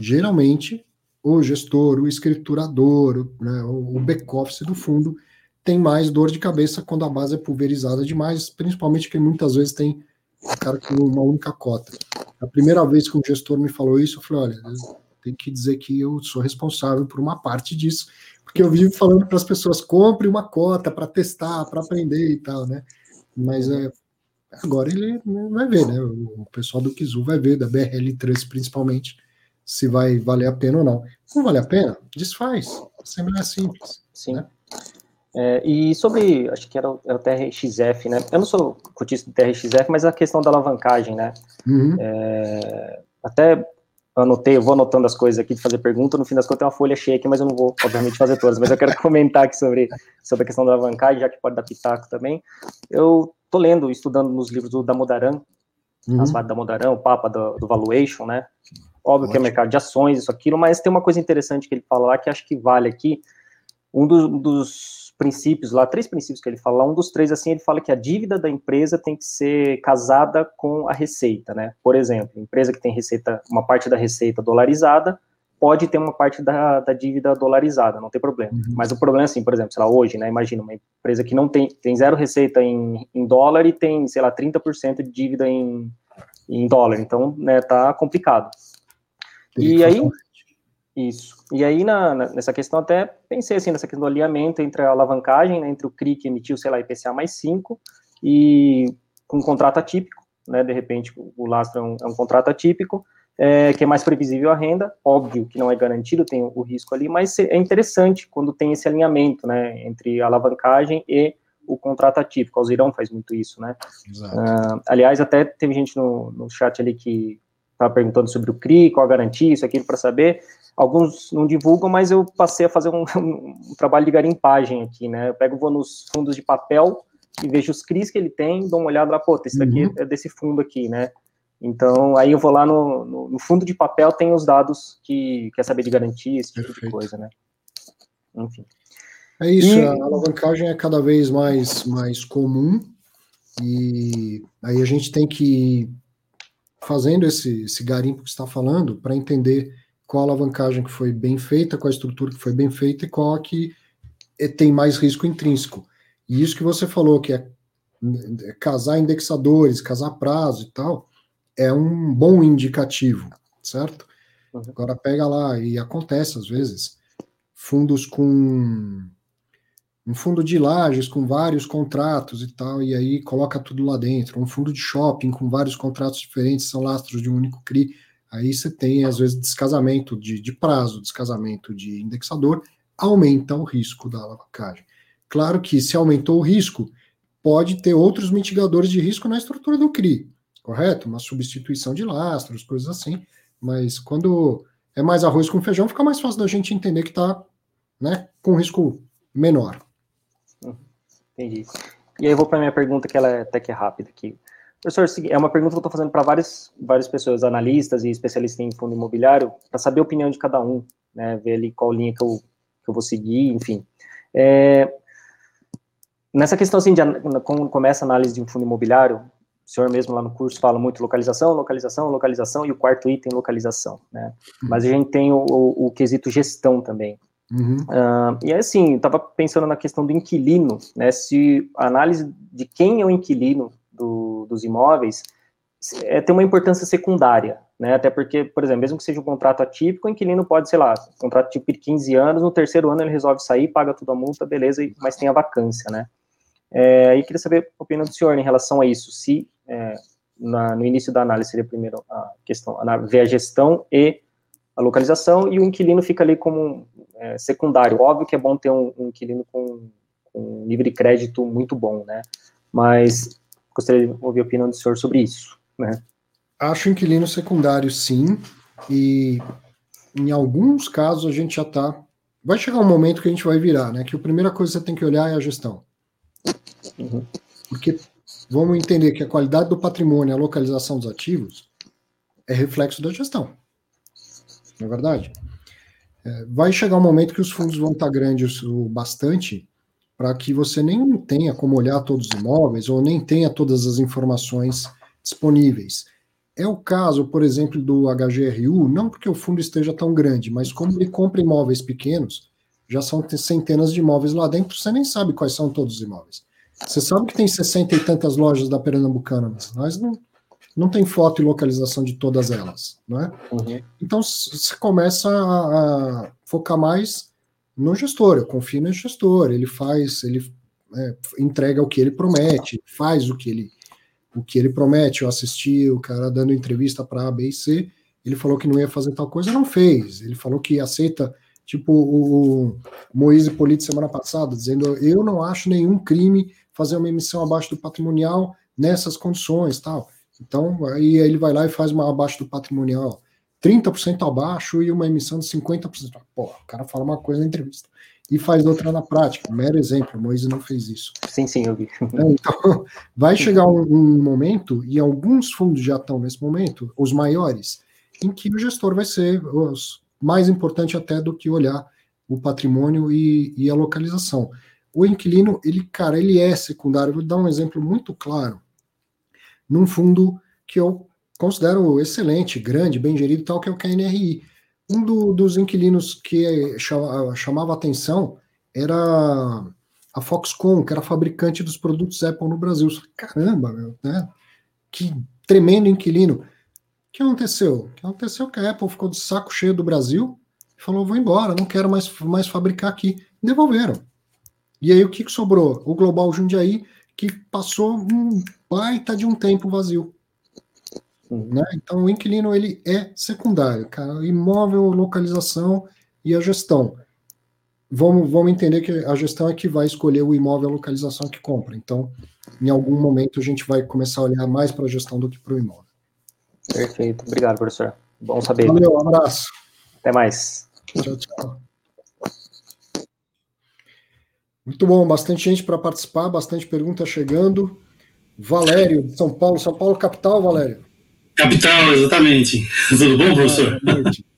geralmente o gestor, o escriturador, né, o, back-office do fundo tem mais dor de cabeça quando a base é pulverizada demais, principalmente que muitas vezes tem cara com uma única cota. A primeira vez que um gestor me falou isso, eu falei, olha, tem que dizer que eu sou responsável por uma parte disso, porque eu vivo falando para as pessoas, compre uma cota para testar, para aprender e tal, né? Mas é, Agora ele vai ver, né? O pessoal do Kizu vai ver, da BRL3 principalmente, se vai valer a pena ou não. Se não vale a pena, desfaz. Assembleia é simples. Sim. Né? É, e sobre, acho que era o, era o TRXF, né? Eu não sou cotista do TRXF, mas a questão da alavancagem, né? Uhum. É, até anotei, eu vou anotando as coisas aqui de fazer pergunta, no fim das contas tem uma folha cheia aqui, mas eu não vou, obviamente, fazer todas, mas eu quero comentar aqui sobre, sobre a questão da alavancagem, já que pode dar pitaco também. Eu tô lendo, estudando nos livros do Damodaran, uhum. as da Damodaran, o Papa do, do Valuation, né? Óbvio Ótimo. que é mercado de ações, isso, aquilo, mas tem uma coisa interessante que ele fala lá que acho que vale aqui. Um dos, dos princípios lá, três princípios que ele fala, um dos três, assim, ele fala que a dívida da empresa tem que ser casada com a receita, né? Por exemplo, empresa que tem receita, uma parte da receita dolarizada, pode ter uma parte da, da dívida dolarizada, não tem problema. Uhum. Mas o problema assim, por exemplo, sei lá, hoje, né, imagina uma empresa que não tem, tem zero receita em, em dólar e tem, sei lá, 30% de dívida em, em dólar, então, né, tá complicado. E aí, isso. E aí, na, nessa questão, até pensei assim, nessa questão do alinhamento entre a alavancagem, né, entre o CRI que emitiu, sei lá, IPCA mais 5, e um contrato atípico, né, de repente o lastro é um, é um contrato atípico, é, que é mais previsível a renda, óbvio que não é garantido, tem o, o risco ali, mas é interessante quando tem esse alinhamento, né, entre a alavancagem e o contrato atípico, o Alzirão faz muito isso, né. Uh, aliás, até teve gente no, no chat ali que estava perguntando sobre o CRI, qual a garantia, isso, aquilo, para saber, Alguns não divulgam, mas eu passei a fazer um, um, trabalho de garimpagem aqui, né? Eu pego, vou nos fundos de papel e vejo os CRIs que ele tem, dou uma olhada lá, pô, esse daqui uhum. é desse fundo aqui, né? Então, aí eu vou lá no, no, no, fundo de papel, tem os dados que quer saber de garantia, esse tipo Perfeito. de coisa, né? Enfim. É isso, e... a alavancagem é cada vez mais, mais comum e aí a gente tem que ir fazendo esse, esse garimpo que está falando para entender qual a alavancagem que foi bem feita, qual a estrutura que foi bem feita e qual a que é, tem mais risco intrínseco. E isso que você falou, que é, é casar indexadores, casar prazo e tal, é um bom indicativo, certo? Uhum. Agora pega lá, e acontece às vezes, fundos com um fundo de lajes com vários contratos e tal, e aí coloca tudo lá dentro, um fundo de shopping com vários contratos diferentes, são lastros de um único CRI Aí você tem, às vezes, descasamento de, de prazo, descasamento de indexador, aumenta o risco da alavancagem. Claro que se aumentou o risco, pode ter outros mitigadores de risco na estrutura do CRI, correto? Uma substituição de lastros, coisas assim, mas quando é mais arroz com feijão, fica mais fácil da gente entender que está né, com risco menor. Entendi. E aí eu vou para minha pergunta, que ela é até que é rápida aqui. Professor, é uma pergunta que eu estou fazendo para várias, várias pessoas, analistas e especialistas em fundo imobiliário, para saber a opinião de cada um, né, ver ali qual linha que eu, que eu vou seguir, enfim. É, nessa questão, assim, de como começa a análise de um fundo imobiliário, o senhor mesmo lá no curso fala muito localização, localização, localização, e o quarto item, localização, né? Uhum. Mas a gente tem o, o, o quesito gestão também. Uhum. Uh, e assim, estava pensando na questão do inquilino, né? Se a análise de quem é o inquilino do, dos imóveis é, tem uma importância secundária, né? Até porque, por exemplo, mesmo que seja um contrato atípico, o inquilino pode, sei lá, contrato tipo de 15 anos, no terceiro ano ele resolve sair, paga toda a multa, beleza, mas tem a vacância, né? É, e queria saber a opinião do senhor em relação a isso, se é, na, no início da análise seria primeiro a questão, a, ver a gestão e a localização, e o inquilino fica ali como é, secundário. Óbvio que é bom ter um, um inquilino com, com um nível de crédito muito bom, né? Mas Gostaria de ouvir a opinião do senhor sobre isso. Né? Acho inquilino secundário, sim, e em alguns casos a gente já está. Vai chegar um momento que a gente vai virar, né? Que a primeira coisa que você tem que olhar é a gestão. Uhum. Porque vamos entender que a qualidade do patrimônio, a localização dos ativos, é reflexo da gestão. Não é verdade? É, vai chegar um momento que os fundos vão estar grandes o bastante para que você nem tenha como olhar todos os imóveis ou nem tenha todas as informações disponíveis. É o caso, por exemplo, do HGRU, não porque o fundo esteja tão grande, mas como ele compra imóveis pequenos, já são centenas de imóveis lá dentro, você nem sabe quais são todos os imóveis. Você sabe que tem 60 e tantas lojas da Pernambucana, mas não, não tem foto e localização de todas elas, não é? Uhum. Então você começa a, a focar mais no gestor, eu confio no gestor, ele faz, ele é, entrega o que ele promete, faz o que ele o que ele promete. Eu assisti o cara dando entrevista para A, B e C, ele falou que não ia fazer tal coisa, não fez. Ele falou que aceita tipo o Moise Polito semana passada, dizendo eu não acho nenhum crime fazer uma emissão abaixo do patrimonial nessas condições, tal. Então, aí ele vai lá e faz uma abaixo do patrimonial, 30% abaixo e uma emissão de 50%. Pô, o cara fala uma coisa na entrevista e faz outra na prática. Mero exemplo, Moise não fez isso. Sim, sim, eu vi. É, então, vai chegar um, um, momento, e alguns fundos já estão nesse momento, os maiores, em que o gestor vai ser os, mais importante até do que olhar o patrimônio e, e, a localização. O inquilino, ele, cara, ele é secundário. Vou dar um exemplo muito claro. Num fundo que eu considero excelente, grande, bem gerido tal, que é o KNRI um do, dos inquilinos que chamava atenção era a Foxconn, que era fabricante dos produtos Apple no Brasil. Caramba, meu, né? Que tremendo inquilino. O que aconteceu? O que aconteceu é que a Apple ficou de saco cheio do Brasil e falou: vou embora, não quero mais, mais fabricar aqui. Devolveram. E aí o que, que sobrou? O Global Jundiaí, que passou um baita de um tempo vazio. Né? Então, o inquilino ele é secundário, cara. Imóvel, localização e a gestão. Vamos, vamos entender que a gestão é que vai escolher o imóvel, a localização que compra. Então, em algum momento, a gente vai começar a olhar mais para a gestão do que para o imóvel. Perfeito. Obrigado, professor. Bom saber. Valeu, um abraço. Até mais. Tchau, tchau. Muito bom, bastante gente para participar, bastante pergunta chegando. Valério, de São Paulo, São Paulo capital, Valério. Capital, exatamente. Tudo bom, professor? Boa noite.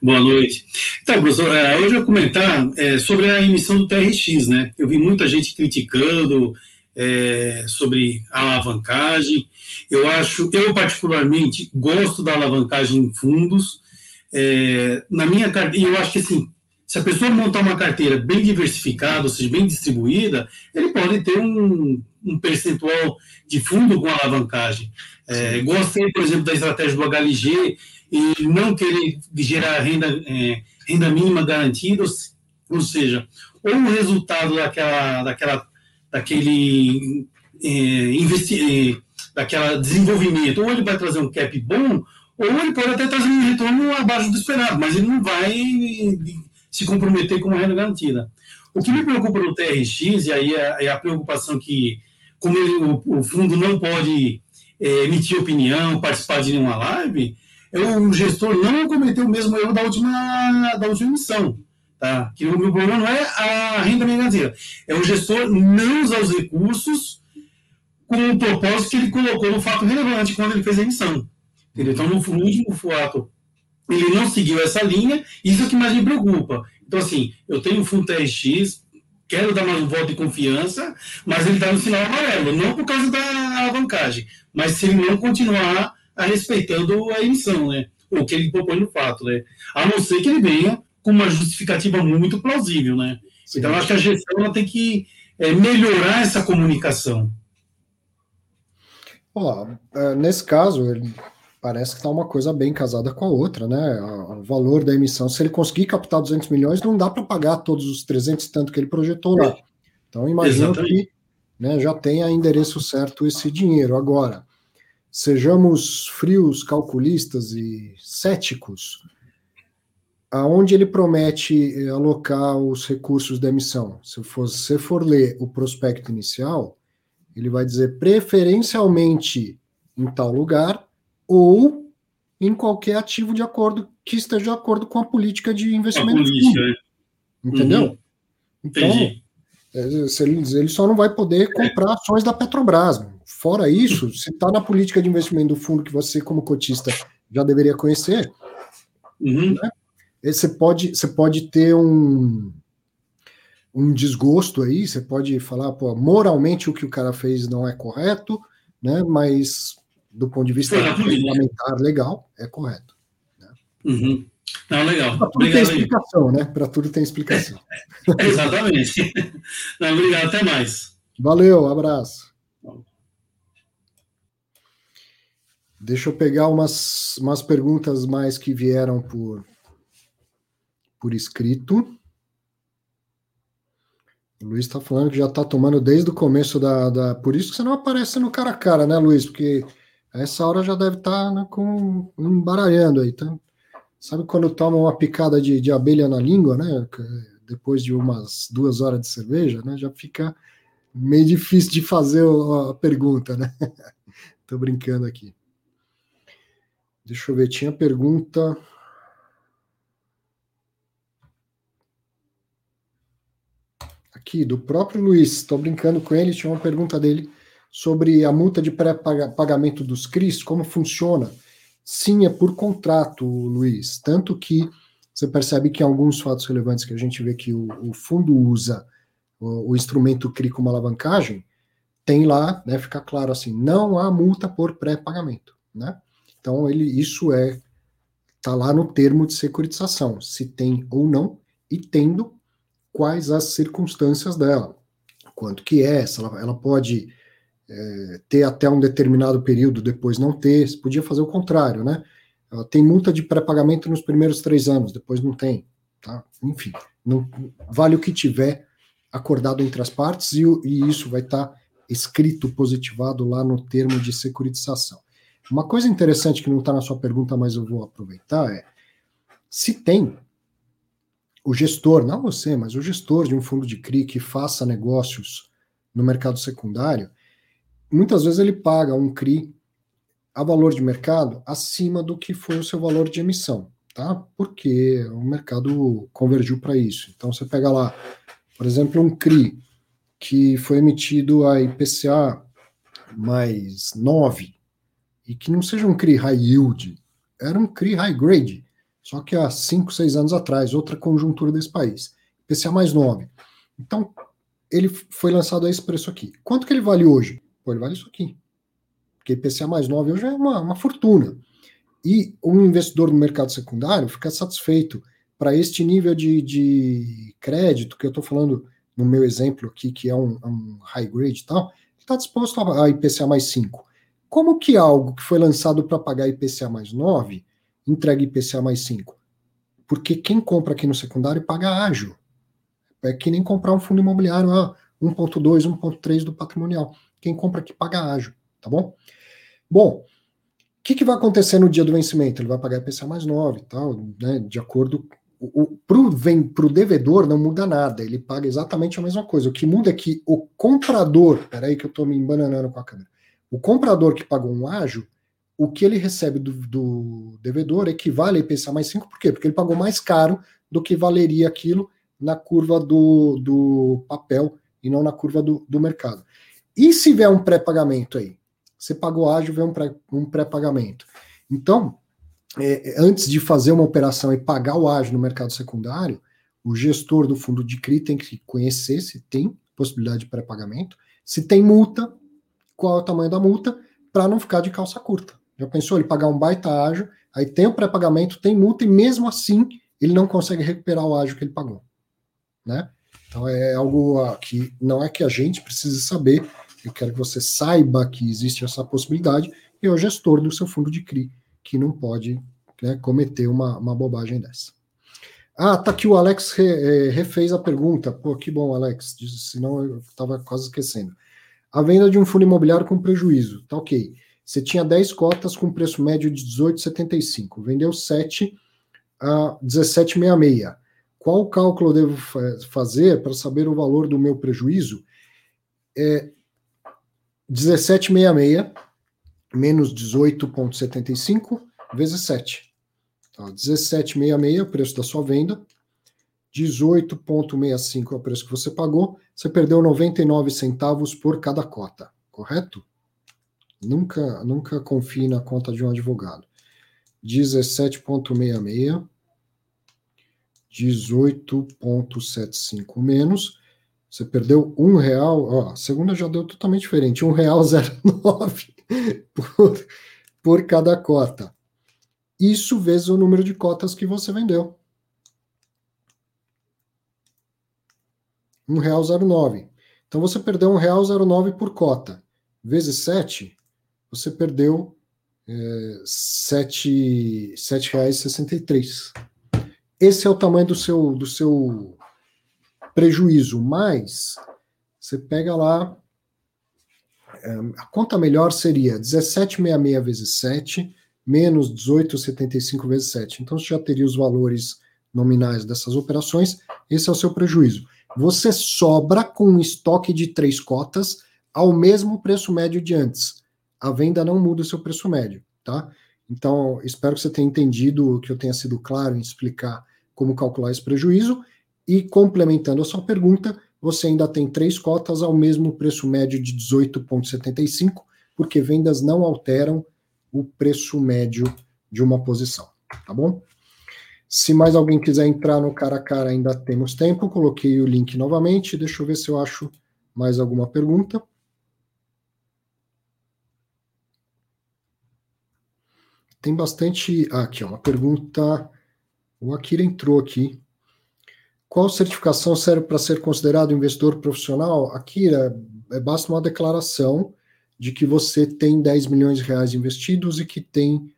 Boa noite. Então, professor, é, hoje eu vou comentar é, sobre a emissão do TRX, né? Eu vi muita gente criticando é, sobre a alavancagem. Eu acho, eu particularmente gosto da alavancagem em fundos. É, na minha carteira, eu acho que assim, se a pessoa montar uma carteira bem diversificada, ou seja, bem distribuída, ele pode ter um, um percentual de fundo com alavancagem. É, gostei, por exemplo, da estratégia do HLG e não querer gerar renda, é, renda mínima garantida, ou seja, ou o resultado daquela, daquela, daquele é, investi, é, daquela desenvolvimento, ou ele vai trazer um cap bom, ou ele pode até trazer um retorno abaixo do esperado, mas ele não vai se comprometer com uma renda garantida. O que me preocupa no TRX, e aí é, é a preocupação que, como ele, o, o fundo não pode é, emitir opinião, participar de nenhuma live, é o gestor não cometeu o mesmo erro da última, da última emissão. Tá? Que o meu problema não é a renda financeira, é o gestor não usar os recursos com o propósito que ele colocou no fato relevante quando ele fez a emissão. Entendeu? Então, no, no último fato, ele não seguiu essa linha, isso é o que mais me preocupa. Então, assim, eu tenho um fundo TRX, quero dar mais um voto de confiança, mas ele está no sinal amarelo, não por causa da alavancagem, mas se ele não continuar a respeitando a emissão, né? O que ele propõe no fato, né? A não ser que ele venha com uma justificativa muito plausível, né? Sim. Então, acho que a gestão ela tem que é, melhorar essa comunicação. Ó, é, nesse caso, ele parece que está uma coisa bem casada com a outra, né? O valor da emissão, se ele conseguir captar 200 milhões, não dá para pagar todos os 300 tanto que ele projetou lá. Então, imagino Exatamente. que né, já tenha endereço certo esse dinheiro. Agora, sejamos frios, calculistas e céticos, aonde ele promete eh, alocar os recursos da emissão? Se você for ler o prospecto inicial, ele vai dizer preferencialmente em tal lugar ou em qualquer ativo de acordo que esteja de acordo com a política de investimento. Política, é. Entendeu? Uhum. Então, Entendi. É, ele só não vai poder comprar ações da Petrobras. Fora isso, se está na política de investimento do fundo que você, como cotista, já deveria conhecer, uhum. né? você, pode, você pode ter um, um desgosto aí, você pode falar, pô, moralmente o que o cara fez não é correto, né? mas do ponto de vista regulamentar legal, é correto. Né? Uhum. Não, legal. Para tudo obrigado, tem explicação, né? Para tudo tem explicação. É, exatamente. Não, obrigado, até mais. Valeu, abraço. Deixa eu pegar umas, umas perguntas mais que vieram por, por escrito. O Luiz está falando que já está tomando desde o começo da, da. Por isso que você não aparece no cara a cara, né, Luiz? Porque a essa hora já deve estar tá, né, com, embaralhando aí. Tá? Sabe quando toma uma picada de, de abelha na língua, né? Depois de umas duas horas de cerveja, né? Já fica meio difícil de fazer a pergunta, né? Tô brincando aqui. Deixa eu ver, tinha pergunta. Aqui, do próprio Luiz, estou brincando com ele, tinha uma pergunta dele sobre a multa de pré-pagamento dos CRIs, como funciona. Sim, é por contrato, Luiz. Tanto que você percebe que alguns fatos relevantes que a gente vê que o, o fundo usa o, o, instrumento CRI como alavancagem, tem lá, né, fica claro assim, não há multa por pré-pagamento, né? Então ele isso é tá lá no termo de securitização, se tem ou não e tendo quais as circunstâncias dela, quanto que é, se ela, ela pode é, ter até um determinado período, depois não ter, você podia fazer o contrário, né? Ela tem multa de pré-pagamento nos primeiros três anos, depois não tem, tá? Enfim, não, vale o que tiver acordado entre as partes e, e isso vai estar tá escrito, positivado lá no termo de securitização. Uma coisa interessante que não está na sua pergunta, mas eu vou aproveitar é se tem o gestor, não você, mas o gestor de um fundo de CRI que faça negócios no mercado secundário, muitas vezes ele paga um CRI a valor de mercado acima do que foi o seu valor de emissão, tá? Porque o mercado convergiu para isso. Então você pega lá, por exemplo, um CRI que foi emitido a IPCA mais 9 e que não seja um CRI high yield, era um CRI high grade, só que há 5, 6 anos atrás, outra conjuntura desse país. IPCA mais 9. Então, ele foi lançado a esse preço aqui. Quanto que ele vale hoje? Pô, ele vale isso aqui. Porque IPCA mais 9 hoje é uma, uma fortuna. E um investidor no mercado secundário fica satisfeito para este nível de, de crédito que eu estou falando no meu exemplo aqui, que é um, um high grade e tal, está disposto a IPCA mais 5. Como que algo que foi lançado para pagar IPCA mais 9 entrega IPCA mais 5? Porque quem compra aqui no secundário paga ágil. É que nem comprar um fundo imobiliário, ah, 1.2, 1.3 do patrimonial. Quem compra aqui paga ágil, tá bom? Bom, o que, que, vai acontecer no dia do vencimento? Ele vai pagar IPCA mais 9 e tal, né, de acordo... Para o devedor não muda nada, ele paga exatamente a mesma coisa. O que muda é que o comprador... Peraí que eu estou me embananando com a câmera. O comprador que pagou um ágio, o que ele recebe do, do devedor equivale a IPCA mais 5, por quê? Porque ele pagou mais caro do que valeria aquilo na curva do, do papel e não na curva do, do mercado. E se vier um pré-pagamento aí? Você pagou ágio, vem um pré-pagamento. Então, é, é, antes de fazer uma operação e pagar o ágio no mercado secundário, o gestor do fundo de CRI tem que conhecer se tem possibilidade de pré-pagamento, se tem multa, qual é o tamanho da multa, para não ficar de calça curta. Já pensou ele pagar um baita ágio, aí tem o pré-pagamento, tem multa, e mesmo assim ele não consegue recuperar o ágio que ele pagou. Né? Então é algo que não é que a gente precise saber, eu quero que você saiba que existe essa possibilidade, e é o gestor do seu fundo de CRI que não pode né, cometer uma, uma bobagem dessa. Ah, tá aqui o Alex re, é, refez a pergunta. Pô, que bom, Alex, senão eu estava quase esquecendo. A venda de um fundo imobiliário com prejuízo, tá ok. Você tinha 10 cotas com preço médio de 18,75, vendeu 7 a 17,66. Qual cálculo eu devo fazer para saber o valor do meu prejuízo? É 17,66 menos 18,75 vezes 7. Tá, 17,66 é o preço da sua venda, 18,65 é o preço que você pagou, você perdeu 99 centavos por cada cota, correto? Nunca, nunca confie na conta de um advogado. 17,66 18,75 menos. Você perdeu um real. Ó, a segunda já deu totalmente diferente. Um real 09 por, por cada cota. Isso vezes o número de cotas que você vendeu. Um real 09. Então você perdeu um real 09 por cota. Vezes 7, você perdeu 7, R$ reais 63 esse é o tamanho do seu, do seu prejuízo, mas você pega lá, é, a conta melhor seria 1766 vezes 7, menos 18,75 vezes 7. Então, você já teria os valores nominais dessas operações, esse é o seu prejuízo. Você sobra com um estoque de três cotas ao mesmo preço médio de antes. A venda não muda o seu preço médio, tá? Então, espero que você tenha entendido, que eu tenha sido claro em explicar como calcular esse prejuízo. E complementando a sua pergunta, você ainda tem três cotas ao mesmo preço médio de 18,75, porque vendas não alteram o preço médio de uma posição, tá bom? Se mais alguém quiser entrar no cara a cara, ainda temos tempo. Coloquei o link novamente. Deixa eu ver se eu acho mais alguma pergunta. Tem bastante. Ah, aqui, uma pergunta. O Akira entrou aqui. Qual certificação serve para ser considerado investidor profissional? Akira, é, basta uma declaração de que você tem 10 milhões de reais investidos e que tem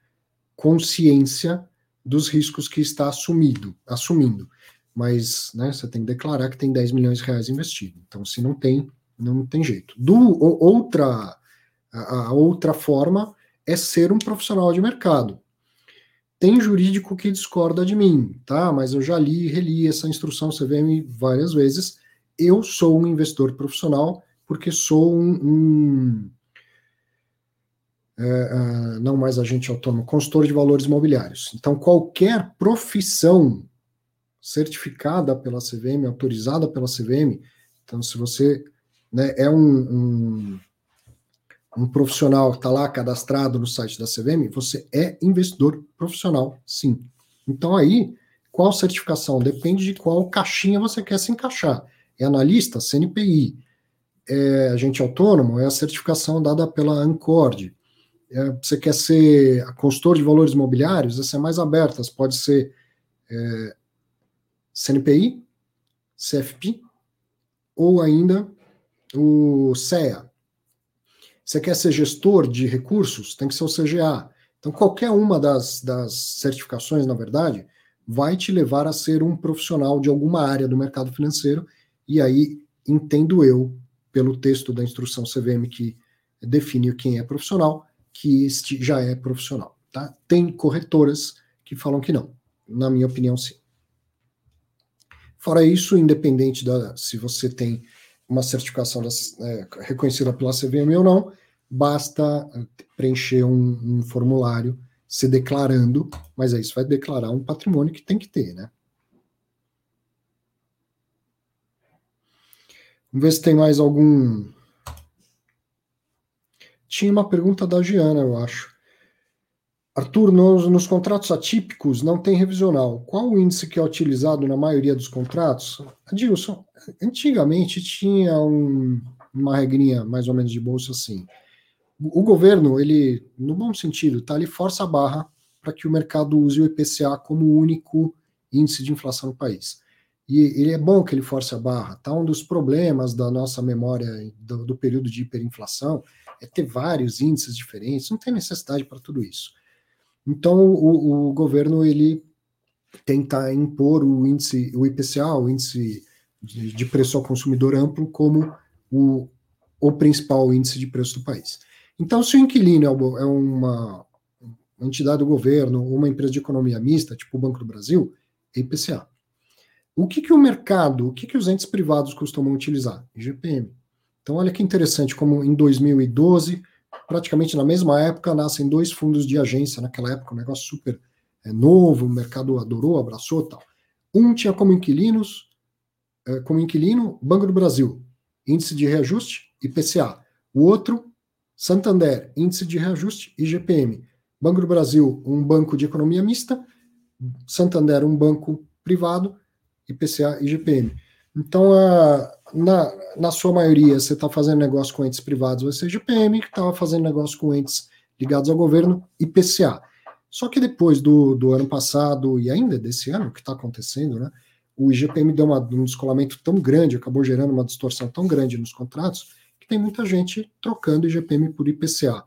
consciência dos riscos que está assumido, assumindo. Mas né, você tem que declarar que tem 10 milhões de reais investido. Então, se não tem, não tem jeito. Do, outra, a, a outra forma é ser um profissional de mercado. Tem jurídico que discorda de mim, tá? Mas eu já li e reli essa instrução CVM várias vezes. Eu sou um investidor profissional porque sou um, um é, é, não mais agente autônomo, consultor de valores imobiliários. Então, qualquer profissão certificada pela CVM, autorizada pela CVM, então, se você né, é um, um, um profissional que está lá cadastrado no site da CVM, você é investidor profissional, sim. Então, aí, qual certificação? Depende de qual caixinha você quer se encaixar. É analista, CNPI. É agente autônomo, é a certificação dada pela Ancord é, você quer ser consultor de valores imobiliários, essa é mais aberta, pode ser é, CNPI, CFP ou ainda o CEA. Você quer ser gestor de recursos, tem que ser o CGA. Então, qualquer uma das, das certificações, na verdade, vai te levar a ser um profissional de alguma área do mercado financeiro, e aí entendo eu, pelo texto da instrução CVM que define quem é profissional, que este já é profissional. Tá? Tem corretoras que falam que não. Na minha opinião, sim. Fora isso, independente da se você tem uma certificação das, é, reconhecida pela CVM ou não, basta eh, preencher um, um, formulário se declarando, mas aí você vai declarar um patrimônio que tem que ter, né? Vamos ver se tem mais algum tinha uma pergunta da Giana, eu acho. Arthur, nos, nos, contratos atípicos não tem revisional. Qual o índice que é utilizado na maioria dos contratos? Adilson, antigamente tinha um, uma regrinha mais ou menos de bolsa assim. O, governo, ele, no bom sentido, tá, ele força a barra para que o mercado use o IPCA como único índice de inflação no país. E ele é bom que ele force a barra. Tá um dos problemas da nossa memória do, do período de hiperinflação é ter vários índices diferentes, não tem necessidade para tudo isso. Então, o, o, governo ele tenta impor o índice, o IPCA, o índice de, de preço ao consumidor amplo, como o, o principal índice de preço do país. Então, se o inquilino é, é uma, uma entidade do governo ou uma empresa de economia mista, tipo o Banco do Brasil, é IPCA. O que, que o mercado, o que, que os entes privados costumam utilizar? IGPM. Então, olha que interessante, como em 2012, praticamente na mesma época, nascem dois fundos de agência, naquela época, um negócio super é, novo, o mercado adorou, abraçou tal. Um tinha como inquilinos, é, como inquilino, Banco do Brasil, índice de reajuste, IPCA. O outro, Santander, índice de reajuste, IGPM. Banco do Brasil, um banco de economia mista, Santander, um banco privado, IPCA, IGPM. Então, a, na, na sua maioria, você está fazendo negócio com entes privados, vai ser GPM, que estava fazendo negócio com entes ligados ao governo, IPCA. Só que depois do, do ano passado e ainda desse ano, que está acontecendo, né, o IGPM deu uma, um descolamento tão grande, acabou gerando uma distorção tão grande nos contratos, que tem muita gente trocando IGPM por IPCA.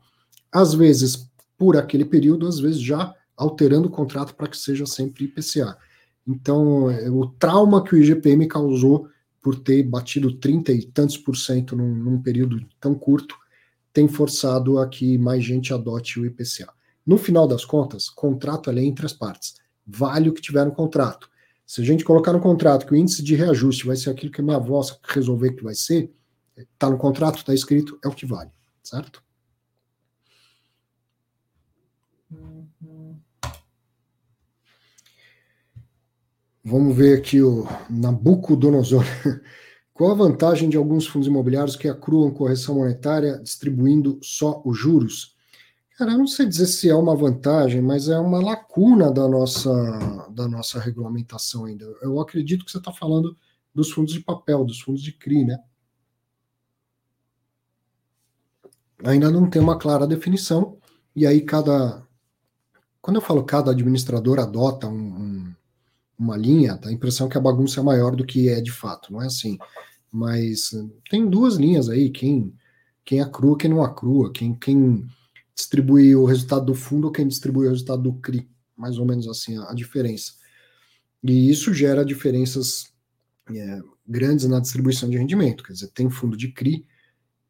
Às vezes por aquele período, às vezes já alterando o contrato para que seja sempre IPCA. Então, é, o trauma que o IGPM causou por ter batido 30 e tantos por cento num, num período tão curto, tem forçado a que mais gente adote o IPCA. No final das contas, contrato é lei entre as partes. Vale o que tiver no contrato. Se a gente colocar no contrato que o índice de reajuste vai ser aquilo que a minha resolver que vai ser, está no contrato, está escrito, é o que vale, certo? Vamos ver aqui o Nabucodonosor. Qual a vantagem de alguns fundos imobiliários que acruam correção monetária distribuindo só os juros? Cara, eu não sei dizer se é uma vantagem, mas é uma lacuna da nossa, da nossa regulamentação ainda. Eu acredito que você está falando dos fundos de papel, dos fundos de CRI, né? Ainda não tem uma clara definição, e aí cada. Quando eu falo cada administrador adota um, um uma linha, dá a impressão que a bagunça é maior do que é de fato, não é assim. Mas tem duas linhas aí, quem, quem acrua, quem não acrua, quem, quem distribui o resultado do fundo ou quem distribui o resultado do CRI, mais ou menos assim a, a diferença. E isso gera diferenças é, grandes na distribuição de rendimento, quer dizer, tem fundo de CRI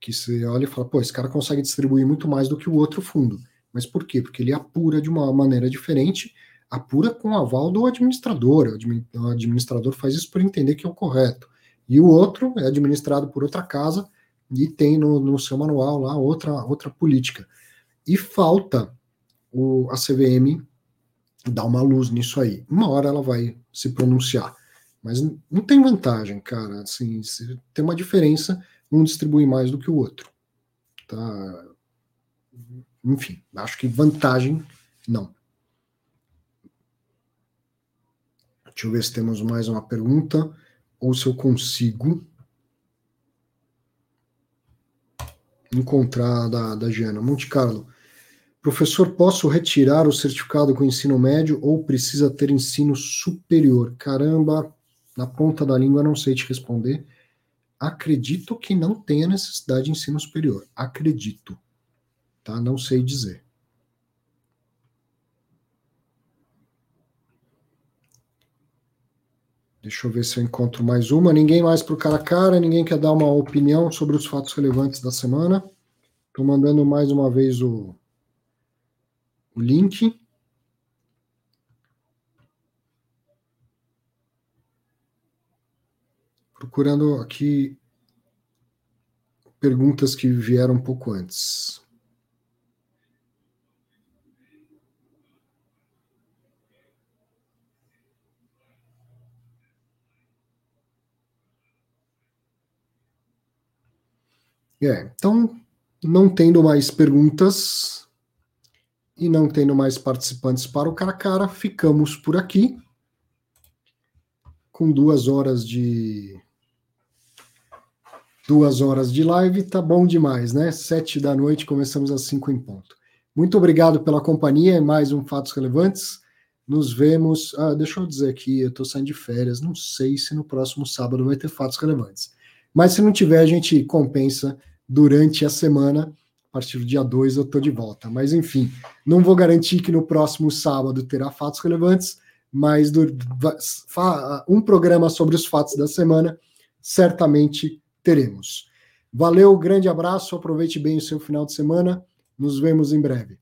que você olha e fala, pô, esse cara consegue distribuir muito mais do que o outro fundo. Mas por quê? Porque ele apura de uma maneira diferente apura com o aval do administrador. O administrador faz isso por entender que é o correto. E o outro é administrado por outra casa e tem no, no seu manual lá outra, outra política. E falta o, a CVM dar uma luz nisso aí. Uma hora ela vai se pronunciar. Mas não tem vantagem, cara. Assim, tem uma diferença, um distribui mais do que o outro. Tá? Enfim, acho que vantagem, não. Deixa eu ver se temos mais uma pergunta ou se eu consigo encontrar da, da Giana. Monte Carlo. Professor, posso retirar o certificado com ensino médio ou precisa ter ensino superior? Caramba, na ponta da língua não sei te responder. Acredito que não tenha necessidade de ensino superior. Acredito. Tá? Não sei dizer. Deixa eu ver se eu encontro mais uma. Ninguém mais para o cara a cara, ninguém quer dar uma opinião sobre os fatos relevantes da semana. Estou mandando mais uma vez o, o link. Procurando aqui perguntas que vieram um pouco antes. É, então, não tendo mais perguntas e não tendo mais participantes para o cara a cara, ficamos por aqui com duas horas de duas horas de live, tá bom demais, né? Sete da noite, começamos às cinco em ponto. Muito obrigado pela companhia, mais um Fatos Relevantes. Nos vemos. Ah, deixa eu dizer aqui, eu estou saindo de férias, não sei se no próximo sábado vai ter fatos relevantes. Mas se não tiver, a gente compensa durante a semana. A partir do dia 2 eu estou de volta. Mas, enfim, não vou garantir que no próximo sábado terá fatos relevantes, mas do, um programa sobre os fatos da semana certamente teremos. Valeu, grande abraço, aproveite bem o seu final de semana. Nos vemos em breve.